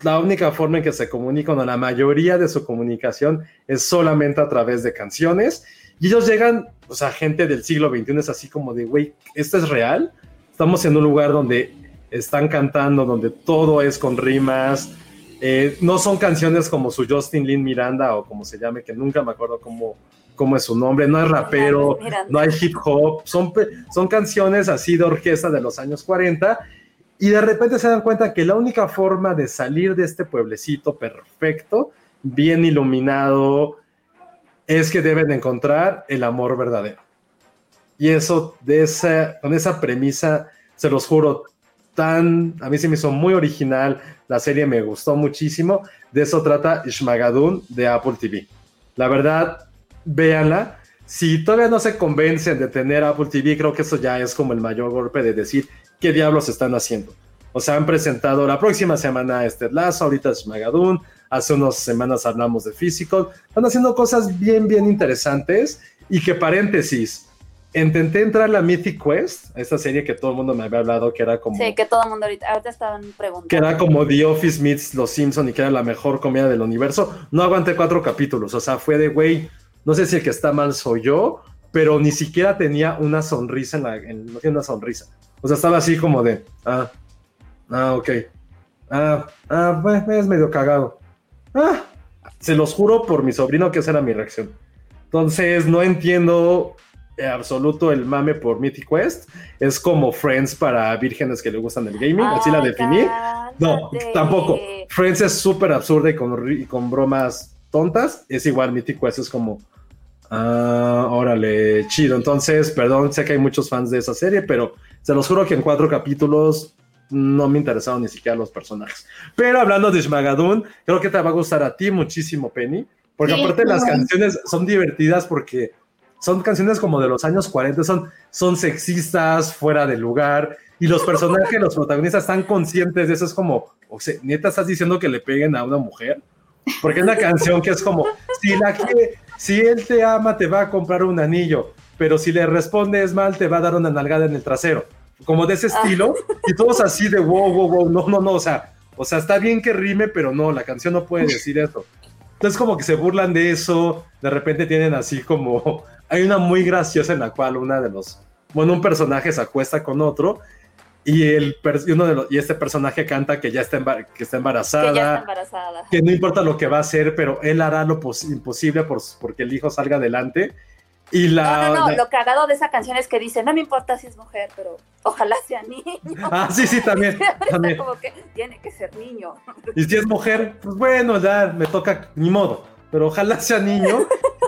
Speaker 6: La única forma en que se comunican, o la mayoría de su comunicación, es solamente a través de canciones. Y ellos llegan, o sea, gente del siglo XXI es así como de, güey, ¿esto es real? Estamos en un lugar donde están cantando, donde todo es con rimas. Eh, no son canciones como su Justin Lin Miranda o como se llame, que nunca me acuerdo cómo, cómo es su nombre. No es rapero,
Speaker 4: Miranda.
Speaker 6: no hay hip hop. Son, son canciones así de orquesta de los años 40 y de repente se dan cuenta que la única forma de salir de este pueblecito perfecto, bien iluminado, es que deben encontrar el amor verdadero. Y eso, de esa, con esa premisa, se los juro, tan, a mí se me hizo muy original, la serie me gustó muchísimo, de eso trata Ishmagadun de Apple TV. La verdad, véanla. Si todavía no se convencen de tener Apple TV, creo que eso ya es como el mayor golpe de decir qué diablos están haciendo. O sea, han presentado la próxima semana este Lazo, ahorita es Magadun, hace unas semanas hablamos de Physical, están haciendo cosas bien, bien interesantes y que paréntesis, intenté entrar a la Mythic Quest, esta serie que todo el mundo me había hablado que era como,
Speaker 4: Sí, que todo el mundo ahorita, ahorita estaban preguntando.
Speaker 6: que era como The Office meets Los Simpson y que era la mejor comedia del universo, no aguanté cuatro capítulos, o sea, fue de, güey, no sé si el que está mal soy yo, pero ni siquiera tenía una sonrisa en la, en- no tiene una sonrisa, o sea, estaba así como de, ah, ah, ok, ah, ah, es medio cagado, ah, se los juro por mi sobrino que esa era mi reacción. Entonces, no entiendo en absoluto el mame por Mythic Quest. Es como Friends para vírgenes que le gustan el gaming, así la definí. No, tampoco. Friends es súper absurda y con, ri- y con bromas tontas. Es igual, Mythic Quest es como. Ah, órale, chido. Entonces, perdón, sé que hay muchos fans de esa serie, pero se los juro que en cuatro capítulos no me interesaron ni siquiera los personajes. Pero hablando de Shmagadun, creo que te va a gustar a ti muchísimo, Penny, porque
Speaker 5: Sí,
Speaker 6: aparte las canciones son divertidas porque son canciones como de los años 40, son, son sexistas, fuera de lugar, y los personajes, los protagonistas están conscientes de eso. Es como, o sea, neta, estás diciendo que le peguen a una mujer. Porque es una canción que es como, si, la quiere- si él te ama, te va a comprar un anillo, pero si le respondes mal, te va a dar una nalgada en el trasero. Como de ese estilo, y todos así de wow, wow, wow, no, no, no, o sea, o sea, está bien que rime, pero no, la canción no puede decir eso. Entonces como que se burlan de eso, de repente tienen así como, hay una muy graciosa en la cual una de los, bueno, un personaje se acuesta con otro y, el, y uno de los, y este personaje canta que ya está, que está embarazada,
Speaker 4: Que ya está embarazada.
Speaker 6: que no importa lo que va a hacer, pero él hará lo pos- imposible por, porque el hijo salga adelante. Y la,
Speaker 4: No, no, no,
Speaker 6: la-
Speaker 4: lo cagado de esa canción es que dice, no me importa si es mujer, pero ojalá sea niño.
Speaker 6: Ah, sí, sí, también, también.
Speaker 4: como que tiene que ser niño.
Speaker 6: Y si es mujer, pues bueno, ya me toca, ni modo. Pero ojalá sea niño.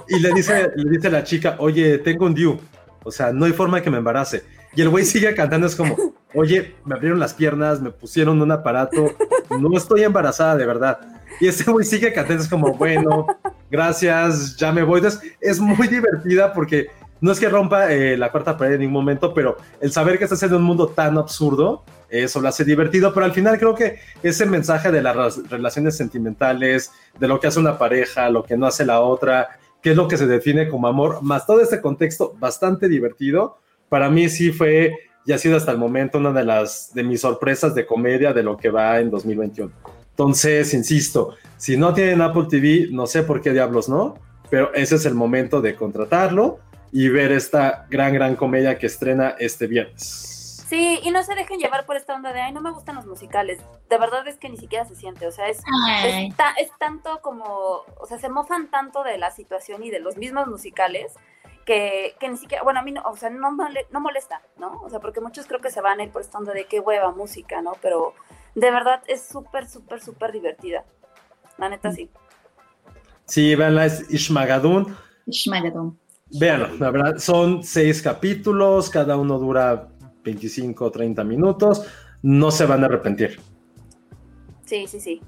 Speaker 6: Y le dice, le dice la chica, oye, tengo un DIU. O sea, no hay forma de que me embarace. Y el güey sigue cantando, es como, oye, me abrieron las piernas, me pusieron un aparato, no estoy embarazada de verdad. Y ese güey sigue cantando, es como, bueno, gracias, ya me voy. Entonces, es muy divertida porque no es que rompa eh, la cuarta pared en ningún momento, pero el saber que estás en un mundo tan absurdo, eso lo hace divertido, pero al final creo que ese mensaje de las relaciones sentimentales, de lo que hace una pareja, lo que no hace la otra, qué es lo que se define como amor, más todo este contexto bastante divertido, para mí sí fue y ha sido hasta el momento una de las de mis sorpresas de comedia de lo que va en 2021. Entonces, insisto, si no tienen Apple TV, no sé por qué diablos no, pero ese es el momento de contratarlo y ver esta gran, gran comedia que estrena este viernes.
Speaker 4: Sí, y no se dejen llevar por esta onda de, ay, no me gustan los musicales. De verdad es que ni siquiera se siente, o sea, es, es, ta- es tanto como, o sea, se mofan tanto de la situación y de los mismos musicales que, que ni siquiera, bueno, a mí no, o sea, no, mole- no molesta, ¿no? O sea, porque muchos creo que se van a ir por esta onda de qué hueva música, ¿no? Pero de verdad es súper, súper, súper divertida. La neta sí.
Speaker 6: Sí, véanla, es Ishmagadun.
Speaker 5: Ishmagadon.
Speaker 6: Véanlo, la verdad, son seis capítulos, cada uno dura 25 o 30 minutos. No se van a arrepentir.
Speaker 4: Sí, sí, sí.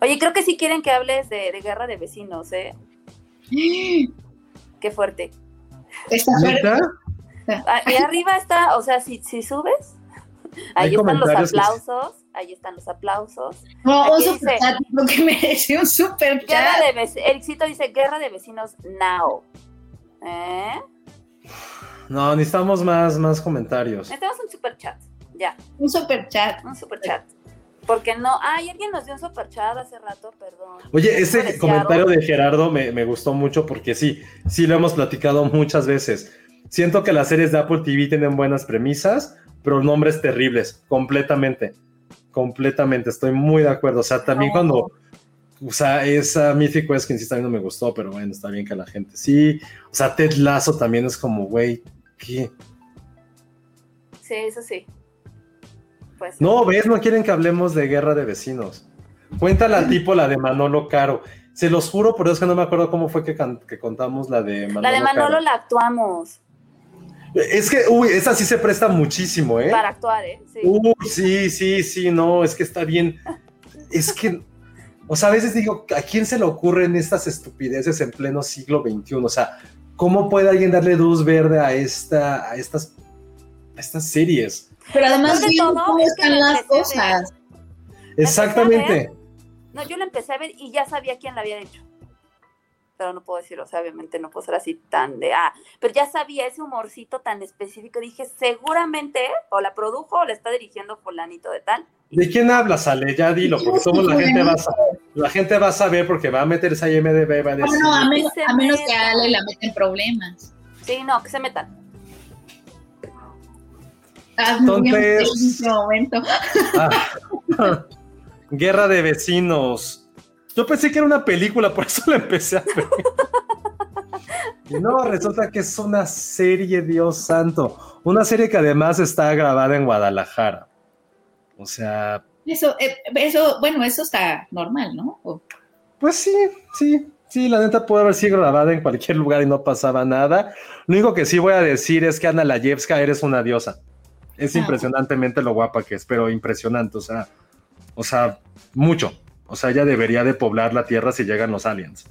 Speaker 4: Oye, creo que sí quieren que hables de, de guerra de vecinos, ¿eh? Qué fuerte.
Speaker 5: Está.
Speaker 4: Ahí arriba está, o sea, si, si subes,
Speaker 6: Hay
Speaker 4: ahí están los
Speaker 6: que-
Speaker 4: aplausos, ahí están los aplausos.
Speaker 5: No, un
Speaker 4: Aquí dice-
Speaker 5: chat, lo que merece un super
Speaker 4: Guerra
Speaker 5: chat.
Speaker 4: de vecinos, Ericito dice guerra de vecinos now. ¿Eh?
Speaker 6: No, necesitamos más, más comentarios.
Speaker 4: Necesitamos un super chat, ya,
Speaker 5: Un super chat.
Speaker 4: un super chat. Porque no, ay, alguien nos dio un super chat hace rato, perdón.
Speaker 6: Oye, ese comentario de Gerardo me, me gustó mucho porque sí, sí lo hemos platicado muchas veces. Siento que las series de Apple TV tienen buenas premisas, pero nombres terribles, completamente. Completamente, estoy muy de acuerdo. O sea, también
Speaker 4: No.
Speaker 6: cuando, o sea, esa Mythic Quest que insisto, a mí no me gustó, pero bueno, está bien que la gente sí. O sea, Ted Lasso también es como, güey, ¿qué?
Speaker 4: Sí, eso sí. Pues
Speaker 6: No, ves, no quieren que hablemos de guerra de vecinos. Cuéntala tipo la de Manolo Caro. Se los juro, pero es que no me acuerdo cómo fue que, que contamos la de Manolo
Speaker 4: la de Manolo
Speaker 6: Caro.
Speaker 4: la actuamos
Speaker 6: Es que, uy, esa sí se presta muchísimo, ¿eh?
Speaker 4: para actuar, ¿eh? Sí.
Speaker 6: Uy, sí, sí, sí, no, es que está bien. Es que, o sea, a veces digo, ¿a quién se le ocurren estas estupideces en pleno siglo XXI? O sea, ¿cómo puede alguien darle luz verde a, esta, a, estas, a estas series?
Speaker 5: Pero además,
Speaker 4: de todo,
Speaker 5: cómo
Speaker 4: es
Speaker 5: están
Speaker 4: la
Speaker 5: las cosas.
Speaker 6: Exactamente.
Speaker 4: No, yo la empecé a ver y ya sabía quién la había hecho. Pero no puedo decir, o sea, obviamente no puedo ser así tan de, ah, pero ya sabía ese humorcito tan específico. Dije, seguramente o la produjo o la está dirigiendo fulanito de tal.
Speaker 6: ¿De quién hablas, Ale? Ya dilo, porque somos la gente va a, la gente va a saber porque va a meterse a IMDB, va a decir,
Speaker 5: no, a menos, a menos que a Ale la meten problemas.
Speaker 4: Sí, no, que se metan.
Speaker 6: Entonces-
Speaker 5: en este momento.
Speaker 6: Ah. Guerra de vecinos. Yo pensé que era una película, por eso la empecé a ver. Y no, resulta que es una serie, Dios santo. Una serie que además está grabada en Guadalajara. O sea,
Speaker 5: Eso, eh, eso, bueno, eso está normal, ¿no? O-
Speaker 6: pues sí, sí, sí, la neta puede haber sido grabada en cualquier lugar y no pasaba nada. Lo único que sí voy a decir es que Ana Layevska eres una diosa. Es
Speaker 5: Ah.
Speaker 6: impresionantemente lo guapa que es, pero impresionante, o sea, o sea, mucho. O sea, ella debería de poblar la tierra si llegan los aliens.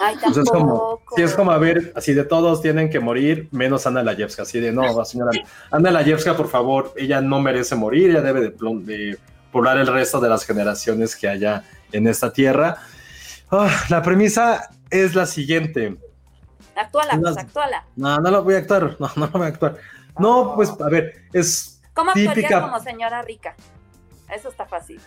Speaker 4: Ay,
Speaker 6: O sea, es como,
Speaker 4: tampoco.
Speaker 6: sí, es como a ver, así de todos tienen que morir, menos Ana Layevska, así de no, señora, Ana Layevska, por favor, ella no merece morir, ella debe de, plom- de poblar el resto de las generaciones que haya en esta tierra. Ah, la premisa es la siguiente.
Speaker 4: Actuala, pues, actuala.
Speaker 6: No, no lo voy a actuar, no, no lo voy a actuar. No, pues, a ver, es
Speaker 4: ¿Cómo
Speaker 6: típica.
Speaker 4: como señora rica? Eso está fácil.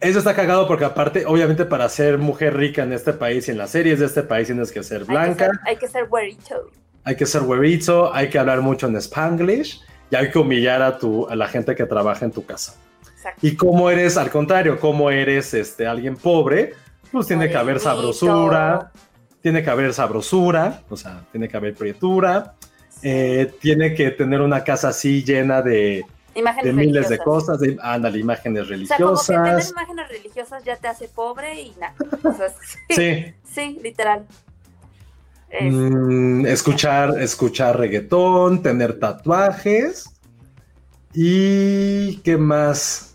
Speaker 6: Eso está cagado porque aparte, obviamente, para ser mujer rica en este país y en las series de este país tienes que ser blanca.
Speaker 4: Hay que ser güerito.
Speaker 6: hay que ser güerito, hay que hablar mucho en spanglish y hay que humillar a, tu, a la gente que trabaja en tu casa.
Speaker 4: Exacto.
Speaker 6: Y como eres, al contrario, como eres este, alguien pobre, pues tiene que haber sabrosura, tiene que haber sabrosura, o sea, tiene que haber prietura, eh, tiene que tener una casa así llena de,
Speaker 4: Imágenes
Speaker 6: de miles de
Speaker 4: religiosas.
Speaker 6: cosas, de, ándale, imágenes
Speaker 4: O sea, como que tener
Speaker 6: religiosas.
Speaker 4: imágenes religiosas ya te hace pobre y nada. O sea, sí,
Speaker 6: Sí.
Speaker 4: sí, literal. Es-
Speaker 6: Mm, escuchar, escuchar reggaetón, tener tatuajes y qué más.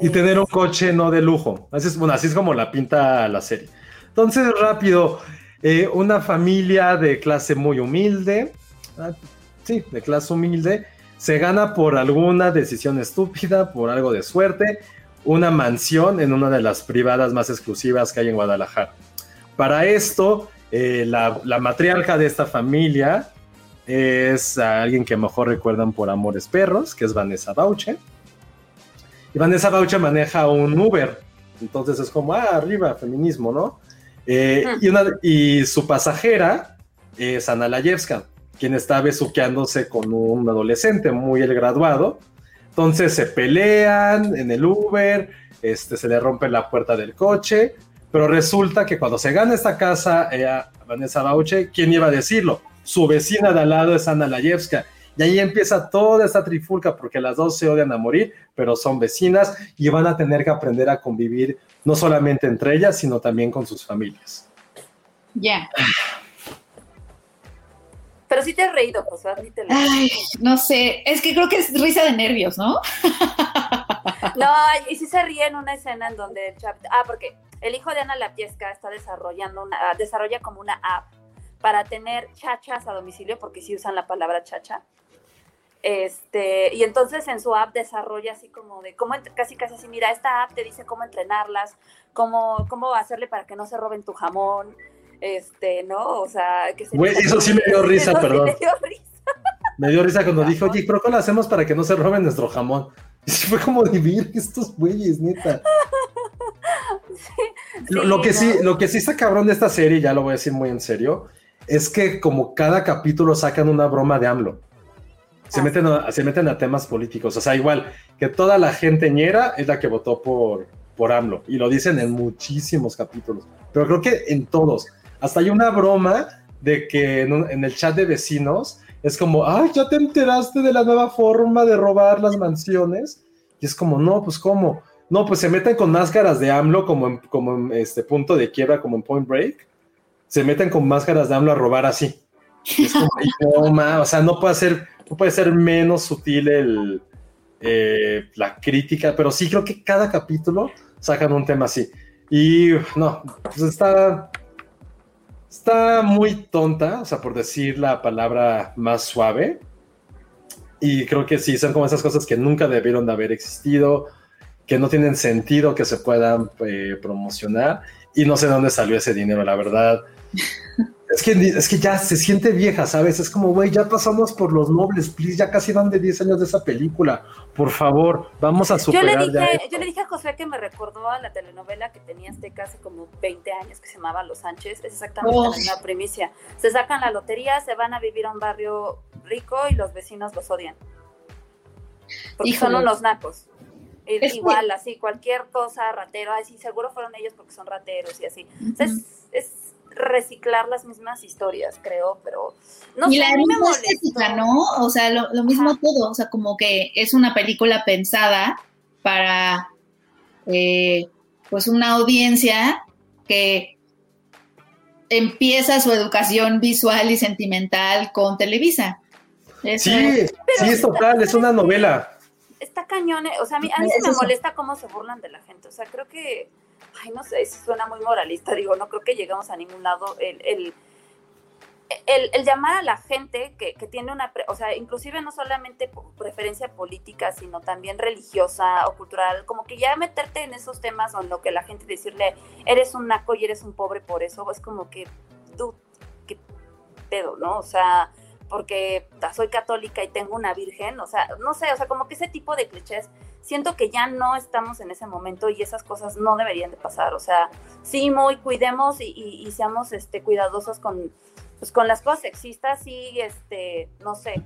Speaker 6: Y tener un coche no de lujo. Así es, bueno, así es como la pinta la serie. Entonces, rápido, eh, una familia de clase muy humilde, ah, sí, de clase humilde, se gana por alguna decisión estúpida, por algo de suerte, una mansión en una de las privadas más exclusivas que hay en Guadalajara. Para esto, eh, la, la matriarca de esta familia es alguien que mejor recuerdan por Amores Perros, que es Vanessa Bauche. Y Vanessa Bauche maneja un Uber. Entonces es como, ah, arriba, feminismo, ¿no? Eh, y, una- y su pasajera es Ana Layevska, quien está besuqueándose con un adolescente muy el graduado. Entonces se pelean en el Uber, este, se le rompe la puerta del coche, pero resulta que cuando se gana esta casa, eh, a Vanessa Bauche, ¿quién iba a decirlo? Su vecina de al lado es Ana Layevska. Y ahí empieza toda esta trifulca porque las dos se odian a morir, pero son vecinas y van a tener que aprender a convivir no solamente entre ellas, sino también con sus familias.
Speaker 5: Ya.
Speaker 4: Pero sí te has reído, Josué, admítelo.
Speaker 5: Ay, no sé. Es que creo que es risa de nervios, ¿no?
Speaker 4: No, y sí se ríe en una escena en donde el chap- ah, porque el hijo de Ana Lapiesca está desarrollando una, ah, desarrolla como una app para tener chachas a domicilio, porque sí usan la palabra chacha. Este, y entonces en su app desarrolla así como de cómo casi casi así, mira, esta app te dice cómo entrenarlas, cómo, cómo hacerle para que no se roben tu jamón, este, ¿no? O sea, que se
Speaker 6: Güey, eso sí me dio risa,
Speaker 4: Eso sí
Speaker 6: perdón.
Speaker 4: me dio risa.
Speaker 6: Me dio risa cuando dijo, oye, ¿pero cómo lo hacemos para que no se roben nuestro jamón? Y sí fue como vivir estos güeyes, neta. Lo, lo que sí, lo que sí está cabrón de esta serie, ya lo voy a decir muy en serio, es que como cada capítulo sacan una broma de AMLO. Se
Speaker 4: Ah,
Speaker 6: meten, a, se meten a temas políticos. O sea, igual que toda la gente ñera es la que votó por, por AMLO. Y lo dicen en muchísimos capítulos. Pero creo que en todos. Hasta hay una broma de que en, el chat de vecinos es como, ay, ya te enteraste de la nueva forma de robar las mansiones. Y es como, no, pues cómo. No, pues se meten con máscaras de AMLO como en, como este punto de quiebra, como en Point Break. Se meten con máscaras de AMLO a robar así. Es como, "Ay, no, ma, o sea, no puede ser, no puede ser menos sutil el, eh, la crítica, pero sí creo que cada capítulo sacan un tema así. Y no, pues está, está muy tonta, o sea, por decir la palabra más suave. Y creo que sí, son como esas cosas que nunca debieron de haber existido, que no tienen sentido que se puedan eh, promocionar. Y no sé de dónde salió ese dinero, la verdad. Es que, es que ya se siente vieja, ¿sabes? Es como, güey, ya pasamos por los nobles, please, ya casi van de 10 años de esa película. Por favor, vamos a
Speaker 4: Yo
Speaker 6: superar
Speaker 4: le,
Speaker 6: ya
Speaker 4: dije,
Speaker 6: esto.
Speaker 4: yo le dije a Josué que me recordó a la telenovela que tenía Azteca hace como 20 años que se llamaba Los Sánchez. Es exactamente
Speaker 5: Oh.
Speaker 4: la misma primicia. Se sacan la lotería, se van a vivir a un barrio rico y los vecinos los odian. Porque son
Speaker 5: Híjole.
Speaker 4: unos nacos.
Speaker 5: Es que-
Speaker 4: igual, así, cualquier cosa, ratero, así, seguro fueron ellos porque son rateros y así. O sea, es, es reciclar las mismas historias, creo, pero no
Speaker 5: y
Speaker 4: sé,
Speaker 5: la
Speaker 4: a mí me
Speaker 5: misma
Speaker 4: molestó.
Speaker 5: estética, ¿no? O sea, lo, lo mismo
Speaker 4: Ajá.
Speaker 5: todo, o sea, como que es una película pensada para, eh, pues, una audiencia que empieza su educación visual y sentimental con Televisa. Eso
Speaker 6: Sí,
Speaker 5: es-
Speaker 6: sí, es total, es una novela.
Speaker 4: está cañón, eh, o sea, a mí, a mí sí me molesta cómo se burlan de la gente, o sea, creo que, ay, no sé, suena muy moralista, digo, no creo que llegamos a ningún lado, el, el, el, llamar a la gente que, que tiene una, o sea, inclusive no solamente preferencia política, sino también religiosa o cultural, como que ya meterte en esos temas o en lo que la gente decirle, eres un naco y eres un pobre por eso, es como que, dude, qué pedo, ¿no? O sea, porque soy católica y tengo una virgen, o sea, no sé, o sea, como que ese tipo de clichés, siento que ya no estamos en ese momento y esas cosas no deberían de pasar, o sea, sí, muy cuidemos y, y- y seamos este, cuidadosos con, pues, con las cosas sexistas y, este, no sé,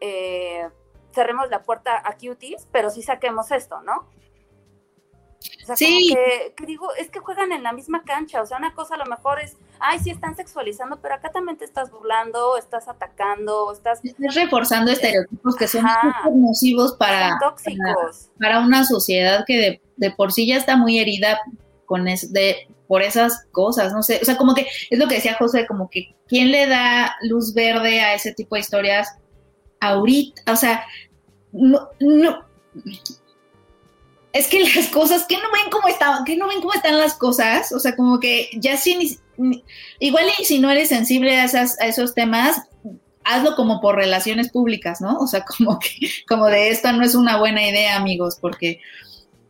Speaker 4: eh, cerremos la puerta a cuties, pero sí saquemos esto, ¿no? O sea,
Speaker 5: Sí.
Speaker 4: como que, que digo, es que juegan en la misma cancha, o sea, una cosa a lo mejor es, ay, sí están sexualizando, pero acá también te estás burlando, estás atacando, estás
Speaker 5: Estás reforzando estereotipos que son súper nocivos para,
Speaker 4: tóxicos.
Speaker 5: para una sociedad que de, de por sí ya está muy herida con es, de, por esas cosas, no sé, o sea, como que es lo que decía José, como que quién le da luz verde a ese tipo de historias ahorita, o sea, no, no, es que las cosas, que no ven cómo están, que no ven cómo están las cosas, o sea, como que ya ni- igual y si no eres sensible a, esas, a esos temas, hazlo como por relaciones públicas, ¿no? O sea, como que, como de esto no es una buena idea, amigos, porque,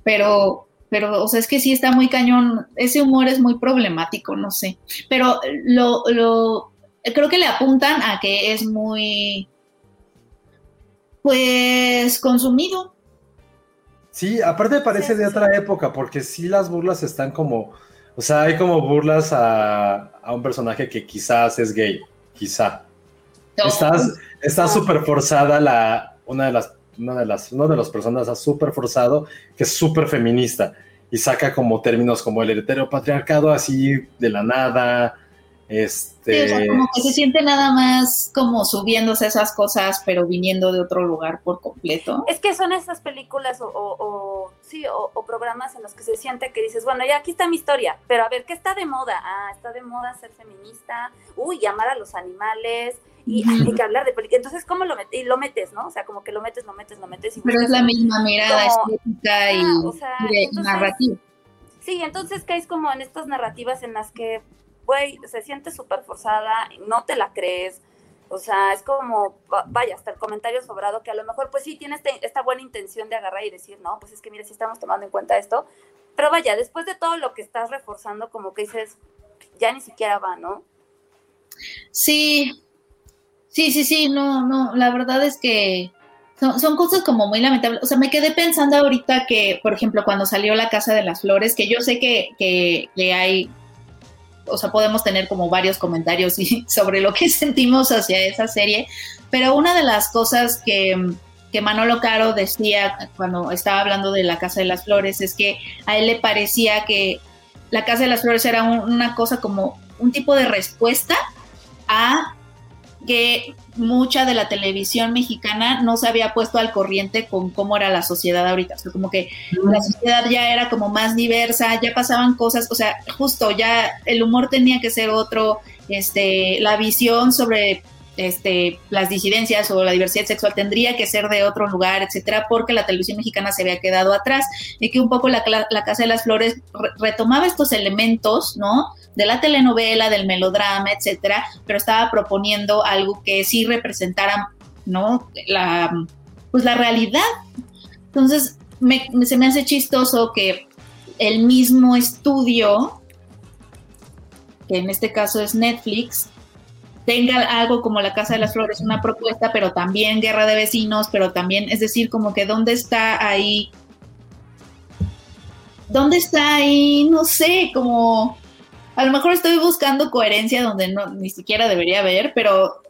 Speaker 5: pero, pero, o sea, es que sí está muy cañón, ese humor es muy problemático, no sé, pero lo, creo que le apuntan a que es muy, pues, consumido.
Speaker 6: Sí, aparte parece de otra época, porque sí las burlas están como, o sea, hay como burlas a, a un personaje que quizás es gay, quizá. Estás, está súper forzada la, una de las, una de las, una de las personas está súper forzado, que es súper feminista, y saca como términos como el heteropatriarcado así de la nada,
Speaker 5: Sí, o
Speaker 6: este...
Speaker 5: sea, como que se siente nada más como subiéndose esas cosas, pero viniendo de otro lugar por completo.
Speaker 4: Es que son esas películas o, o- o- sí, o, o programas en los que se siente que dices, bueno, ya aquí está mi historia, pero a ver, ¿qué está de moda? Ah, está de moda ser feminista, uy, amar a los animales, y hay que hablar de política. Entonces, ¿cómo lo metes? Y lo metes, ¿no? O sea, como que lo metes, lo metes, lo metes. Y
Speaker 5: Pero es la misma mirada
Speaker 4: como-
Speaker 5: estética y,
Speaker 4: Ah, o sea,
Speaker 5: y de
Speaker 4: entonces-
Speaker 5: narrativa.
Speaker 4: Sí, entonces caes como en estas narrativas en las que, güey, se siente súper forzada, no te la crees. O sea, es como, va- vaya, hasta el comentario sobrado, que a lo mejor, pues sí, tiene este- esta buena intención de agarrar y decir, no, pues es que mira, sí estamos tomando en cuenta esto. Pero vaya, después de todo lo que estás reforzando, como que dices, ya ni siquiera va, ¿no?
Speaker 5: Sí, sí, sí, sí, no, no, la verdad es que son, son cosas como muy lamentables. O sea, me quedé pensando ahorita que, por ejemplo, cuando salió La Casa de las Flores, que yo sé que, que, que hay, o sea, podemos tener como varios comentarios sobre lo que sentimos hacia esa serie, pero una de las cosas que, que Manolo Caro decía cuando estaba hablando de La Casa de las Flores es que a él le parecía que La Casa de las Flores era un- una cosa como un tipo de respuesta a que mucha de la televisión mexicana no se había puesto al corriente con cómo era la sociedad ahorita. O sea, como que la sociedad ya era como más diversa, ya pasaban cosas, o sea, justo ya el humor tenía que ser otro, este, la visión sobre este, las disidencias o la diversidad sexual tendría que ser de otro lugar, etcétera, porque la televisión mexicana se había quedado atrás y que un poco la, Casa de las Flores re- retomaba estos elementos, ¿no? De la telenovela, del melodrama, etcétera, pero estaba proponiendo algo que sí representara, ¿no? La, pues la realidad. Entonces, me- se me hace chistoso que el mismo estudio, que en este caso es Netflix, tenga algo como La Casa de las Flores, una propuesta, pero también Guerra de Vecinos, pero también, es decir, como que dónde está ahí, dónde está ahí, no sé, como, a lo mejor estoy buscando coherencia donde no, ni siquiera debería haber, pero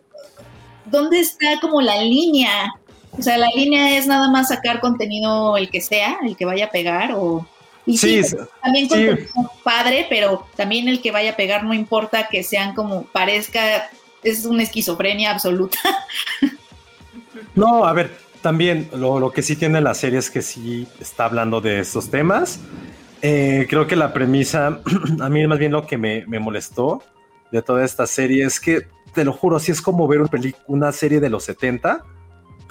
Speaker 5: ¿dónde está como la línea O sea, la línea es nada más sacar contenido el que sea, el que vaya a pegar o... Y sí,
Speaker 6: Sí,
Speaker 5: también
Speaker 6: sí.
Speaker 5: contenido padre, pero también el que vaya a pegar no importa que sean como parezca, es una esquizofrenia absoluta.
Speaker 6: No, a ver, también lo, lo que sí tiene la serie es que sí está hablando de estos temas. Eh, creo que la premisa, a mí más bien lo que me, me molestó de toda esta serie es que, te lo juro, sí es como ver una, serie de los 70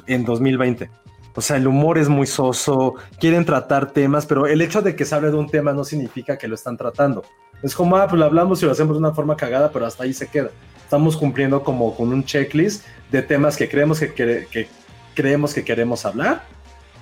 Speaker 6: en 2020. O sea, el humor es muy soso, quieren tratar temas, pero el hecho de que se hable de un tema no significa que lo están tratando. Es como, ah, pues lo hablamos y lo hacemos de una forma cagada, pero hasta ahí se queda. Estamos cumpliendo como con un checklist de temas que creemos que, quere- que creemos que queremos hablar,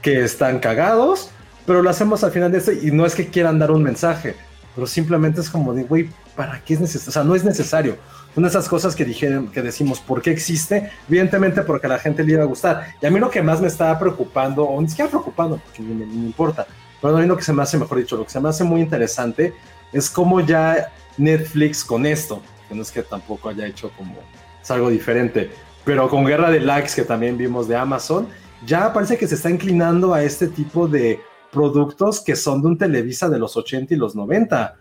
Speaker 6: que están cagados, pero lo hacemos al final de esto y no es que quieran dar un mensaje, pero simplemente es como de, güey, ¿para qué es necesario? O sea, no es necesario. Son esas cosas que dijeron, que decimos, ¿por qué existe? Evidentemente porque a la gente le iba a gustar. Y a mí lo que más me estaba preocupando, o ni siquiera preocupando, porque ni me importa, pero a mí lo que se me hace, mejor dicho, lo que se me hace muy interesante es cómo ya Netflix con esto, que no es que tampoco haya hecho como es algo diferente, pero con Guerra de Likes que también vimos de Amazon, ya parece que se está inclinando a este tipo de productos que son de un Televisa de los 80 y los 90.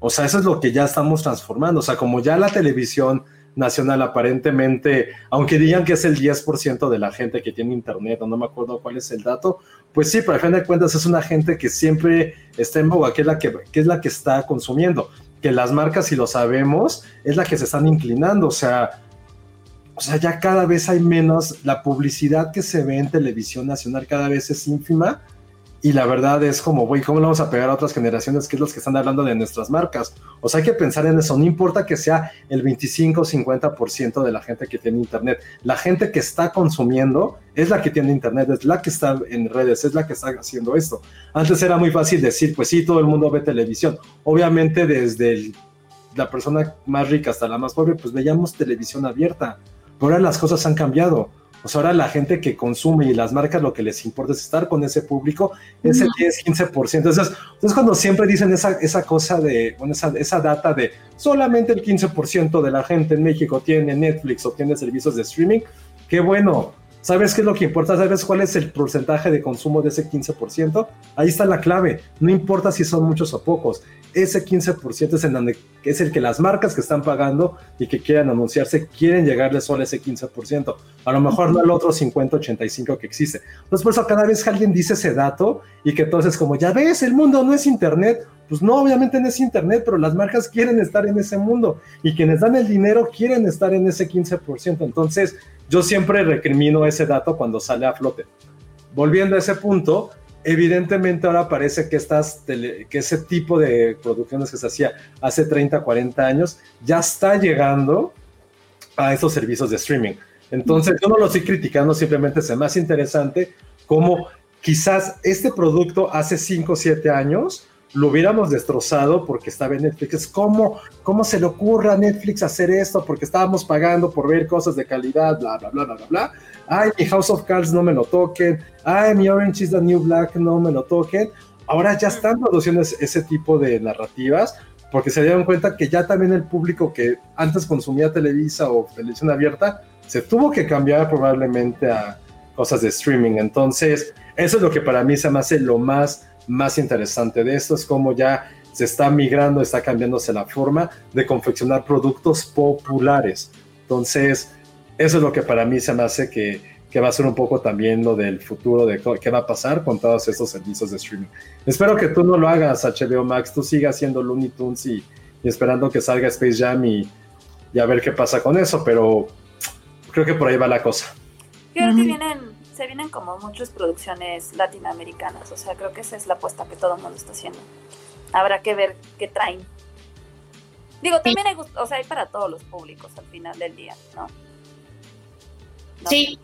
Speaker 6: O sea, eso es lo que ya estamos transformando. O sea, como ya la televisión nacional aparentemente, aunque digan que es el 10% de la gente que tiene internet, o no me acuerdo cuál es el dato, pues sí, pero al fin de cuentas es una gente que siempre está en boga, que es la que, que, es la que está consumiendo. Que las marcas, si lo sabemos, es la que se están inclinando. O sea, o sea, ya cada vez hay menos, la publicidad que se ve en televisión nacional cada vez es ínfima y la verdad es como, güey, ¿cómo le vamos a pegar a otras generaciones que es los que están hablando de nuestras marcas? O sea, hay que pensar en eso, no importa que sea el 25 o 50% de la gente que tiene internet, la gente que está consumiendo es la que tiene internet, es la que está en redes, es la que está haciendo esto. Antes era muy fácil decir, pues sí, todo el mundo ve televisión. Obviamente desde la persona más rica hasta la más pobre, pues veíamos televisión abierta. Pero ahora las cosas han cambiado. Sea, ahora la gente que consume y las marcas lo que les importa es estar con ese público, ese 10, 15%. Entonces, entonces cuando siempre dicen esa, esa cosa de, bueno, esa, esa data de solamente el 15% de la gente en México tiene Netflix o tiene servicios de streaming, qué bueno. ¿Sabes qué es lo que importa? ¿Sabes cuál es el porcentaje de consumo de ese 15%? Ahí está la clave. No importa si son muchos o pocos. Ese 15% es, es el que las marcas que están pagando y que quieran anunciarse quieren llegarle solo a ese 15%. A lo mejor no al otro 50-85 que existe. Entonces, por eso cada vez que alguien dice ese dato y que entonces como, ya ves, el mundo no es Internet, pues no, obviamente no es Internet, pero las marcas quieren estar en ese mundo y quienes dan el dinero quieren estar en ese 15%. Entonces, yo siempre recrimino ese dato cuando sale a flote. Volviendo a ese punto, evidentemente ahora parece que, estas que ese tipo de producciones que se hacía hace 30, 40 años ya está llegando a esos servicios de streaming. Entonces, yo no lo estoy criticando, simplemente es más interesante cómo quizás este producto hace 5 o 7 años lo hubiéramos destrozado porque estaba en Netflix. ¿Cómo, ¿Cómo se le ocurre a Netflix hacer esto? Porque estábamos pagando por ver cosas de calidad, bla, bla, bla, bla, bla, bla. Ay, mi House of Cards no me lo toquen. Ay, mi Orange is the New Black no me lo toquen. Ahora ya están produciendo ese tipo de narrativas porque se dieron cuenta que ya también el público que antes consumía Televisa o televisión abierta se tuvo que cambiar probablemente a cosas de streaming. Entonces, eso es lo que para mí se me hace lo más más interesante de esto es cómo ya se está migrando, está cambiándose la forma de confeccionar productos populares. Entonces, eso es lo que para mí se me hace que, que va a ser un poco también lo del futuro de qué va a pasar con todos estos servicios de streaming. Espero que tú no lo hagas, HBO Max, tú sigas haciendo Looney Tunes y, y esperando que salga Space Jam y, y, a ver qué pasa con eso, pero creo que por ahí va la cosa.
Speaker 4: Creo que vienen se vienen como muchas producciones latinoamericanas, o sea, creo que esa es la apuesta que todo el mundo está haciendo. Habrá que ver qué traen. Digo, también hay, o sea, hay para todos los públicos al final del día, ¿no?
Speaker 5: ¿No? Sí.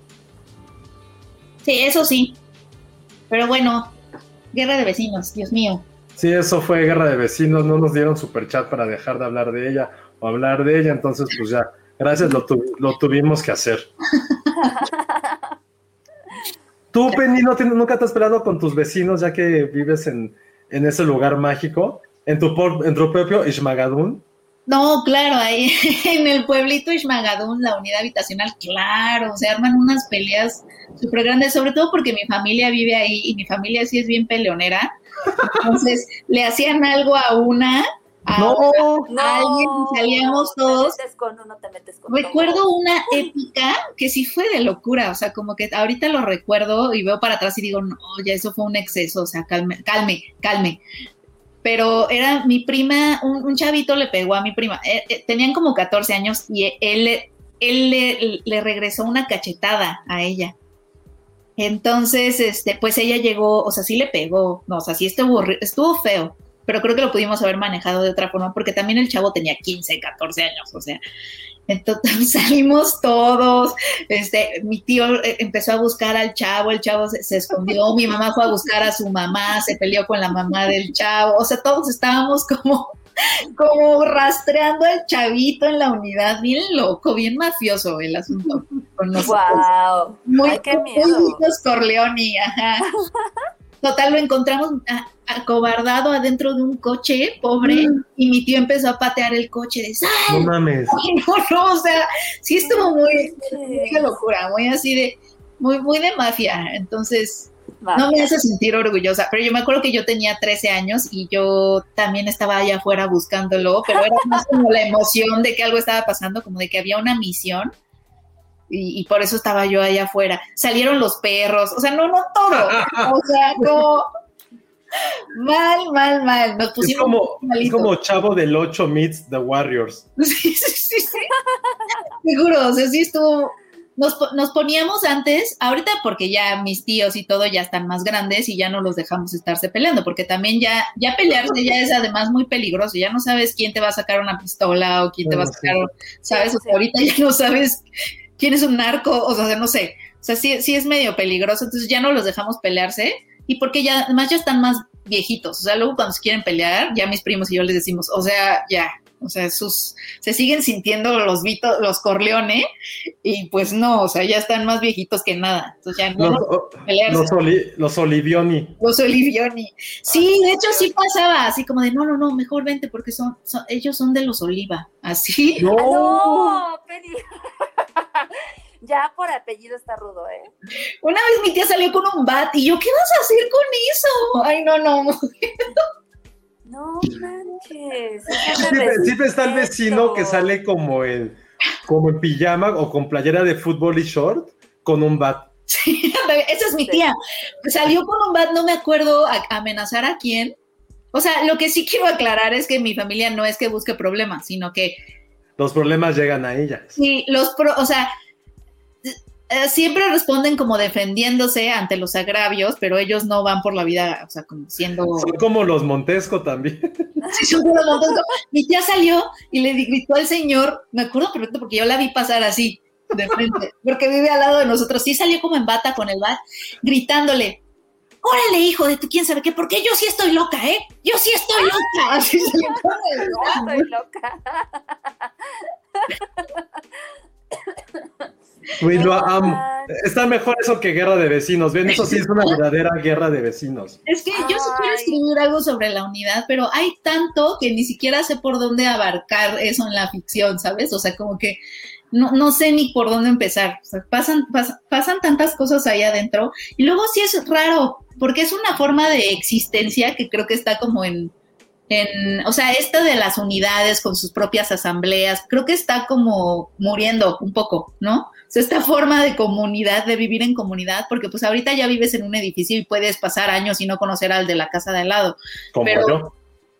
Speaker 5: Sí, eso sí. Pero bueno, guerra de vecinos, Dios mío.
Speaker 6: Sí, eso fue guerra de vecinos, no nos dieron super chat para dejar de hablar de ella o hablar de ella, entonces pues ya, gracias, lo, tu lo tuvimos que hacer. Tú, Penny, ¿no te, nunca te has peleado con tus vecinos ya que vives en, en ese lugar mágico? ¿En tu, por, en tu propio Ishmagadun?
Speaker 5: No, claro, ahí en el pueblito Ishmagadún, la unidad habitacional, claro, se arman unas peleas súper grandes, sobre todo porque mi familia vive ahí y mi familia sí es bien peleonera. Entonces, le hacían algo a una, a,
Speaker 6: No.
Speaker 5: otra, a alguien y salíamos todos.
Speaker 4: Te metes con uno, te metes con
Speaker 5: Recuerdo
Speaker 4: todo.
Speaker 5: una épica que sí fue de locura, o sea, como que ahorita lo recuerdo y veo para atrás y digo, no, ya eso fue un exceso, o sea, calme, calme, calme. Pero era mi prima, un, un chavito le pegó a mi prima, Eh, eh, tenían como 14 años y él, le- él le, le regresó una cachetada a ella. Entonces, este, pues ella llegó, o sea, sí le pegó, no, o sea, sí estuvo feo, pero creo que lo pudimos haber manejado de otra forma, porque también el chavo tenía 15, 14 años, o sea, entonces salimos todos, este, mi tío eh, empezó a buscar al chavo, el chavo se, se escondió, mi mamá fue a buscar a su mamá, se peleó con la mamá del chavo, o sea, todos estábamos como, como rastreando al chavito en la unidad, bien loco, bien mafioso el asunto con nosotros.
Speaker 4: Wow.
Speaker 5: Muy,
Speaker 4: Ay, qué
Speaker 5: muy
Speaker 4: miedo.
Speaker 5: Corleone, ajá. Total, lo encontramos a- acobardado adentro de un coche, pobre, y mi tío empezó a patear el coche de ¡Sal!
Speaker 6: No mames.
Speaker 5: No, no, o sea, sí estuvo muy, de locura, muy así de, muy, muy de mafia. Entonces, no me hace sentir orgullosa, pero yo me acuerdo que yo tenía 13 años y yo también estaba allá afuera buscándolo, pero era más como la emoción de que algo estaba pasando, como de que había una misión. Y, y por eso estaba yo allá afuera. Salieron los perros, o sea, no, no todo. O sea, no. Mal, mal, mal. Nos
Speaker 6: Es
Speaker 5: pusimos
Speaker 6: como, es como Chavo del 8 meets The Warriors.
Speaker 5: Sí, sí, sí, sí. Seguro, o sea, sí estuvo. Nos, nos poníamos antes, ahorita porque ya mis tíos y todo ya están más grandes y ya no los dejamos estarse peleando, porque también ya, ya pelearse ya es además muy peligroso, ya no sabes quién te va a sacar una pistola o quién te va a
Speaker 6: sí.
Speaker 5: sacar, ¿sabes? O sea, ahorita ya no sabes quién es un narco, o sea, no sé, o sea, sí, sí es medio peligroso, entonces ya no los dejamos pelearse y porque ya, además ya están más viejitos, o sea, luego cuando se quieren pelear, ya mis primos y yo les decimos, o sea, ya, o sea, sus, se siguen sintiendo los Vito, los Corleone, y pues no, o sea, ya están más viejitos que nada, entonces ya no
Speaker 6: Los, los, Oli- los Olivioni.
Speaker 5: Los Olivioni. Sí, de hecho sí pasaba, así como de, no, no, no, mejor vente porque son, son- ellos son de los Oliva, así.
Speaker 6: No.
Speaker 4: No, Penny. Ya por apellido está rudo, ¿eh?
Speaker 5: Una vez mi tía salió con un bat y yo, ¿qué vas a hacer con eso? Ay, no, no.
Speaker 4: No manches.
Speaker 6: Siempre, siempre está el vecino que sale como en, como en pijama o con playera de fútbol y short con un bat.
Speaker 5: Sí, esa es mi tía. Salió con un bat, no me acuerdo a amenazar a quién. O sea, lo que sí quiero aclarar es que mi familia no es que busque problemas, sino que
Speaker 6: Los problemas llegan a ella.
Speaker 5: sí, los pro, o sea, eh, siempre responden como defendiéndose ante los agravios, pero ellos no van por la vida, o sea, como siendo
Speaker 6: Son como los Montesco también.
Speaker 5: Sí, son como los dos. Mi tía salió y le gritó al señor, me acuerdo perfecto porque yo la vi pasar así, de frente, porque vive al lado de nosotros. Sí salió como en bata con el bat, gritándole, órale, hijo de tu quién sabe qué, porque yo sí estoy loca, ¿eh? Yo sí estoy loca. Así salió con el bat.
Speaker 4: Estoy loca.
Speaker 6: Güey, lo amo. Está mejor eso que guerra de vecinos. Ven, eso sí es una verdadera guerra de vecinos.
Speaker 5: Es que yo sí quiero escribir algo sobre la unidad, pero hay tanto que ni siquiera sé por dónde abarcar eso en la ficción, ¿sabes? O sea, como que no, no sé ni por dónde empezar. O sea, pasan, pas- pasan tantas cosas ahí adentro. Y luego sí es raro, porque es una forma de existencia que creo que está como en, en, o sea, esta de las unidades con sus propias asambleas, creo que está como muriendo un poco, ¿no? Sea, esta forma de comunidad, de vivir en comunidad, porque pues ahorita ya vives en un edificio y puedes pasar años y no conocer al de la casa de al lado.
Speaker 6: Como
Speaker 5: Pero-
Speaker 6: yo.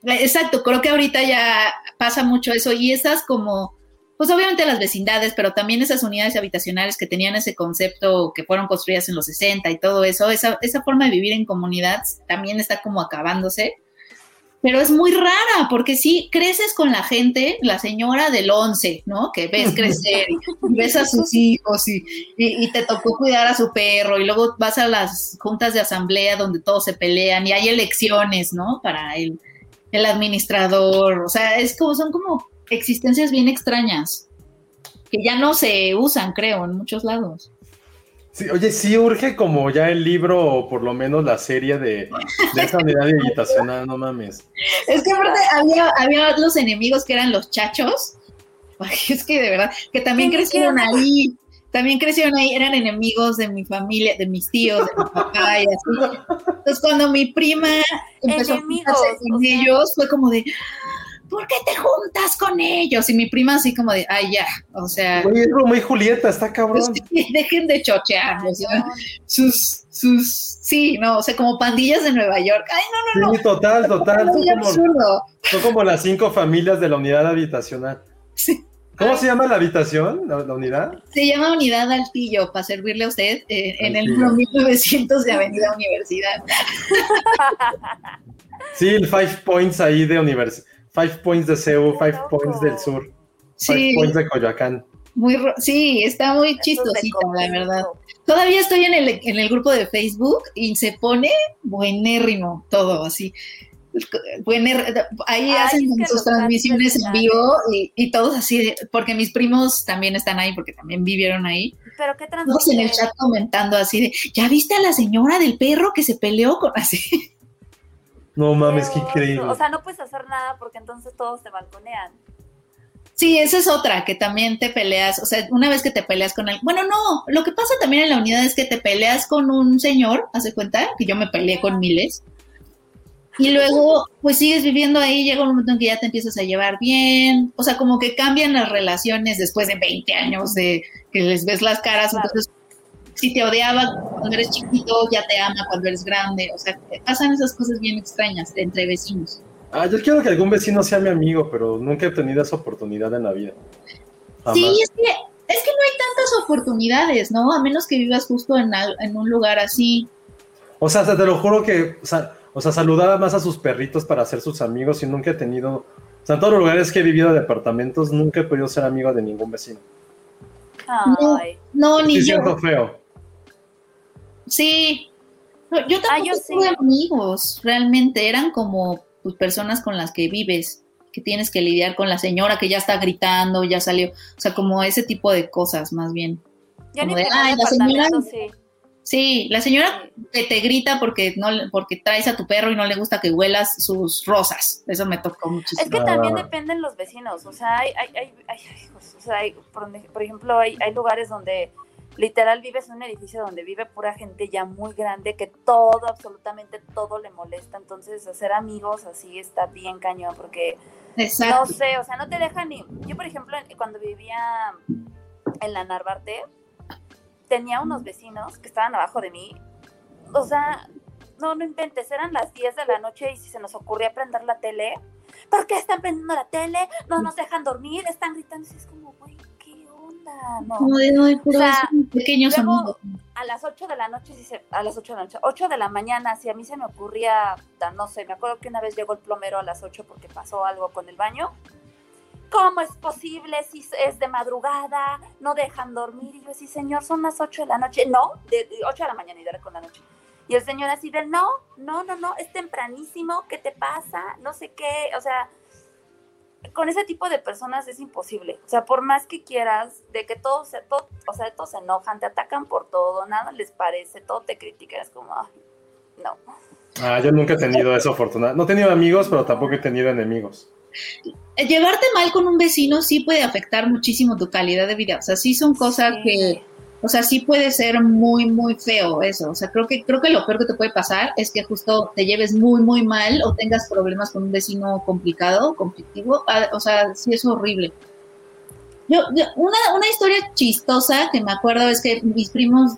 Speaker 5: Exacto, creo que ahorita ya pasa mucho eso y esas como, pues obviamente las vecindades, pero también esas unidades habitacionales que tenían ese concepto que fueron construidas en los 60 y todo eso, esa, esa forma de vivir en comunidad también está como acabándose. Pero es muy rara, porque sí, creces con la gente, la señora del 11, ¿no? Que ves crecer y ves a sus hijos y, y, y te tocó cuidar a su perro y luego vas a las juntas de asamblea donde todos se pelean y hay elecciones, ¿no? Para el, el administrador, o sea, es como, son como existencias bien extrañas que ya no se usan, creo, en muchos lados.
Speaker 6: Sí, oye, sí urge como ya el libro o por lo menos la serie de, de esa unidad habitacional, no mames.
Speaker 5: Es que aparte había, había los enemigos que eran los chachos. Ay, es que de verdad, que también
Speaker 4: ¿Quién
Speaker 5: crecieron ahí. También crecieron ahí, eran enemigos de mi familia, de mis tíos, de mi papá y así. Entonces cuando mi prima empezó
Speaker 4: Enemigos,
Speaker 5: a con ellos, fue como de, ¿por qué te juntas con ellos? Y mi prima así como de, ay ya, o sea,
Speaker 6: Oye, es muy Julieta, está cabrón.
Speaker 5: pues, dejen de chochear, o sea, sus, sus, sí, no, o sea, como pandillas de Nueva York. Ay, no, no, no.
Speaker 6: Sí, total, total. Son
Speaker 5: Muy
Speaker 6: como,
Speaker 5: absurdo.
Speaker 6: son como las cinco familias de la unidad habitacional.
Speaker 5: Sí.
Speaker 6: ¿Cómo se llama la habitación, la, la unidad?
Speaker 5: Se llama Unidad Altillo, para servirle a usted, eh, en el
Speaker 6: Altillo.
Speaker 5: número 1900 de Avenida Universidad.
Speaker 6: Sí, el Five Points ahí de universidad. Five Points de CEU, Five
Speaker 4: loco.
Speaker 6: Points del sur, Five Points de Coyoacán.
Speaker 5: muy, ro- sí, está muy chistosita, la verdad. Todavía estoy en el, en el grupo de Facebook y se pone buenérrimo todo, así. Buener- ahí
Speaker 4: Ay,
Speaker 5: hacen sus transmisiones en vivo y, y todos así, de- porque mis primos también están ahí, porque también vivieron ahí.
Speaker 4: Pero qué
Speaker 5: Todos en el chat comentando así de, ¿ya viste a la señora del perro que se peleó con así?
Speaker 6: No mames, qué increíble.
Speaker 4: O sea, no puedes hacer nada porque entonces todos te balconean.
Speaker 5: Sí, esa es otra, que también te peleas, o sea, una vez que te peleas con él, bueno, no, lo que pasa también en la unidad es que te peleas con un señor, hace cuenta, que yo me peleé con miles, y luego pues sigues viviendo ahí, llega un momento en que ya te empiezas a llevar bien, o sea, como que cambian las relaciones después de 20 años de que les ves las caras,
Speaker 4: Claro.
Speaker 5: entonces si te odiaba cuando eres chiquito, ya te ama cuando eres grande, o sea, pasan esas cosas bien extrañas entre vecinos.
Speaker 6: Ah, yo quiero que algún vecino sea mi amigo, pero nunca he tenido esa oportunidad en la vida. Jamás.
Speaker 5: Sí, es que, es que no hay tantas oportunidades, ¿no? A menos que vivas justo en, un lugar así.
Speaker 6: O sea, te lo juro que, o sea, o sea, saludaba más a sus perritos para ser sus amigos y nunca he tenido, o sea, en todos los lugares que he vivido de departamentos, nunca he podido ser amigo de ningún vecino.
Speaker 4: Ay.
Speaker 5: No, ni
Speaker 6: Sí,
Speaker 5: yo.
Speaker 6: siento feo.
Speaker 5: Sí. No, yo tampoco
Speaker 4: Ah, yo
Speaker 5: tuve
Speaker 4: sí.
Speaker 5: amigos, realmente. Eran como pues, personas con las que vives, que tienes que lidiar con la señora que ya está gritando, ya salió. O sea, como ese tipo de cosas, más bien.
Speaker 4: Yo
Speaker 5: Como
Speaker 4: ni
Speaker 5: de,
Speaker 4: tenía
Speaker 5: "Ay, la señora-
Speaker 4: sí.
Speaker 5: Sí, la señora que te grita porque no le- porque traes a tu perro y no le gusta que huelas sus rosas. Eso me tocó muchísimo.
Speaker 4: Es que también
Speaker 6: Ah.
Speaker 4: dependen los vecinos, o sea, hay, hay, hay, hay- ay, o sea, hay- por, por ejemplo, hay, hay lugares donde literal vives en un edificio donde vive pura gente ya muy grande que todo, absolutamente todo le molesta, entonces hacer amigos así está bien cañón porque no sé, o sea, no te dejan ni... Yo, por ejemplo, cuando vivía en la Narvarte, tenía unos vecinos que estaban abajo de mí. O sea, no, no inventes, eran las 10 de la noche y si se nos ocurría prender la tele, ¿por qué están prendiendo la tele? No nos dejan dormir, están gritando. Y es como, güey, ¿qué onda? No.
Speaker 5: De, "Ay, pero
Speaker 4: O sea,
Speaker 5: son pequeños
Speaker 4: luego-. A las 8 de la noche, si se- a las 8 de la noche, 8 de la mañana, si a mí se me ocurría, no sé, me acuerdo que una vez llegó el plomero a las 8 porque pasó algo con el baño. ¿Cómo es posible si es de madrugada? No dejan dormir. Y yo así, señor, son las 8 de la noche. No, de, de 8 de la mañana y de con la noche. Y el señor así de, no, no, no, no, es tempranísimo, ¿qué te pasa? No sé qué, o sea, con ese tipo de personas es imposible. O sea, por más que quieras, de que todos se, todo, o sea, todos se enojan, te atacan por todo, nada les parece, todo te critican, es como, ay, no.
Speaker 6: Ah, yo nunca he tenido esa oportunidad. No he tenido amigos, pero tampoco he tenido enemigos.
Speaker 5: Llevarte mal con un vecino sí puede afectar muchísimo tu calidad de vida. O sea, sí son cosas
Speaker 4: Sí.
Speaker 5: que, o sea, sí puede ser muy, muy feo eso. O sea, creo que, creo que lo peor que te puede pasar es que justo te lleves muy, muy mal o tengas problemas con un vecino complicado, conflictivo. Ah, O sea, sí es horrible. Yo, yo- una, una historia chistosa que me acuerdo es que mis primos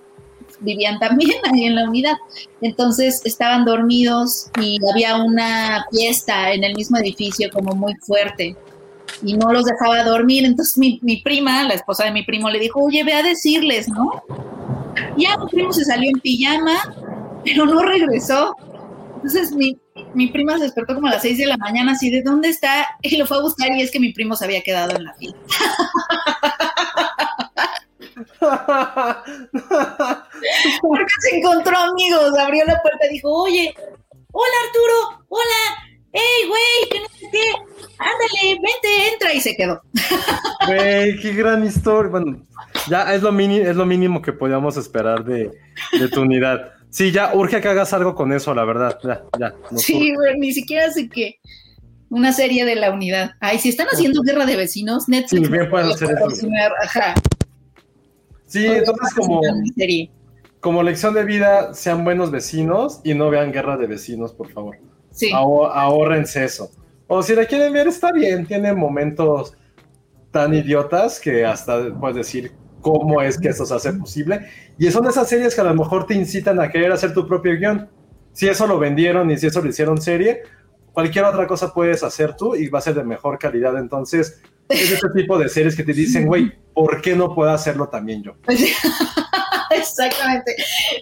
Speaker 5: vivían también ahí en la unidad. Entonces estaban dormidos y había una fiesta en el mismo edificio como muy fuerte y no los dejaba dormir. Entonces mi, mi prima, la esposa de mi primo, le dijo, oye, ve a decirles, ¿no? Ya mi primo se salió en pijama, pero no regresó. Entonces mi, mi prima se despertó como a las 6 de la mañana, así de dónde está, y lo fue a buscar y es que mi primo se había quedado en la fila. Porque se encontró amigos, abrió la puerta y dijo, oye, hola Arturo, hola, hey, güey, que no sé qué, ándale, vente, entra y se quedó.
Speaker 6: Güey, qué gran historia. Bueno, ya es lo, mini, es lo mínimo que podíamos esperar de, de tu unidad. Sí, ya urge que hagas algo con eso, la verdad. Ya, ya.
Speaker 5: Sí, güey, ni siquiera sé qué. Una serie de la unidad. Ay, si están haciendo guerra de vecinos, Netflix.
Speaker 6: Sí, bien pueden hacer eso.
Speaker 5: Ajá.
Speaker 6: Sí, entonces como, como lección de vida, sean buenos vecinos y no vean guerra de vecinos, por favor.
Speaker 5: Sí.
Speaker 6: Ahor- ahórrense eso. O si la quieren ver, está bien. Tiene momentos tan idiotas que hasta puedes decir cómo es que eso se hace posible. Y son esas series que a lo mejor te incitan a querer hacer tu propio guion. Si eso lo vendieron y si eso lo hicieron serie, cualquier otra cosa puedes hacer tú y va a ser de mejor calidad. Entonces, es ese tipo de series que te dicen, güey, ¿por qué no puedo hacerlo también yo?
Speaker 5: Exactamente.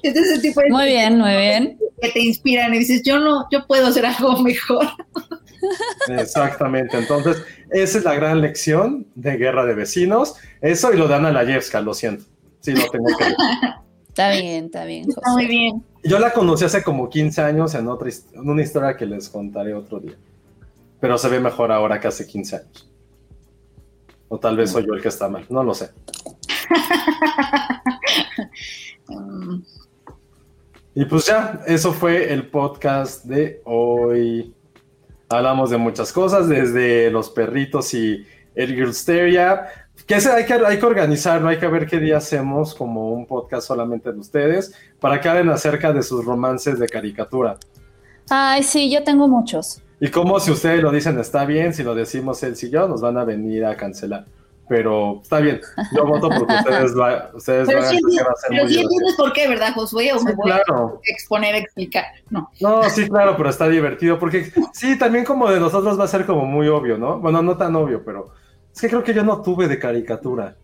Speaker 5: Es ese tipo de
Speaker 8: Muy bien, muy bien.
Speaker 5: que te inspiran y dices, yo no, yo puedo hacer algo mejor.
Speaker 6: Exactamente. Entonces, esa es la gran lección de Guerra de Vecinos. Eso y lo de Ana Layevska, lo siento. Sí, lo tengo que decir.
Speaker 8: Está bien, está bien.
Speaker 5: Está muy
Speaker 8: José.
Speaker 5: bien.
Speaker 6: Yo la conocí hace como 15 años en, otra, en una historia que les contaré otro día. Pero se ve mejor ahora que hace 15 años. O tal vez soy yo el que está mal, no lo sé. Y pues ya, eso fue el podcast de hoy. Hablamos de muchas cosas, desde los perritos y el Girlsteria. Que hay que, hay que organizarlo, hay que ver qué día hacemos como un podcast solamente de ustedes para que hablen acerca de sus romances de caricatura.
Speaker 8: Ay, sí, yo tengo muchos.
Speaker 6: Y como si ustedes lo dicen está bien, si lo decimos él y yo, nos van a venir a cancelar. Pero está bien, yo voto porque ustedes ha- ustedes
Speaker 5: Pero
Speaker 6: hagan,
Speaker 5: sí,
Speaker 6: va a ser
Speaker 5: pero sí entiendes por qué, ¿verdad, Josué? O me
Speaker 6: Sí,
Speaker 5: voy
Speaker 6: claro.
Speaker 5: a exponer, a explicar. No.
Speaker 6: No, sí, claro, pero está divertido porque sí, también como de nosotros va a ser como muy obvio, ¿no? Bueno, no tan obvio, pero es que creo que yo no tuve de caricatura.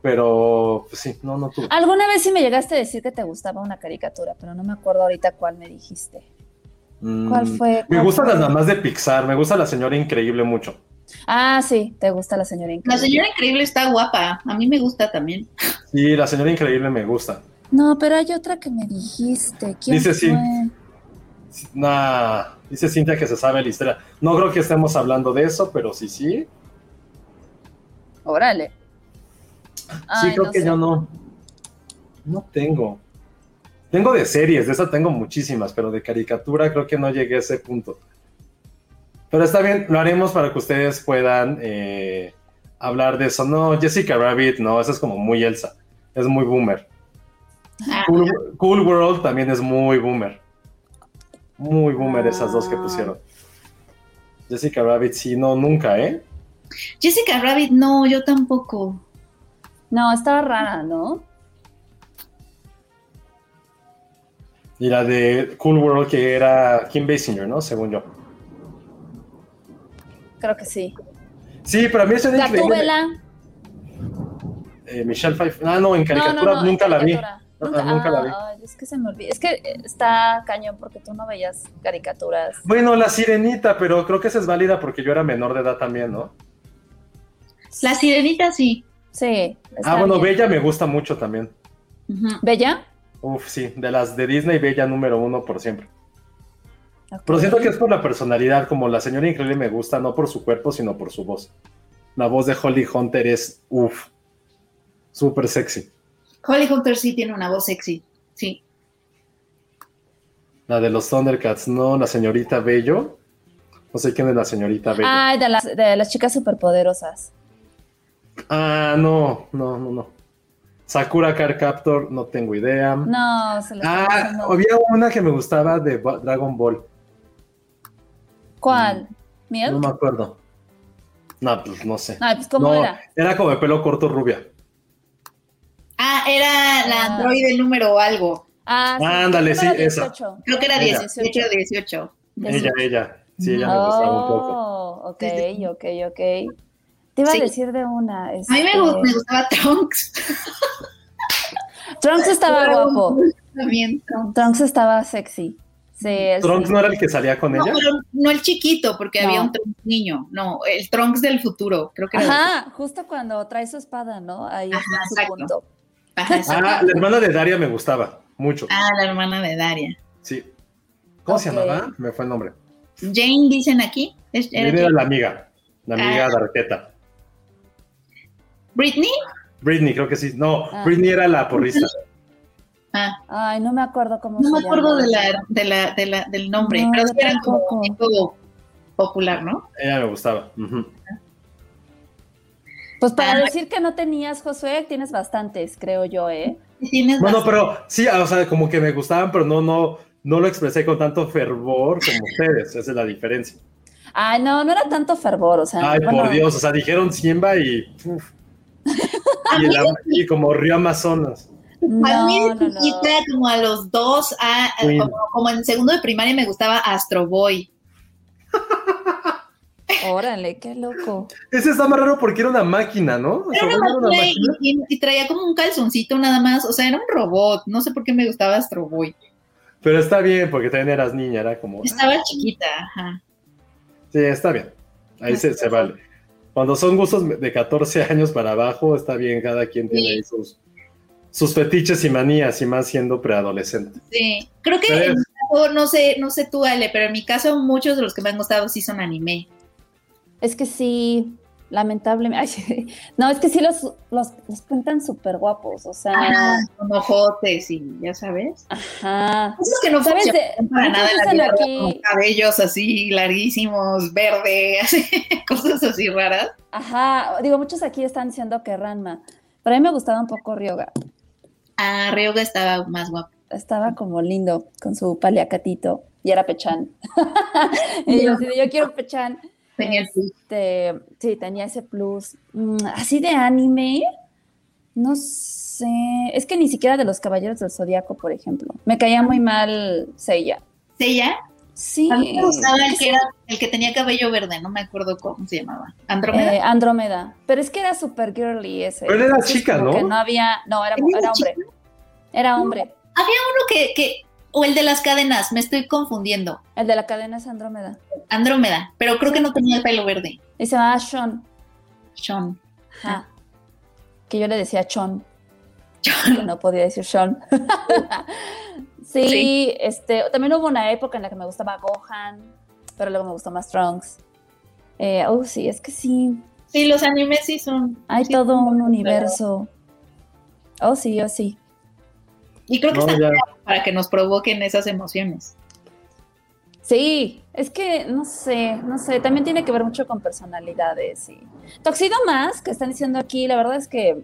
Speaker 6: Pero pues sí, no, no tuve.
Speaker 8: Alguna vez sí me llegaste a decir que te gustaba una caricatura, pero no me acuerdo ahorita cuál me dijiste. ¿Cuál
Speaker 6: Mm,
Speaker 8: fue?
Speaker 6: Me
Speaker 8: ¿Cuál
Speaker 6: gustan las mamás de Pixar, me gusta la señora increíble mucho.
Speaker 8: Ah, sí, te gusta la señora
Speaker 5: La
Speaker 8: increíble.
Speaker 5: señora increíble está guapa. A mí me gusta también.
Speaker 6: Sí, la señora increíble me gusta.
Speaker 8: No, pero hay otra que me dijiste. ¿Quién
Speaker 6: Dice sí.
Speaker 8: fue?
Speaker 6: Nah, dice Cintia que se sabe la historia. No creo que estemos hablando de eso, pero sí, sí.
Speaker 8: Órale.
Speaker 6: Sí,
Speaker 8: Ay,
Speaker 6: creo
Speaker 8: no
Speaker 6: que
Speaker 8: sé.
Speaker 6: yo no. No tengo. Tengo de series, de esa tengo muchísimas, pero de caricatura creo que no llegué a ese punto. Pero está bien, lo haremos para que ustedes puedan eh, hablar de eso. No, Jessica Rabbit, no, esa es como muy Elsa. Es muy boomer.
Speaker 5: Ah,
Speaker 6: Cool, Cool World también es muy boomer. Muy boomer esas dos que
Speaker 8: Ah.
Speaker 6: pusieron. Jessica Rabbit, sí, no, nunca, ¿eh?
Speaker 5: Jessica Rabbit, no, yo tampoco.
Speaker 8: No, estaba rara, ¿no?
Speaker 6: Y la de Cool World que era Kim Basinger, ¿no? Según yo.
Speaker 8: Creo que sí.
Speaker 6: Sí, pero a mí es increíble.
Speaker 8: Gatúbela.
Speaker 6: Eh, Michelle Pfeiffer. Ah, no, en caricatura
Speaker 8: no, no,
Speaker 6: nunca
Speaker 8: en
Speaker 6: la vi.
Speaker 8: caricatura.
Speaker 6: Ah,
Speaker 8: Nunca,
Speaker 6: nunca la vi.
Speaker 8: Ay, es que se me olvida. Es que está cañón porque tú no veías caricaturas.
Speaker 6: Bueno, la sirenita, pero creo que esa es válida porque yo era menor de edad también, ¿no?
Speaker 5: La sirenita sí.
Speaker 8: Sí.
Speaker 6: Ah, bueno,
Speaker 8: bien.
Speaker 6: Bella me gusta mucho también.
Speaker 8: ¿Bella?
Speaker 6: Uf, sí, de las de Disney, Bella número uno por siempre. Pero siento que es por la personalidad, como la señora increíble me gusta, no por su cuerpo, sino por su voz. La voz de Holly Hunter es, uff, súper sexy.
Speaker 5: Holly Hunter sí tiene una voz sexy. Sí.
Speaker 6: La de los Thundercats, no, la señorita Bello. No sé quién es la señorita Bello.
Speaker 8: Ay, de las, de las chicas superpoderosas.
Speaker 6: Ah, no, no, no, no. Sakura Car Captor, no tengo idea.
Speaker 8: No, se les
Speaker 6: Ah, había una que me gustaba de Dragon Ball.
Speaker 8: ¿Cuál? ¿Miel?
Speaker 6: No me acuerdo. No, pues no sé.
Speaker 8: Ay, pues ¿cómo
Speaker 6: No,
Speaker 8: era?
Speaker 6: Era como de pelo corto rubia.
Speaker 5: Ah, era la
Speaker 8: Ah.
Speaker 5: androide número algo.
Speaker 8: Ah, sí,
Speaker 6: Ándale, sí,
Speaker 8: era
Speaker 6: esa.
Speaker 8: 18.
Speaker 5: Creo que era
Speaker 6: Ella.
Speaker 5: 18, 18.
Speaker 6: Ella, ella. Sí, ella me gustaba un poco.
Speaker 8: Oh, ok, ok, ok. Te iba
Speaker 5: Sí.
Speaker 8: a decir de una.
Speaker 5: A mí me,
Speaker 8: este,
Speaker 5: gu- me gustaba Trunks.
Speaker 8: Trunks estaba guapo.
Speaker 5: También Trunks.
Speaker 8: Trunks estaba sexy.
Speaker 6: Trunks
Speaker 8: sí.
Speaker 6: no era el que salía con
Speaker 5: No,
Speaker 6: ella.
Speaker 5: pero no el chiquito, porque
Speaker 8: No.
Speaker 5: había un Trunks niño. No, el Trunks del futuro. Creo que era.
Speaker 8: Ajá, justo cuando trae su espada, ¿no? Ahí
Speaker 5: Ajá,
Speaker 8: está su
Speaker 5: exacto.
Speaker 8: punto.
Speaker 5: Ajá, exacto.
Speaker 6: Ah, la hermana de Daria me gustaba mucho.
Speaker 5: Ah, la hermana de Daria.
Speaker 6: Sí. ¿Cómo se llamaba? Me fue el nombre.
Speaker 5: Jane, dicen aquí. Es- era
Speaker 6: Jane era la amiga. La amiga
Speaker 5: Ah.
Speaker 6: de Arqueta.
Speaker 5: ¿Britney?
Speaker 6: Britney, creo que sí. No,
Speaker 4: Ah.
Speaker 6: Britney era la porrista.
Speaker 5: Ah,
Speaker 4: Ay, no me acuerdo cómo
Speaker 5: no
Speaker 4: se
Speaker 5: me acuerdo
Speaker 4: llama.
Speaker 5: de la, de la, de la, del nombre,
Speaker 4: No,
Speaker 5: pero sí era como tipo popular, ¿no?
Speaker 6: Ella me gustaba.
Speaker 4: Pues para
Speaker 5: Ah.
Speaker 4: decir que no tenías, Josué, tienes bastantes, creo yo, ¿eh?
Speaker 5: Tienes
Speaker 6: Bueno,
Speaker 5: bastante.
Speaker 6: pero sí, o sea, como que me gustaban, pero no, no, no lo expresé con tanto fervor como ustedes. Esa es la diferencia.
Speaker 4: Ay, no, no era tanto fervor, o sea.
Speaker 6: Ay,
Speaker 4: bueno,
Speaker 6: por Dios, o sea, dijeron Simba y. uf. y, el am- y como Río Amazonas.
Speaker 5: A mí
Speaker 4: No,
Speaker 5: de
Speaker 4: no, no.
Speaker 5: chiquita, como a los dos, a- a-
Speaker 6: Queen.
Speaker 5: como, como en segundo de primaria me gustaba Astro Boy.
Speaker 4: Órale, qué loco.
Speaker 6: Ese está más raro porque era una máquina, ¿no? O sea,
Speaker 5: Era
Speaker 6: ¿no
Speaker 5: una
Speaker 6: era
Speaker 5: máquina y, y- y traía como un calzoncito nada más, o sea, era un robot, no sé por qué me gustaba Astro Boy.
Speaker 6: Pero está bien, porque también eras niña, era como.
Speaker 5: Estaba chiquita, ajá.
Speaker 6: Sí, está bien. Ahí se, se vale. Cuando son gustos de 14 años para abajo, está bien, cada quien tiene
Speaker 5: Sí.
Speaker 6: ahí sus, sus fetiches y manías, y más siendo preadolescente.
Speaker 5: Sí, creo que en mi caso, no sé, no sé tú, Ale, pero en mi caso muchos de los que me han gustado sí son anime.
Speaker 4: Es que sí, lamentablemente. No, es que sí los, los, los pintan súper guapos, o sea.
Speaker 5: Ajá, con ojotes y ya sabes.
Speaker 4: Ajá.
Speaker 5: Esos que no
Speaker 4: ¿Sabes de-
Speaker 5: para nada en la vida con cabellos así larguísimos, verde, así, cosas así raras.
Speaker 4: Ajá, digo, muchos aquí están diciendo que Ranma, pero a mí me gustaba un poco Ryoga,
Speaker 5: Ah, Ryoga estaba más guapo.
Speaker 4: estaba como lindo con su paliacatito y era Pechan. y yo, yo quiero Pechan.
Speaker 5: Tenía el plus.
Speaker 4: Este, sí, tenía ese plus. Mm, así de anime, no sé, es que ni siquiera de los Caballeros del Zodíaco, por ejemplo. Me caía muy mal Seiya.
Speaker 5: ¿Seiya?
Speaker 4: Sí.
Speaker 5: A mí me gustaba el que, era, el que tenía cabello verde, no me acuerdo cómo se llamaba. ¿Andrómeda?
Speaker 4: Eh, Andrómeda. Pero es que era super girly ese.
Speaker 6: Pero él era chica, ¿no?
Speaker 4: que no había. No, era,
Speaker 5: ¿Él era
Speaker 4: era hombre. Era hombre.
Speaker 5: Había uno que, que, o el de las cadenas, me estoy confundiendo.
Speaker 4: El de la cadena es Andrómeda.
Speaker 5: Andrómeda, pero creo que no tenía el pelo verde.
Speaker 4: Y se llamaba Sean.
Speaker 5: Sean.
Speaker 4: Ajá. Que yo le decía Chon. Que no podía decir Sean. sí,
Speaker 5: Sí.
Speaker 4: este. También hubo una época en la que me gustaba Gohan, pero luego me gustó más Trunks. Eh, oh, sí, es que sí.
Speaker 5: Sí, los animes sí son.
Speaker 4: Hay
Speaker 5: sí
Speaker 4: todo un universo. Oh, sí, oh, sí.
Speaker 5: Y creo que
Speaker 6: No,
Speaker 5: está para que nos provoquen esas emociones.
Speaker 4: Sí, es que no sé, no sé, también tiene que ver mucho con personalidades y Toxido más, que están diciendo aquí, la verdad es que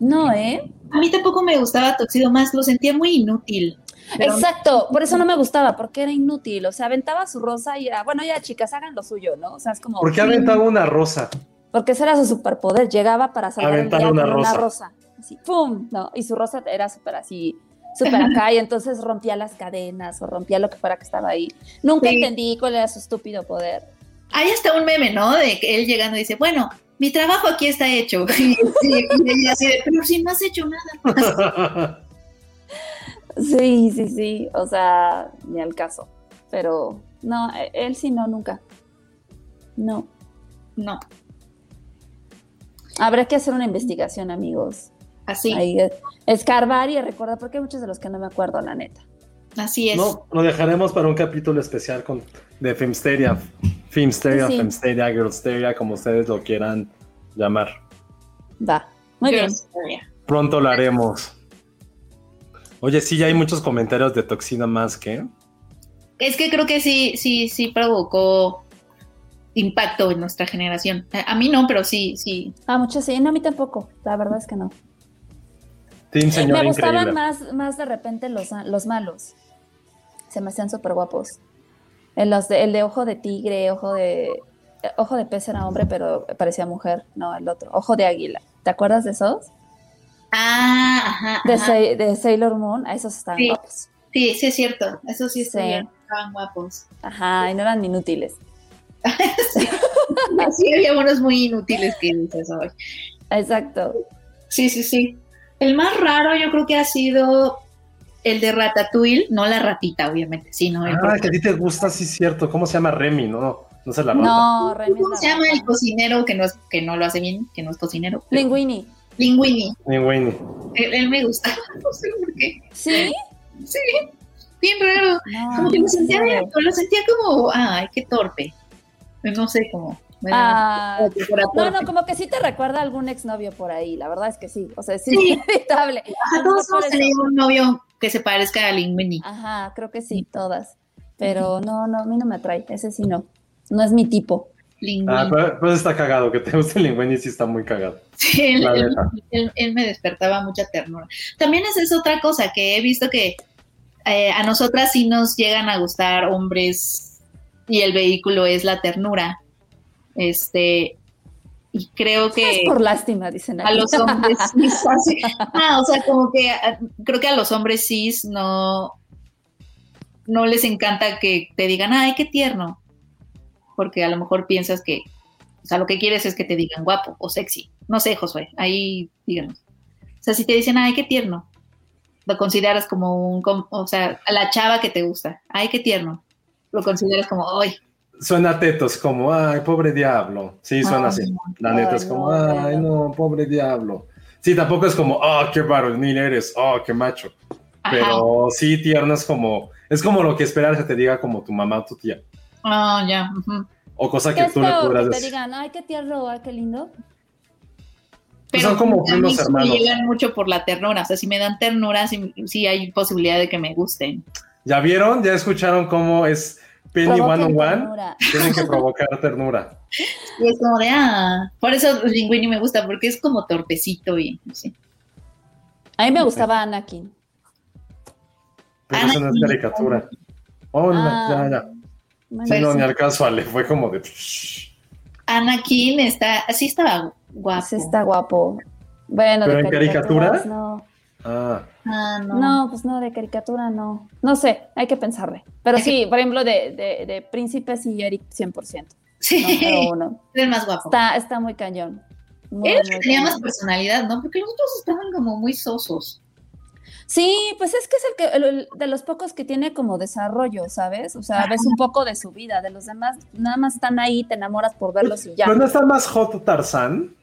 Speaker 4: no, ¿eh?
Speaker 5: A mí tampoco me gustaba Toxido más, lo sentía muy inútil. Pero-
Speaker 4: Exacto, por eso no me gustaba, porque era inútil, o sea, aventaba su rosa y era, bueno, ya chicas, hagan lo suyo, ¿no? O sea, es como,
Speaker 6: ¿Por qué aventaba una rosa?
Speaker 4: porque ese era su superpoder, llegaba para salvar el
Speaker 6: Aventar
Speaker 4: día
Speaker 6: una
Speaker 4: con una
Speaker 6: rosa.
Speaker 4: rosa, así, ¡pum! ¿no? Y su rosa era súper así, súper acá, y entonces rompía las cadenas o rompía lo que fuera que estaba ahí. Nunca
Speaker 5: Sí.
Speaker 4: entendí cuál era su estúpido poder.
Speaker 5: Hay hasta un meme, ¿no? De que él llegando y dice, bueno, mi trabajo aquí está hecho. Y, y- y ella así de, pero si no has hecho nada.
Speaker 4: Sí, sí, sí, o sea, ni al caso. Pero no, e- él sí no, nunca. No.
Speaker 5: No,
Speaker 4: Habrá que hacer una investigación, amigos.
Speaker 5: así,
Speaker 4: Ahí, eh, escarbar y recordar, porque hay muchos de los que no me acuerdo, la neta.
Speaker 5: así es.
Speaker 6: No, lo dejaremos para un capítulo especial con, de Filmsteria. Filmsteria,
Speaker 4: Sí.
Speaker 6: Filmsteria, Girlsteria, como ustedes lo quieran llamar.
Speaker 4: Va. Muy bien.
Speaker 6: Pronto lo haremos. Oye, sí, ya hay muchos comentarios de Toxina más que.
Speaker 5: Es que creo que sí, sí, sí provocó impacto en nuestra generación. A, a mí no, pero sí, sí.
Speaker 4: Ah, muchos sí, no, a mí tampoco. La verdad es que no.
Speaker 6: Team
Speaker 4: me gustaban más, más de repente los, los malos. Se me hacían súper guapos. El, los de, el de ojo de tigre, ojo de. Ojo de pez era hombre, pero parecía mujer. No, el otro. Ojo de águila. ¿Te acuerdas de esos?
Speaker 5: Ah, ajá.
Speaker 4: De,
Speaker 5: ajá.
Speaker 4: Sa- de Sailor Moon. A esos estaban
Speaker 5: Sí.
Speaker 4: guapos.
Speaker 5: Sí, sí es cierto. Eso sí,
Speaker 4: Sí.
Speaker 5: estaban estaban guapos.
Speaker 4: Ajá, y no eran inútiles.
Speaker 5: Sí, había unos muy inútiles que dices hoy.
Speaker 4: Exacto.
Speaker 5: Sí, sí, sí. El más raro yo creo que ha sido el de Ratatouille, no la ratita, obviamente, sino el
Speaker 6: Ah, que a ti te gusta, sí, cierto. ¿Cómo se llama Remy? No, no se la rata.
Speaker 4: No, Remy es
Speaker 5: ¿Cómo se llama el cocinero que no, es, que no lo hace bien, que no es cocinero?
Speaker 4: Linguini.
Speaker 5: Linguini.
Speaker 6: Ni Winnie.
Speaker 5: Él, él me gusta, no sé por qué.
Speaker 4: ¿Sí?
Speaker 5: Sí, bien raro.
Speaker 4: No,
Speaker 5: Como que lo sentía,
Speaker 4: no.
Speaker 5: lo sentía como, ay, qué torpe. No sé cómo.
Speaker 4: Ah, no, no, como que sí te recuerda a algún exnovio por ahí, la verdad es que sí, o sea, sí,
Speaker 5: Sí.
Speaker 4: es inevitable. A
Speaker 5: todos hemos tenido un novio que se parezca a Linguini.
Speaker 4: Ajá, creo que sí, todas. Pero no, no, a mí no me atrae, ese sí no. No es mi tipo.
Speaker 5: Linguini.
Speaker 6: Ah, pero, pero está cagado, que te guste el Linguini sí está muy cagado.
Speaker 5: Sí, él,
Speaker 6: La
Speaker 5: él- él- él me despertaba mucha ternura. También esa es otra cosa que he visto que eh, a nosotras sí nos llegan a gustar hombres y el vehículo es la ternura. Este, y creo que
Speaker 4: Es por lástima, dicen
Speaker 5: a los hombres cis, ah, o sea, como que ah, creo que a los hombres cis no, no les encanta que te digan, ay, qué tierno, porque a lo mejor piensas que, o sea, lo que quieres es que te digan guapo o sexy. No sé, Josué, ahí díganos. O sea, si te dicen, ay, qué tierno, lo consideras como un, o sea, a la chava que te gusta, ay, qué tierno, lo consideras como, ay,
Speaker 6: Suena tetos, como, ay, pobre diablo. Sí, suena
Speaker 5: Ay,
Speaker 6: así.
Speaker 5: no.
Speaker 6: La neta es como,
Speaker 4: no,
Speaker 6: ay,
Speaker 4: no.
Speaker 6: no, pobre diablo. Sí, tampoco es como, oh, qué varonil eres, oh, qué macho.
Speaker 5: ajá,
Speaker 6: Pero sí, tierno es como, es como lo que esperar que te diga como tu mamá o tu tía.
Speaker 5: Ah, ya.
Speaker 6: O cosa
Speaker 4: ¿Qué
Speaker 6: que tú le podrás
Speaker 4: Que te
Speaker 6: decir.
Speaker 4: digan, ay, qué tierno, ay, qué lindo.
Speaker 6: Son como
Speaker 5: a mí
Speaker 6: primos
Speaker 5: sí me
Speaker 6: hermanos.
Speaker 5: llegan mucho por la ternura. O sea, si me dan ternura, sí, sí hay posibilidad de que me gusten.
Speaker 6: ¿Ya vieron? ¿Ya escucharon cómo es Penny One on One? Tienen que provocar ternura.
Speaker 5: Y es como de, ah, por eso Linguini me gusta, porque es como torpecito y no sé.
Speaker 4: A mí me gustaba Anakin.
Speaker 6: Pero eso no es caricatura. Oh, no,
Speaker 4: Ah.
Speaker 6: ya, ya. Sí, no, ni al caso, Ale. Fue como de.
Speaker 5: Anakin está, sí estaba guapo.
Speaker 4: sí está guapo. Bueno,
Speaker 6: ¿Pero
Speaker 4: de
Speaker 6: en caricatura?
Speaker 4: No.
Speaker 6: Ah,
Speaker 5: Ah, no.
Speaker 4: No, pues no, de caricatura no. No sé, hay que pensarle. Pero sí, por ejemplo, de, de, de Príncipes y Eric 100%.
Speaker 5: Sí,
Speaker 4: uno.
Speaker 5: era el más guapo.
Speaker 4: Está, está muy cañón. Muy,
Speaker 5: Él
Speaker 4: muy
Speaker 5: tenía más personalidad, ¿no? Porque los otros estaban como muy sosos.
Speaker 4: Sí, pues es que es el que el- el- de los pocos que tiene como desarrollo, ¿sabes? O sea, ves un poco de su vida, de los demás nada más están ahí, te enamoras por verlos y ya.
Speaker 6: ¿Pero no está más hot Tarzán?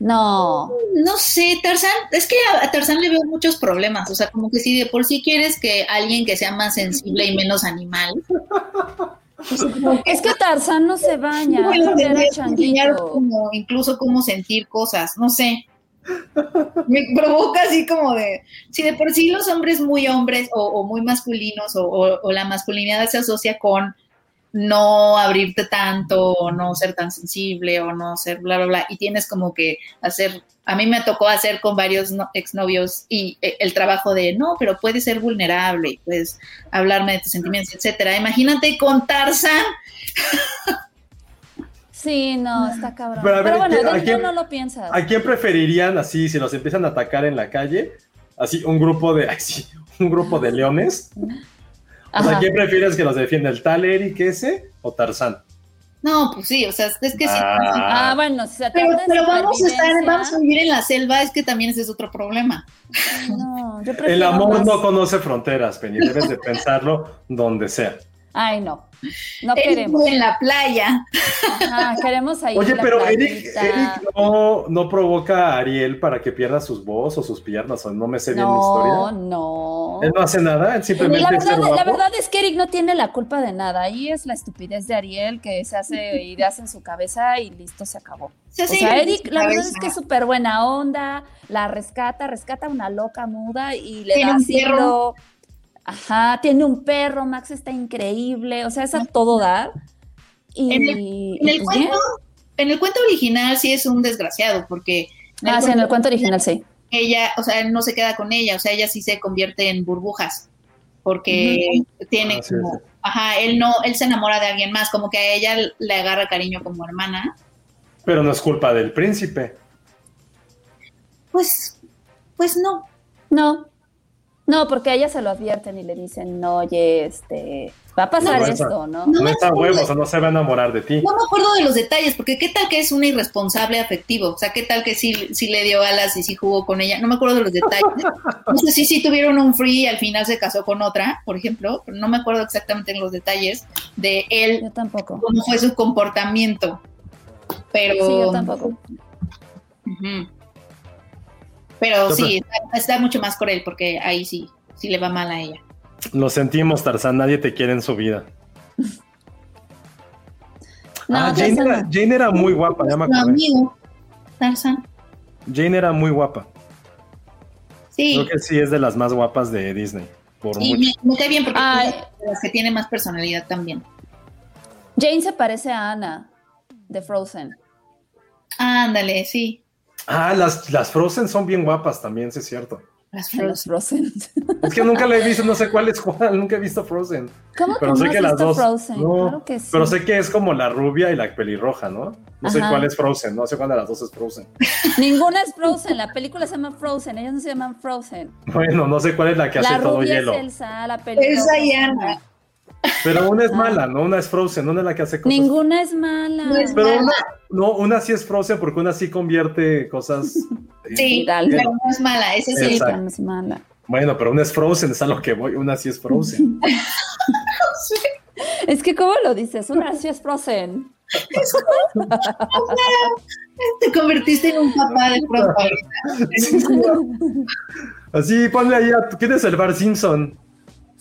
Speaker 4: No,
Speaker 5: No sé, Tarzán, es que a, a Tarzán le veo muchos problemas. O sea, como que si de por sí quieres que alguien que sea más sensible y menos animal. pues,
Speaker 4: es que Tarzán no se baña,
Speaker 5: tendrías que enseñar
Speaker 4: changuito.
Speaker 5: como, incluso cómo sentir cosas, no sé. Me provoca así como de, si de por sí los hombres muy hombres o, muy masculinos o, la masculinidad se asocia con no abrirte tanto o no ser tan sensible o no ser bla, bla, bla, y tienes como que hacer, a mí me tocó hacer con varios no- exnovios y eh, el trabajo de, no, pero puedes ser vulnerable, y puedes hablarme de tus sentimientos, etcétera. Imagínate con Tarzan.
Speaker 4: Sí, no, está cabrón.
Speaker 6: Pero ver,
Speaker 4: bueno,
Speaker 6: ¿a
Speaker 4: dentro
Speaker 6: quién-
Speaker 4: no lo piensas.
Speaker 6: ¿A quién preferirían así si los empiezan a atacar en la calle? Así, un grupo de. Así, un grupo de leones. O sea,
Speaker 4: Ajá.
Speaker 6: ¿quién prefieres que los defienda? ¿El tal Eric ese o Tarzán?
Speaker 5: No, pues sí, o sea, es que sí.
Speaker 4: Ah, bueno, si se
Speaker 5: Pero, pero vamos a estar, vamos a vivir en la selva, es que también ese es otro problema.
Speaker 4: No, yo
Speaker 6: El
Speaker 4: prefiero
Speaker 6: amor
Speaker 4: más-
Speaker 6: no conoce fronteras, Penny. Debes de pensarlo donde sea.
Speaker 4: Ay, no. No queremos.
Speaker 5: en la playa.
Speaker 4: Ajá, queremos ahí.
Speaker 6: Oye, pero Eric. Eric no, no provoca a Ariel para que pierda sus voz o sus piernas, o no me sé bien la
Speaker 4: No,
Speaker 6: historia.
Speaker 4: no.
Speaker 6: Él no hace nada, él simplemente
Speaker 4: La
Speaker 6: es
Speaker 4: verdad, la verdad es que Eric no tiene la culpa de nada. Ahí es la estupidez de Ariel que se hace ideas en su cabeza y listo, se acabó.
Speaker 5: Se
Speaker 4: O sea, Eric, la verdad es que es súper buena onda, la rescata, rescata a una loca muda y le da asilo. Ajá, tiene un perro, Max está increíble, o sea, es a todo dar. Y,
Speaker 5: En En el
Speaker 4: pues
Speaker 5: cuento, en el cuento original sí es un desgraciado, porque en el
Speaker 4: Ah, sí, en el cuento original sí.
Speaker 5: ella, o sea, él no se queda con ella, o sea, ella sí se convierte en burbujas, porque tiene
Speaker 6: Ah, sí,
Speaker 5: como,
Speaker 6: sí.
Speaker 5: ajá, él no, él se enamora de alguien más, como que a ella le agarra cariño como hermana,
Speaker 6: Pero no es culpa del príncipe.
Speaker 5: pues, pues no.
Speaker 4: No, no, porque a ella se lo advierten y le dicen, no, oye, este, va a pasar
Speaker 6: No,
Speaker 4: esto, ¿no?
Speaker 5: No
Speaker 6: está
Speaker 5: acuerdo
Speaker 6: huevo,
Speaker 5: de-
Speaker 6: o sea, no se va a enamorar de ti.
Speaker 5: No me acuerdo de los detalles, porque qué tal que es un irresponsable afectivo, o sea, qué tal que sí, sí le dio alas y sí jugó con ella, no me acuerdo de los detalles. No sé si sí tuvieron un free y al final se casó con otra, por ejemplo, pero no me acuerdo exactamente en los detalles de él,
Speaker 4: Yo tampoco.
Speaker 5: cómo fue su comportamiento. Pero,
Speaker 4: Sí, yo tampoco.
Speaker 5: Ujú. Pero sí, está, está mucho más por él, porque ahí sí, sí le va mal a ella.
Speaker 6: Lo sentimos, Tarzán, nadie te quiere en su vida.
Speaker 4: No,
Speaker 6: ah,
Speaker 4: Tarzán
Speaker 6: Jane era,
Speaker 4: no.
Speaker 6: Jane era muy guapa, ya me
Speaker 5: amigo, Tarzan.
Speaker 6: Jane era muy guapa.
Speaker 5: Sí,
Speaker 6: Creo que sí es de las más guapas de Disney. Por
Speaker 5: y
Speaker 6: mucho.
Speaker 5: me, me cae bien porque
Speaker 4: Ay.
Speaker 5: es de las que tiene más personalidad también.
Speaker 4: Jane se parece a Anna de Frozen.
Speaker 5: Ándale, sí.
Speaker 6: Ah, las, las Frozen son bien guapas también, sí es cierto.
Speaker 5: Las Frozen.
Speaker 6: Es que nunca la he visto, no sé cuál es cuál, nunca he visto Frozen.
Speaker 4: ¿Cómo
Speaker 6: Pero
Speaker 4: que
Speaker 6: sé
Speaker 4: no
Speaker 6: que
Speaker 4: has
Speaker 6: las
Speaker 4: visto
Speaker 6: dos.
Speaker 4: Frozen?
Speaker 6: No,
Speaker 4: claro que sí.
Speaker 6: Pero sé que es como la rubia y la pelirroja, ¿no? No sé cuál es Frozen, no sé cuál de las dos es Frozen.
Speaker 4: Ninguna es Frozen, la película se llama Frozen, ellas no se llaman Frozen.
Speaker 6: Bueno, no sé cuál es la que
Speaker 4: La
Speaker 6: hace todo
Speaker 4: rubia
Speaker 6: hielo.
Speaker 4: es Elsa, la película.
Speaker 5: Elsa y Anna.
Speaker 6: Pero una es
Speaker 4: Ah.
Speaker 6: mala, ¿no? Una es Frozen, una es la que hace cosas.
Speaker 4: Ninguna es mala.
Speaker 5: No es
Speaker 6: Pero
Speaker 5: mala.
Speaker 6: una, no, una sí es Frozen porque una sí convierte cosas.
Speaker 5: Sí,
Speaker 4: Viral.
Speaker 5: pero no es mala, ese sí.
Speaker 4: Sí, no es mala.
Speaker 6: Bueno, pero una es Frozen, es a lo que voy. Una sí es Frozen.
Speaker 4: Es que, ¿cómo lo dices? Una sí es Frozen.
Speaker 5: Te convertiste en un papá de pronto.
Speaker 6: Así, ponle ahí. A, ¿Quién es el Bar Simpson?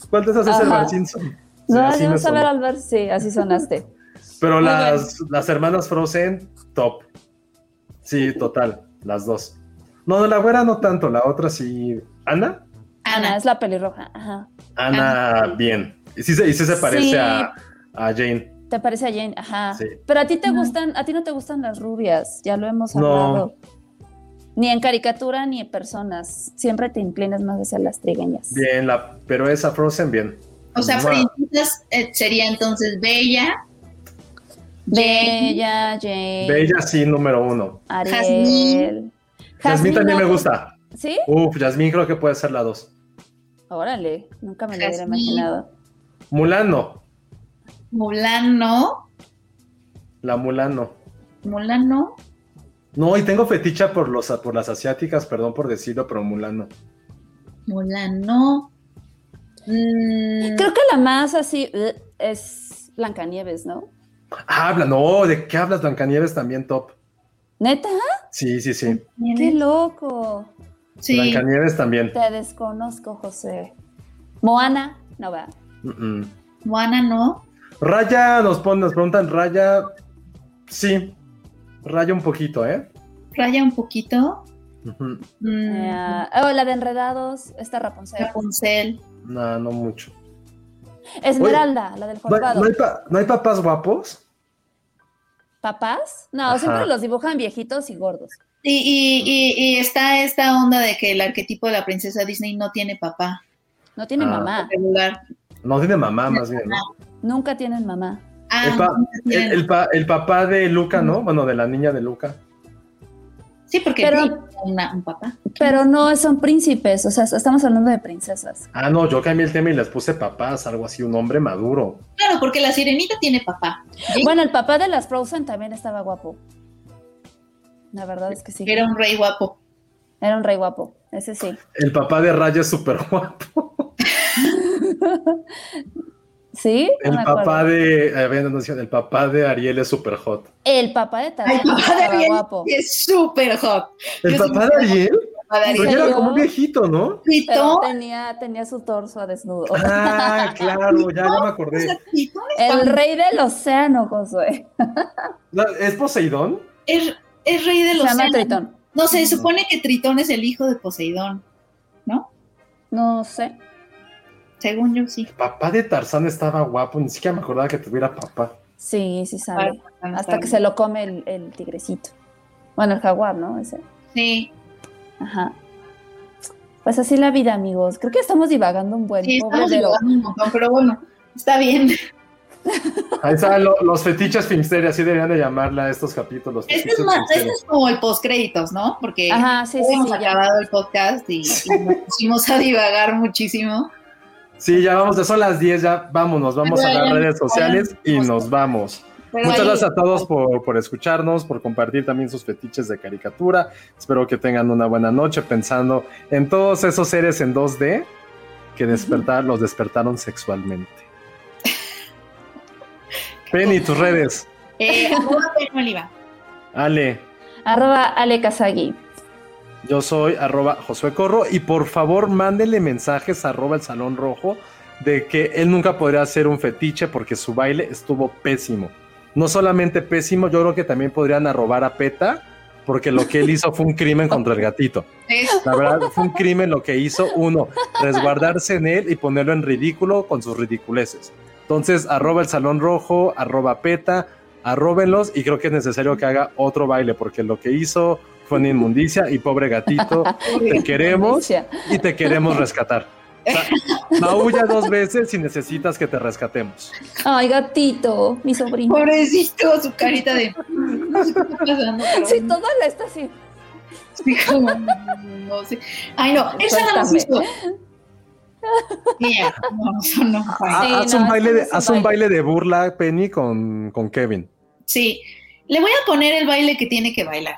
Speaker 6: ¿Cuál de esas es el. Bar Simpson?
Speaker 4: No,
Speaker 6: así
Speaker 4: no saber al ver, sí, así sonaste.
Speaker 6: Pero
Speaker 4: Muy
Speaker 6: las, las hermanas Frozen, top. Sí, total, las dos. No, no, la güera no tanto, la otra sí. ¿Ana?
Speaker 4: Ana,
Speaker 5: Ana.
Speaker 4: es la pelirroja. Ajá.
Speaker 6: Ana, bien. Y sí, se- y sí se parece
Speaker 4: Sí.
Speaker 6: a, a Jane.
Speaker 4: ¿Te parece a Jane? Ajá.
Speaker 6: Sí.
Speaker 4: Pero a ti te
Speaker 5: Ajá.
Speaker 4: gustan, a ti no te gustan las rubias, ya lo hemos
Speaker 6: No.
Speaker 4: hablado. Ni en caricatura ni en personas. Siempre te inclinas más hacia las trigueñas.
Speaker 6: Bien, la, pero esa Frozen, bien.
Speaker 5: O sea,
Speaker 6: Mua.
Speaker 5: princesas eh, sería entonces Bella,
Speaker 4: Bella, Jane,
Speaker 6: Bella sí, número uno.
Speaker 4: Ariel.
Speaker 5: Jazmín.
Speaker 6: Jasmine también
Speaker 4: no
Speaker 6: me gusta.
Speaker 4: ¿Sí?
Speaker 6: Uf, Jasmine creo que puede ser la dos.
Speaker 4: Órale, nunca me lo hubiera imaginado.
Speaker 6: Mulan no.
Speaker 5: Mulan no,
Speaker 6: La Mulan no.
Speaker 5: Mulan no,
Speaker 6: y tengo feticha por, los, por las asiáticas, perdón por decirlo, pero Mulan no.
Speaker 5: Mm,
Speaker 4: Creo que la más así uh, es Blancanieves, ¿no?
Speaker 6: Habla, no, ¿de qué hablas? Blancanieves también top.
Speaker 4: ¿Neta?
Speaker 6: Sí, sí, sí.
Speaker 4: ¡Qué loco!
Speaker 5: sí,
Speaker 6: Blancanieves también.
Speaker 4: Te desconozco, José. Moana, no va.
Speaker 6: Mm, mm.
Speaker 5: Moana no.
Speaker 6: Raya nos, pon- nos preguntan, Raya, sí, Raya un poquito, ¿eh?
Speaker 5: Raya un poquito. Mm,
Speaker 4: Eh, oh, la de Enredados, esta Rapunzel.
Speaker 5: Rapunzel.
Speaker 6: No, no mucho.
Speaker 4: Esmeralda, la del
Speaker 6: ¿No hay,
Speaker 4: jorobado.
Speaker 6: no hay pa- no hay papás guapos?
Speaker 4: ¿Papás? No,
Speaker 6: Ajá.
Speaker 4: siempre los dibujan viejitos y gordos.
Speaker 5: Y, y, y, y está esta onda de que el arquetipo de la princesa Disney no tiene papá
Speaker 4: No tienen
Speaker 6: Ah.
Speaker 4: mamá.
Speaker 6: No tiene mamá, más bien, ¿no?
Speaker 4: Nunca tienen mamá.
Speaker 5: Ah,
Speaker 6: El, pa-
Speaker 5: no tienen-
Speaker 6: el- el pa- el papá de Luca, ¿no? Bueno, de la niña de Luca.
Speaker 5: Sí, porque
Speaker 4: Pero-
Speaker 5: una- un papá.
Speaker 4: Pero no son príncipes, o sea, estamos hablando de princesas.
Speaker 6: Ah, no, yo cambié el tema y les puse papás, algo así, un hombre maduro.
Speaker 5: Claro, porque la sirenita tiene papá. ¿sí?
Speaker 4: Bueno, el papá de las Frozen también estaba guapo. La verdad es que sí.
Speaker 5: Era un rey guapo.
Speaker 4: Era un rey guapo, ese sí.
Speaker 6: El papá de Raya es súper guapo. El papá de. no, el papá de Ariel es súper hot.
Speaker 4: El papá de
Speaker 5: Ay,
Speaker 4: Tarzán
Speaker 5: papá de Ariel
Speaker 4: guapo.
Speaker 5: es súper hot.
Speaker 6: ¿El
Speaker 5: Yo
Speaker 6: papá de Ariel? Pero era como un viejito, ¿no?
Speaker 4: Pero
Speaker 5: Tritón,
Speaker 4: tenía, tenía su torso a desnudo.
Speaker 6: Ah, claro, ya, ya me acordé.
Speaker 4: El rey del océano, Josué.
Speaker 6: No, ¿Es Poseidón?
Speaker 5: es- es rey de
Speaker 4: Se
Speaker 5: los
Speaker 4: llama
Speaker 5: océanos.
Speaker 4: Tritón.
Speaker 5: No, se supone que Tritón es el hijo de Poseidón, ¿no?
Speaker 4: No sé.
Speaker 5: Según yo, sí.
Speaker 6: Papá de Tarzán estaba guapo, ni siquiera me acordaba que tuviera papá.
Speaker 4: Sí, sí.
Speaker 5: Para-
Speaker 4: Hasta que se lo come el, el tigrecito. Bueno, el jaguar, ¿no? Ese.
Speaker 5: Sí,
Speaker 4: Ajá. Pues así la vida, amigos. Creo que estamos divagando un buen
Speaker 5: sí, estamos divagando un montón, pero bueno, está bien.
Speaker 6: Ahí están lo- los fetiches Filmsteria, así deberían de llamarla a estos capítulos.
Speaker 5: Este es, más, este es como el postcréditos, ¿no? Porque
Speaker 4: Ajá, sí, sí,
Speaker 5: hemos
Speaker 4: sí. ya.
Speaker 5: acabado el podcast y, y nos pusimos a divagar muchísimo.
Speaker 6: Sí, ya vamos, son las 10, ya vámonos, vamos a las redes sociales y nos vamos.
Speaker 5: Pero
Speaker 6: Muchas
Speaker 5: ahí-
Speaker 6: gracias a todos por, por escucharnos, por compartir también sus fetiches de caricatura. Espero que tengan una buena noche pensando en todos esos seres en 2D que despertar, los despertaron sexualmente. Penny, tus redes.
Speaker 5: Eh, arroba Penny Oliva.
Speaker 6: Ale,
Speaker 4: Arroba Ale Kazagi.
Speaker 6: Yo soy arroba Josué Corro y por favor mándenle mensajes a arroba el Salón Rojo de que él nunca podría hacer un fetiche porque su baile estuvo pésimo. no solamente pésimo, yo creo que también podrían arrobar a PETA, porque lo que él hizo fue un crimen contra el gatito. La verdad, fue un crimen lo que hizo uno, resguardarse en él y ponerlo en ridículo con sus ridiculeces. Entonces, arroba el Salón Rojo, arroba PETA, arróbenlos y creo que es necesario que haga otro baile, porque lo que hizo fue una inmundicia y pobre gatito, te queremos y te queremos rescatar. O sea, maulla dos veces si necesitas que te rescatemos.
Speaker 8: Ay, gatito, mi sobrino.
Speaker 5: Pobrecito, su carita de. No sé qué está pasando.
Speaker 8: Sí, todo le está así.
Speaker 5: Sí, como, no sé. Ay, no, esa no nos. Sí, ya, no, eso no.
Speaker 8: Sí,
Speaker 6: haz
Speaker 8: no,
Speaker 6: un, baile de, haz un
Speaker 8: baile.
Speaker 6: baile de burla, Penny, con, con Kevin.
Speaker 5: Sí, le voy a poner el baile que tiene que bailar.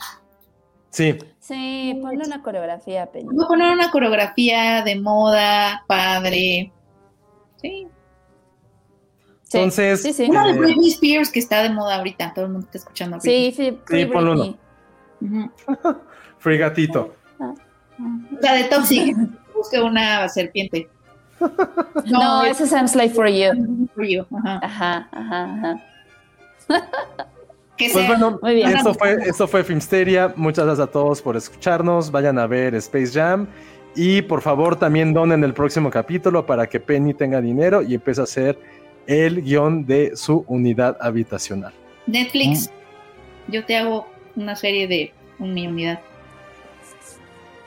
Speaker 6: Sí,
Speaker 8: Sí, ponle una coreografía, Penny.
Speaker 5: Voy a poner una coreografía de moda, padre. Sí.
Speaker 8: Sí,
Speaker 6: entonces,
Speaker 8: Sí, sí.
Speaker 5: Una de
Speaker 6: Eh,
Speaker 5: Britney Spears que está de moda ahorita. Todo el mundo está escuchando a.
Speaker 8: Sí, sí, Free
Speaker 6: ponle uno.
Speaker 8: Britney.
Speaker 5: Ujú.
Speaker 6: Free Gatito.
Speaker 5: La de Toxic. Busque una serpiente.
Speaker 8: No, ese es I'm Slave for You.
Speaker 5: for you, ajá.
Speaker 8: Ajá, ajá, ajá.
Speaker 5: Que
Speaker 6: Pues
Speaker 5: sea-
Speaker 6: bueno,
Speaker 8: Muy bien.
Speaker 6: esto fue, esto fue Filmsteria. Muchas gracias a todos por escucharnos. Vayan a ver Space Jam. Y por favor, también donen el próximo capítulo para que Penny tenga dinero y empiece a hacer el guion de su unidad habitacional.
Speaker 5: Netflix, yo te hago una serie de mi unidad.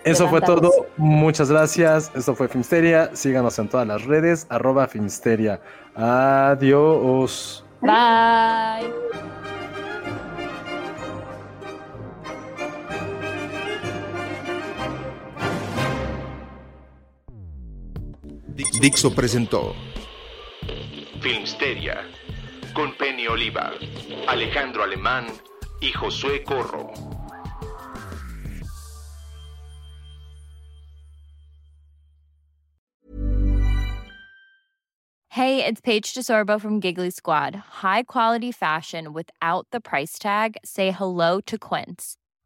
Speaker 6: Eso fue todo. Muchas gracias. Esto fue Filmsteria. Síganos en todas las redes. Arroba Filmsteria. Adiós.
Speaker 8: Bye.
Speaker 2: Dixo presentó
Speaker 1: Filmsteria con Penny Oliva, Alejandro Alemán y Josué Corro.
Speaker 9: Hey, it's Paige DeSorbo from Giggly Squad. High quality fashion without the price tag. Say hello to Quince.